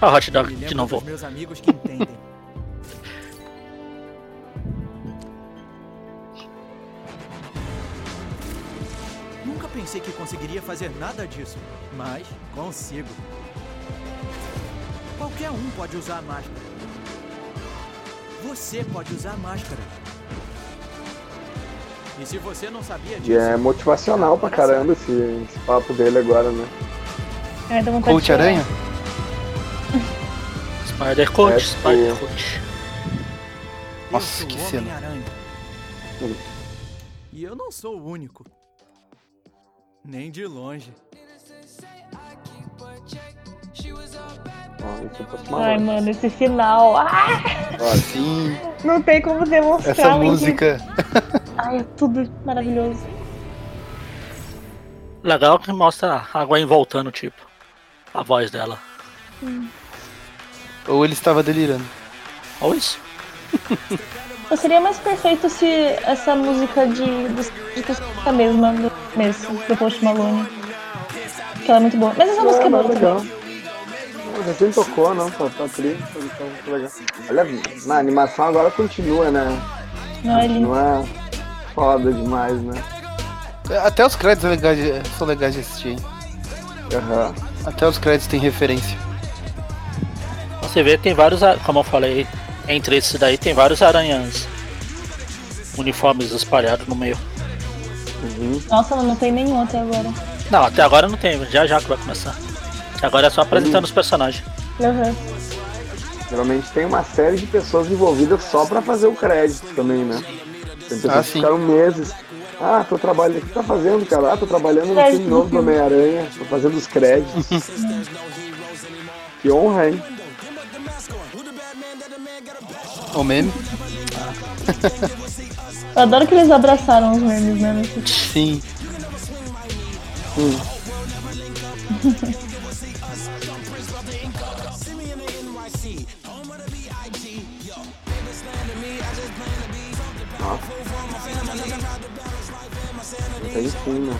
Ah, hot dog, de novo. meus amigos que entendem. Nunca pensei que conseguiria fazer nada disso, mas consigo. Qualquer um pode usar a máscara. Você pode usar máscara. E se você não sabia disso, E é motivacional pra caramba esse, esse papo dele agora, né? Ai, dá vontade de Coach. Aranha? [LAUGHS] Spider Coach, É, Spider Coach. Nossa, que cena. Homem-Aranha. E eu não sou o único. Nem de longe. Ai, mano, esse final. Ah! Ó, Sim. Não tem como demonstrar. Essa que- música. [LAUGHS] Ai, é tudo maravilhoso. Legal que mostra a Gwen voltando, tipo. A voz dela. Ou ele estava delirando. Ou isso. [LAUGHS] Só seria mais perfeito se essa música de, dos créditos fosse a mesma do começo, do Post Malone. Que ela é muito boa. Mas essa música é Não, boa não, legal. também. Já quem tocou, não, tá, tá triste, tá muito legal. Olha, na animação agora continua, né? Não, é. Não é foda demais, né? Até os créditos são legais de, são legais de assistir. Aham. Até os créditos têm referência. Você vê, tem vários, a- como eu falei, entre esses daí tem vários aranhas uniformes espalhados no meio. Nossa, não, não tem nenhum até agora. Não, até agora não tem, já já que vai começar. Agora é só apresentando os personagens. Uhum. Geralmente tem uma série de pessoas envolvidas só pra fazer o crédito também, né? Tem pessoas Ah, que ficaram meses Ah, tô trabalhando. O que tá fazendo, cara? Ah, tô trabalhando no filme novo do. Homem-Aranha. Tô fazendo os créditos. que honra, hein? O meme? Eu adoro que eles abraçaram os memes, né? Sim. Hum. [LAUGHS] Tá em cima.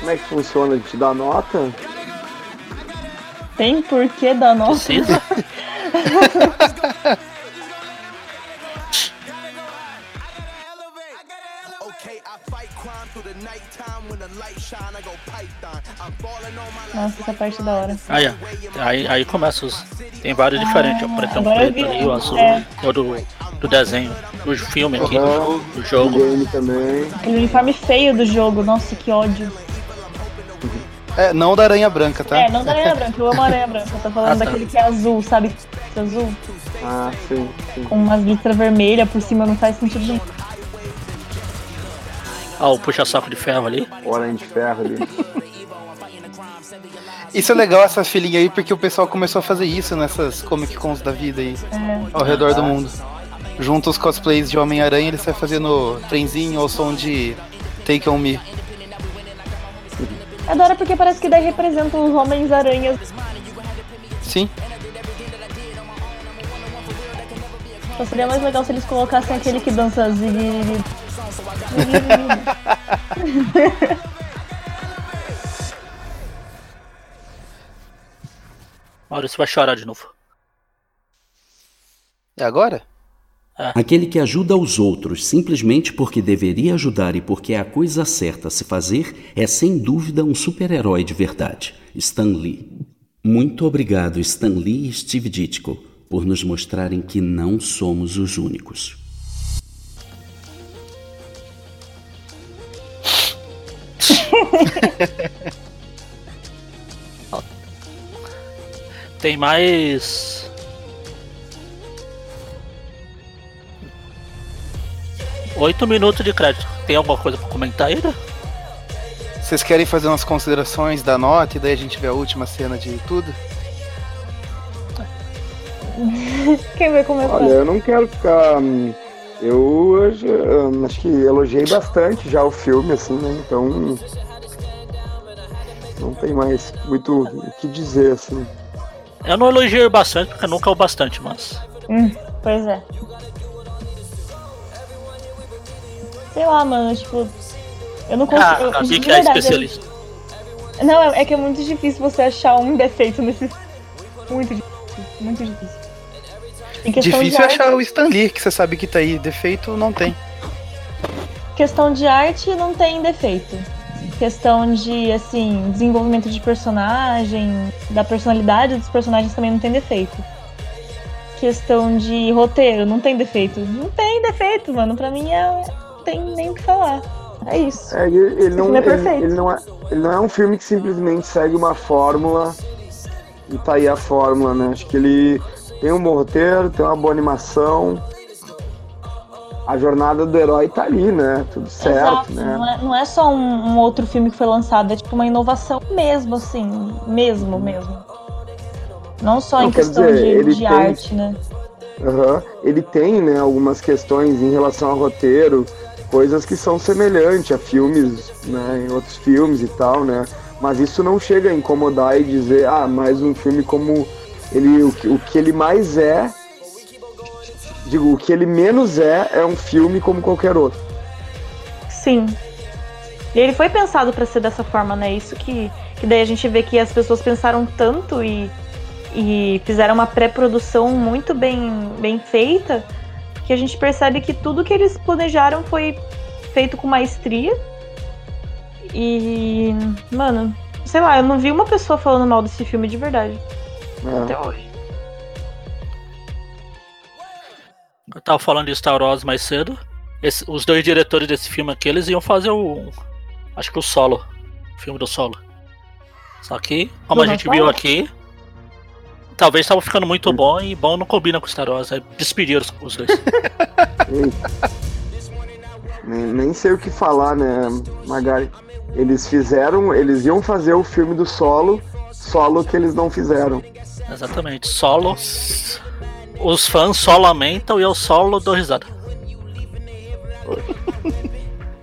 Como é que funciona? Te dá nota? Tem porquê da nossa. Precisa? [LAUGHS] Nossa, essa parte é da hora. Aí, ó. aí, aí começa os. Tem vários diferentes, ó. Pretão preto ali, o azul. é. É o do, do desenho, do filme aqui, Aham. do jogo. Game também. Aquele uniforme feio do jogo, nossa, que ódio. É, não da Aranha Branca, tá? É, não da Aranha Branca, eu amo a Aranha Branca. Eu tô falando Ah, tá. daquele que é azul, sabe? Esse azul, Ah, sim, sim. com umas listras vermelhas por cima, não faz sentido nenhum. Ó, o puxa-saco de ferro ali. Hora de ferro ali. [LAUGHS] Isso é legal, essa filinha aí, porque o pessoal começou a fazer isso nessas Comic Cons da vida aí, É. ao redor do mundo. Junto os cosplays de Homem-Aranha, eles saem fazendo trenzinho ao som de Take On Me. É da hora porque parece que daí representa os Homens-Aranhas. Sim. Só seria mais legal se eles colocassem aquele que dança zig. [LAUGHS] [LAUGHS] Maurício vai chorar de novo. É agora? Aquele que ajuda os outros simplesmente porque deveria ajudar e porque é a coisa certa a se fazer é sem dúvida um super-herói de verdade, Stan Lee. Muito obrigado, Stan Lee e Steve Ditko, por nos mostrarem que não somos os únicos. [LAUGHS] Tem mais. Oito minutos de crédito. Tem alguma coisa pra comentar ainda? Vocês querem fazer umas considerações da nota e daí a gente vê a última cena de tudo? [LAUGHS] Quem vai começar? Olha, eu não quero ficar. hum, Eu hoje, hum, acho que elogiei bastante já o filme, assim, né? Então. Não tem mais muito o que dizer, assim. Eu não elogio bastante, porque nunca é o bastante, mas. Hum, pois é. Sei lá, mano, tipo. Eu não consigo. Ah, eu- a Vicky é verdade, eu- especialista. Não, é é que é muito difícil você achar um defeito nesse. Muito difícil. Muito difícil. Difícil é arte, achar o Stan Lee, que você sabe que tá aí. Defeito não tem. questão de arte não tem defeito. Questão de, assim, desenvolvimento de personagem, da personalidade dos personagens também não tem defeito. Questão de roteiro, não tem defeito. Não tem defeito, mano. Pra mim é. Não tem nem o que falar. É isso. É, ele, ele não, filme é ele, perfeito. ele não é, ele não é um filme que simplesmente segue uma fórmula e tá aí a fórmula, né? Acho que ele tem um bom roteiro, tem uma boa animação. A jornada do herói tá ali, né? Tudo certo, Exato, né? Não, é, não é só um, um outro filme que foi lançado, é tipo uma inovação mesmo, assim. Mesmo, mesmo. Não só Não, em questão dizer, de, de tem- arte, né? Aham. Ele tem, né, algumas questões em relação ao roteiro, coisas que são semelhantes a filmes, né, em outros filmes e tal, né? Mas isso não chega a incomodar e dizer, ah, mais um filme como ele, o, que- o que ele mais é, digo, o que ele menos é, é um filme como qualquer outro. Sim. E ele foi pensado pra ser dessa forma, né? Isso que, que daí a gente vê que as pessoas pensaram tanto e, e fizeram uma pré-produção muito bem, bem feita, que a gente percebe que tudo que eles planejaram foi feito com maestria. E, mano, sei lá, eu não vi uma pessoa falando mal desse filme de verdade. É. Até hoje. Eu tava falando de Star Wars mais cedo. Esse- os dois diretores desse filme aqui, eles iam fazer o. Acho que o solo. O filme do solo. Só que, como a gente viu aqui, talvez tava ficando muito bom e bom não combina com Star Wars. Aí despediram os- os dois. [LAUGHS] Nem, nem sei o que falar, né, Magari? Eles fizeram, eles iam fazer o filme do solo, solo que eles não fizeram. Exatamente. Solo. Os fãs só lamentam e eu solo dou risada. [LAUGHS]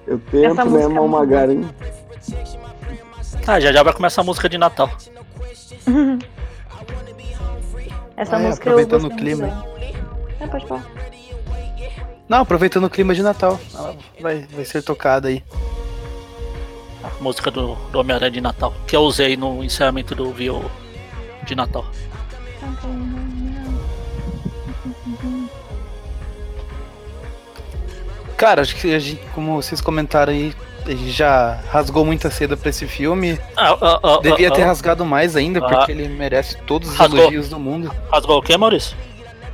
Eu tento, né, música é Mal muito Magari? Ah, já já vai começar a música de Natal. [LAUGHS] Essa Ah, é, música eu aproveitando gostei o clima. É, pode falar. Não, aproveitando o clima de Natal. Ela vai, vai ser tocada aí. A música do, do Homem-Aranha de Natal. Que eu usei no encerramento do View de Natal. Cara, acho que a gente, como vocês comentaram aí, a gente já rasgou muita seda pra esse filme. Ah, ah, ah, Devia ah, ter ah. rasgado mais ainda, Ah. porque ele merece todos os Rasgou. elogios do mundo. Rasgou o que, Maurício?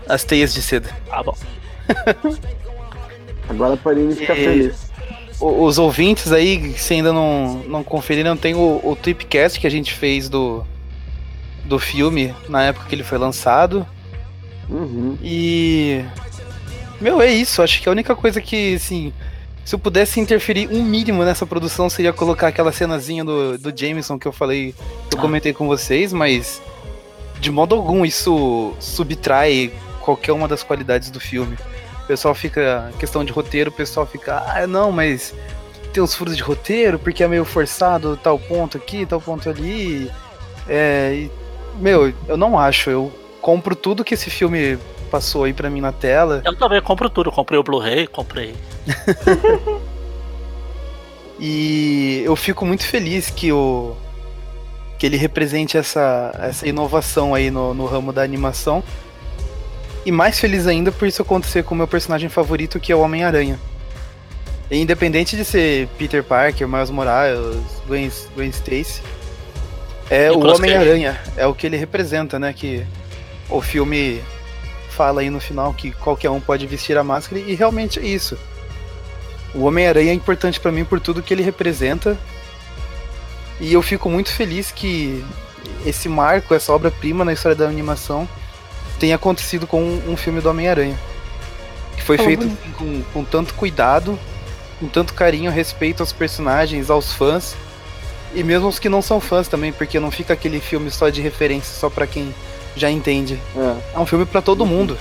As teias de seda. Ah, bom. [LAUGHS] Agora a Panini fica E- feliz. O- Os ouvintes aí, se ainda não, não conferiram, tem o, o Tripcast que a gente fez do, do filme na época que ele foi lançado. Uhum. E. Meu, é isso. Acho que a única coisa que, assim. Se eu pudesse interferir um mínimo nessa produção seria colocar aquela cenazinha do, do Jameson que eu falei, que eu comentei com vocês, mas de modo algum isso subtrai qualquer uma das qualidades do filme. O pessoal fica. Questão de roteiro, o pessoal fica. Ah, não, mas tem uns furos de roteiro, porque é meio forçado tal ponto aqui, tal ponto ali. É. e, meu, eu não acho. Eu compro tudo que esse filme passou aí pra mim na tela. Eu também compro tudo. Comprei o Blu-ray, comprei. [LAUGHS] E eu fico muito feliz que o que ele represente essa, essa inovação aí no, no ramo da animação. E mais feliz ainda por isso acontecer com o meu personagem favorito, que é o Homem-Aranha. Independente de ser Peter Parker, Miles Morales, Gwen, Gwen Stacy, é o. Homem-Aranha, é o que ele representa, né? Que o filme fala aí no final que qualquer um pode vestir a máscara e realmente é isso. O Homem-Aranha é importante pra mim por tudo que ele representa. E eu fico muito feliz que esse marco, essa obra-prima na história da animação, tenha acontecido com um, um filme do Homem-Aranha. Que foi feito assim, com, com tanto cuidado, com tanto carinho, respeito aos personagens, aos fãs. E mesmo os que não são fãs também, porque não fica aquele filme só de referência, só pra quem já entende. É, um filme pra todo mundo.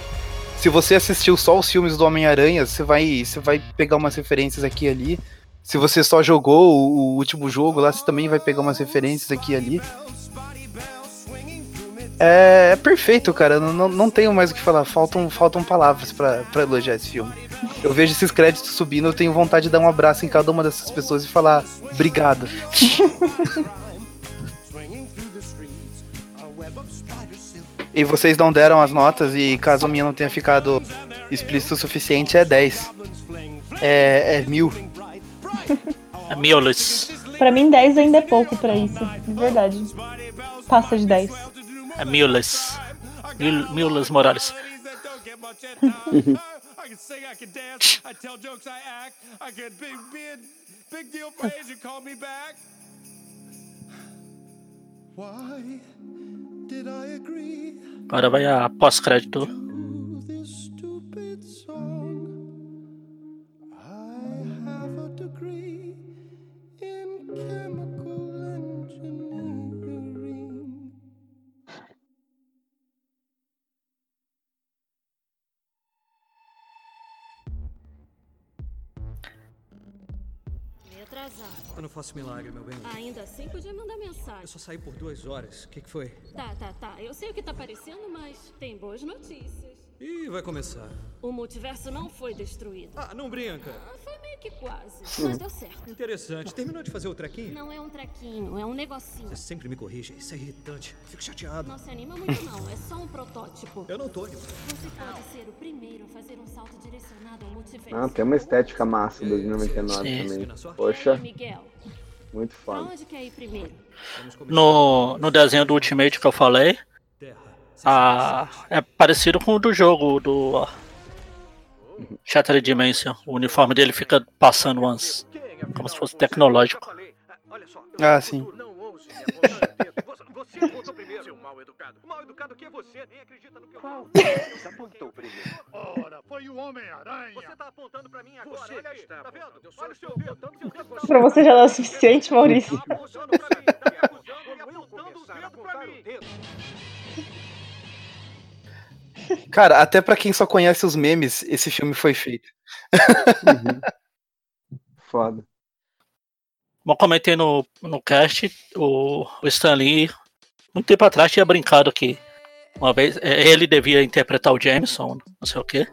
Se você assistiu só os filmes do Homem-Aranha, você vai, você vai pegar umas referências aqui e ali. Se você só jogou o, último jogo lá, você também vai pegar umas referências aqui e ali. É, é perfeito, cara. Não, não, não tenho mais o que falar. Faltam, faltam palavras pra elogiar esse filme. Eu vejo esses créditos subindo, eu tenho vontade de dar um abraço em cada uma dessas pessoas e falar obrigado. [LAUGHS] E vocês não deram as notas e caso a minha não tenha ficado explícito o suficiente, é 10. É, é mil. É Miolis. Pra mim, 10 ainda é pouco pra isso. De verdade. Passa de 10. É Miolis. Mil- Miolis Morales. Why did I agree Agora vai a pós-crédito. Eu não faço milagre, meu bem. Ainda assim, podia mandar mensagem. Eu só saí por duas horas. O que, que foi? Tá, tá, tá. Eu sei o que tá parecendo, mas tem boas notícias. Ih, vai começar. O multiverso não foi destruído. Ah, não brinca. Foi meio que quase, mas deu certo. Interessante. Terminou de fazer o trequinho? Não é um trequinho, é um negocinho. Você sempre me corrige. Isso é irritante. Fico chateado. Não se anima muito não, é só um protótipo. Eu não tô animado. Você pode ser o primeiro a fazer um salto direcionado ao multiverso. Não, tem uma estética massa 2099 Sim. também. Poxa, Miguel, muito foda. onde quer ir primeiro? No, no desenho do Ultimate que eu falei, a, é parecido com o do jogo do Shattered Dimension. O uniforme dele fica passando umas. Como se fosse tecnológico. Ah, sim. Você apontou primeiro. Seu mal educado. O mal educado que é você, nem acredita no que eu falo. Você apontou primeiro. Ora, foi o Homem-Aranha. Você tá apontando pra mim agora, Você olha aí. está Tá vendo? apontando, eu só Olha o seu estou dedo. Seu dedo Pra você já não é o suficiente, Maurício. apontando pra mim. Tá me acusando e apontando o dedo pra mim. Cara, até pra quem só conhece os memes, esse filme foi feito. Foda. Como eu comentei no, no cast, o, o Stan Lee, muito tempo atrás, tinha brincado que uma vez eh, ele devia interpretar o Jameson, não sei o quê.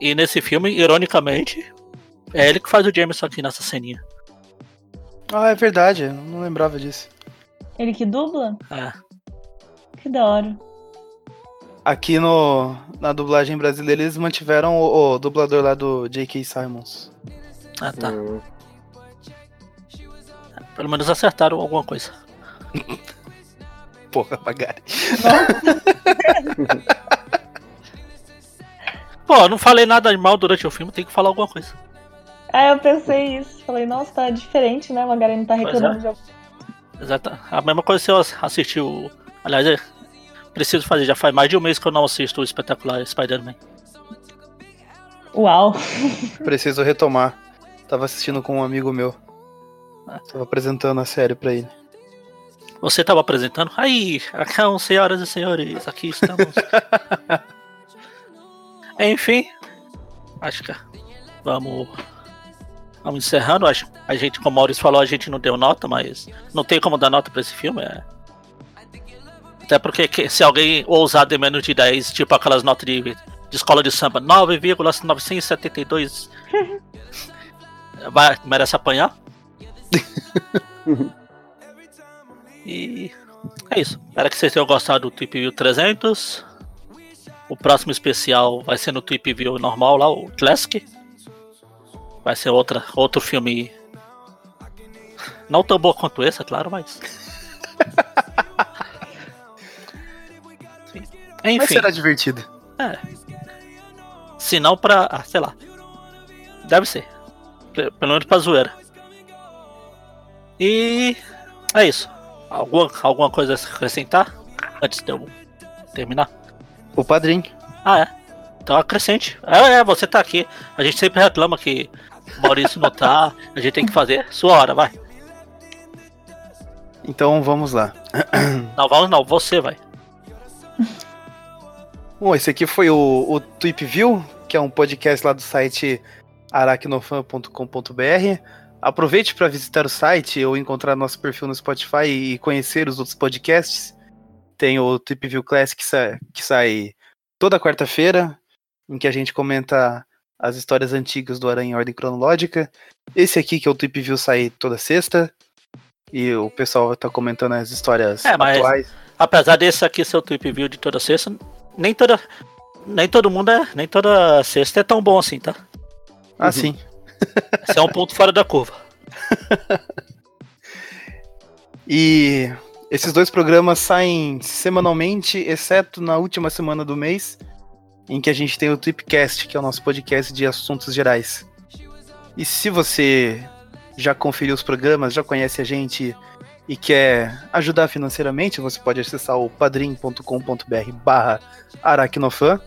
E nesse filme, ironicamente, é ele que faz o Jameson aqui nessa ceninha. Ah, é verdade, eu não lembrava disso. Ele que dubla? É. Que da hora. Aqui no, na dublagem brasileira eles mantiveram o, o dublador lá do J.K. Simons. Ah, tá. Pelo menos acertaram alguma coisa. [LAUGHS] Porra, Magari. [LAUGHS] Pô, eu não falei nada de mal durante o filme, tem que falar alguma coisa. Ah, eu pensei isso. Falei, nossa, tá diferente, né? Magari não tá Pois reclamando é. de algo. Exato. A mesma coisa se eu assistir o. Aliás, é, preciso fazer, já faz mais de um mês que eu não assisto o espetacular Spider-Man. Uau. [LAUGHS] Preciso retomar. Tava assistindo com um amigo meu. Tava apresentando a série pra ele. Você tava apresentando? Aí, então, senhoras e senhores, aqui estamos. [LAUGHS] Enfim, acho que vamos, vamos encerrando. Acho a gente, como o Maurício falou, a gente não deu nota, mas não tem como dar nota pra esse filme. É... Até porque que- se alguém ousar de menos de 10, tipo aquelas notas de, de escola de samba, 9,972, vai, merece apanhar. [LAUGHS] E é isso. Espero que vocês tenham gostado do Trip View 300. O próximo especial vai ser no Trip View normal lá, o Classic. Vai ser outra, outro filme. Não tão bom quanto esse, é claro, mas. [LAUGHS] Enfim. Mas será divertido. É. Se não pra. Ah, sei lá. Deve ser. Pe- Pelo menos pra zoeira. E. É isso. Alguma, alguma coisa a acrescentar? Antes de eu terminar? O padrinho. Ah, é. Então acrescente. É, é, você tá aqui. A gente sempre reclama que o Maurício não tá. A gente tem que fazer. Sua hora, vai. Então vamos lá. Não, vamos não, você vai. Bom, esse aqui foi o, o Tweep View, que é um podcast lá do site aracnofan.com.br. Aproveite para visitar o site ou encontrar nosso perfil no Spotify e conhecer os outros podcasts. Tem o Tweep View Classic que sai, que sai toda quarta-feira, em que a gente comenta as histórias antigas do Aranha em ordem cronológica. Esse aqui, que é o Tweep View, sai toda sexta. E o pessoal estar comentando as histórias É, mas atuais. apesar desse aqui ser o Trip View de toda sexta, nem toda. Nem todo mundo é. Nem toda sexta é tão bom assim, tá? Ah, sim. Esse é um ponto fora da curva. [LAUGHS] E esses dois programas saem semanalmente, exceto na última semana do mês, em que a gente tem o Tripcast, que é o nosso podcast de assuntos gerais. E se você já conferiu os programas, já conhece a gente e quer ajudar financeiramente, você pode acessar o padrim.com.br barra aracnofan.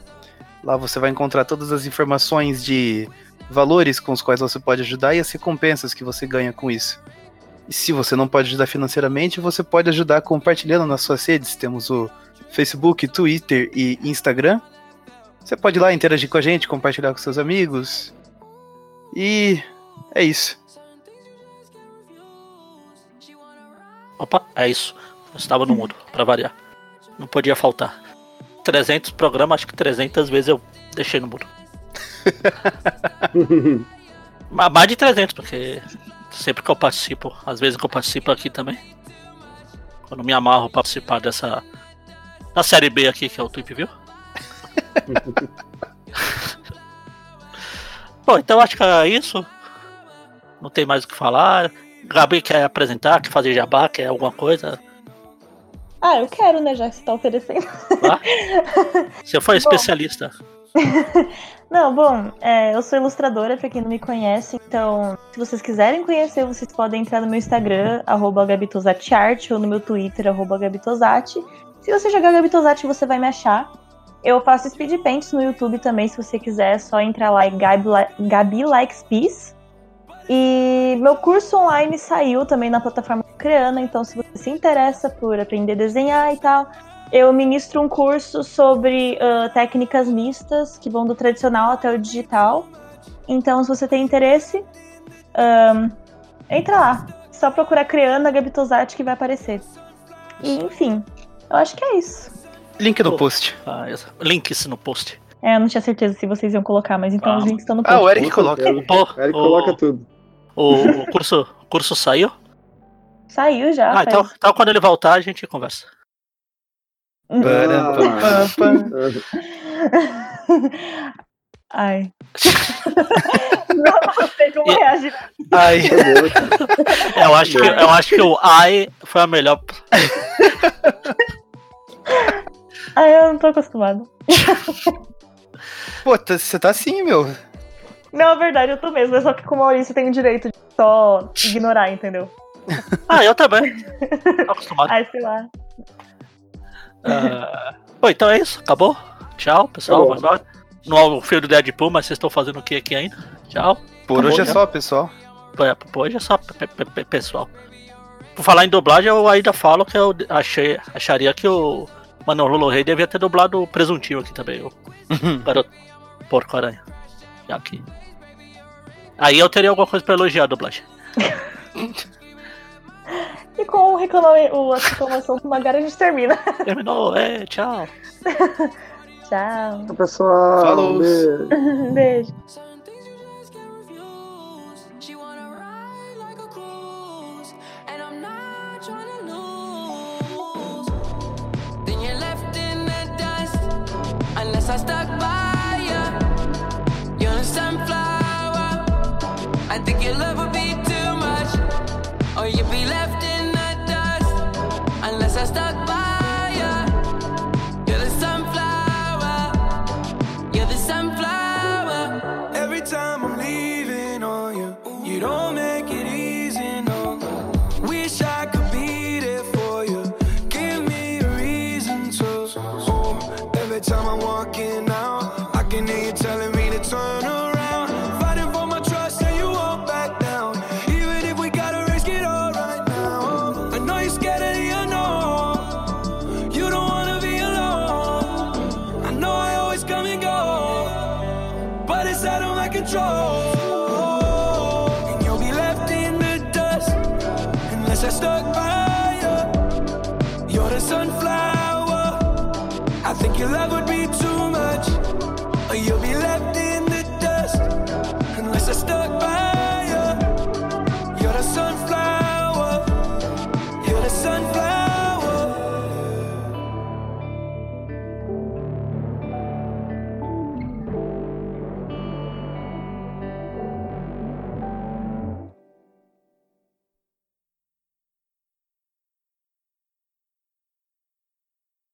Lá você vai encontrar todas as informações de valores com os quais você pode ajudar e as recompensas que você ganha com isso. E se você não pode ajudar financeiramente, você pode ajudar compartilhando nas suas redes. Temos o Facebook, Twitter e Instagram. Você pode ir lá interagir com a gente, compartilhar com seus amigos. E é isso. Opa, é isso. Eu estava no mudo, pra variar. Não podia faltar. 300 programas, acho que 300 vezes eu deixei no mudo. [LAUGHS] Ma- Mais de 300, porque sempre que eu participo, às vezes que eu participo aqui também. Quando me amarro pra participar dessa. Da série B aqui, que é o Tweep View. [LAUGHS] Bom, então acho que é isso. Não tem mais o que falar. Gabi quer apresentar, quer fazer jabá, quer alguma coisa. Ah, eu quero, né? Já que você tá oferecendo. [LAUGHS] Você foi especialista. [LAUGHS] Não, bom, é, eu sou ilustradora, pra quem não me conhece, então, se vocês quiserem conhecer, vocês podem entrar no meu Instagram, arroba ou no meu Twitter, arroba gabitosati. Se você jogar Gabitosati, você vai me achar. Eu faço speed paints no YouTube também, se você quiser, é só entrar lá em Gabi, Gabi Likes Peace. E meu curso online saiu também na plataforma Creana, então se você se interessa por aprender a desenhar e tal, eu ministro um curso sobre uh, técnicas mistas, que vão do tradicional até o digital. Então, se você tem interesse, um, entra lá. Só procurar Creana Gabitosati que vai aparecer. E, enfim, eu acho que é isso. Link no post. Ah, links no post. É, eu não tinha certeza se vocês iam colocar, mas então Ah. os links estão no post. Ah, o Eric coloca. Pô, Eric o- coloca tudo. O, o curso, o curso saiu? Saiu já. Ah, então, então quando ele voltar a gente conversa. [LAUGHS] Ai. [LAUGHS] não sei como reagir. Ai. Eu acho, que, eu acho que o ai foi a melhor. Ai, eu não tô acostumado. Pô, tá- você tá assim, meu. Não, é verdade, eu tô mesmo. É só que com o Maurício tem o direito de só ignorar, entendeu? [LAUGHS] Ah, eu também. [LAUGHS] Tô acostumado. Ai, sei lá. Bom, então é isso. Acabou? Tchau, pessoal. Acabou. Não é o filho do Deadpool, mas vocês estão fazendo o que aqui ainda? Tchau. Por Acabou hoje é já? só, pessoal. É, por hoje é só pe- pe- pe- pessoal. Por falar em dublagem, eu ainda falo que eu achei, acharia que o Manolo Rei devia ter dublado o presuntinho aqui também. O [LAUGHS] garoto porco aranha. Aqui. Aí eu teria alguma coisa pra elogiar a dublagem. [LAUGHS] E com o reclama- o- a reclamação do a gente termina. [LAUGHS] Terminou, é, [LAUGHS] tchau. Tchau. Pessoal, Falou. beijo. Beijo. Then you're left in the dust unless I stuck by you. You're a sunflower. I think your love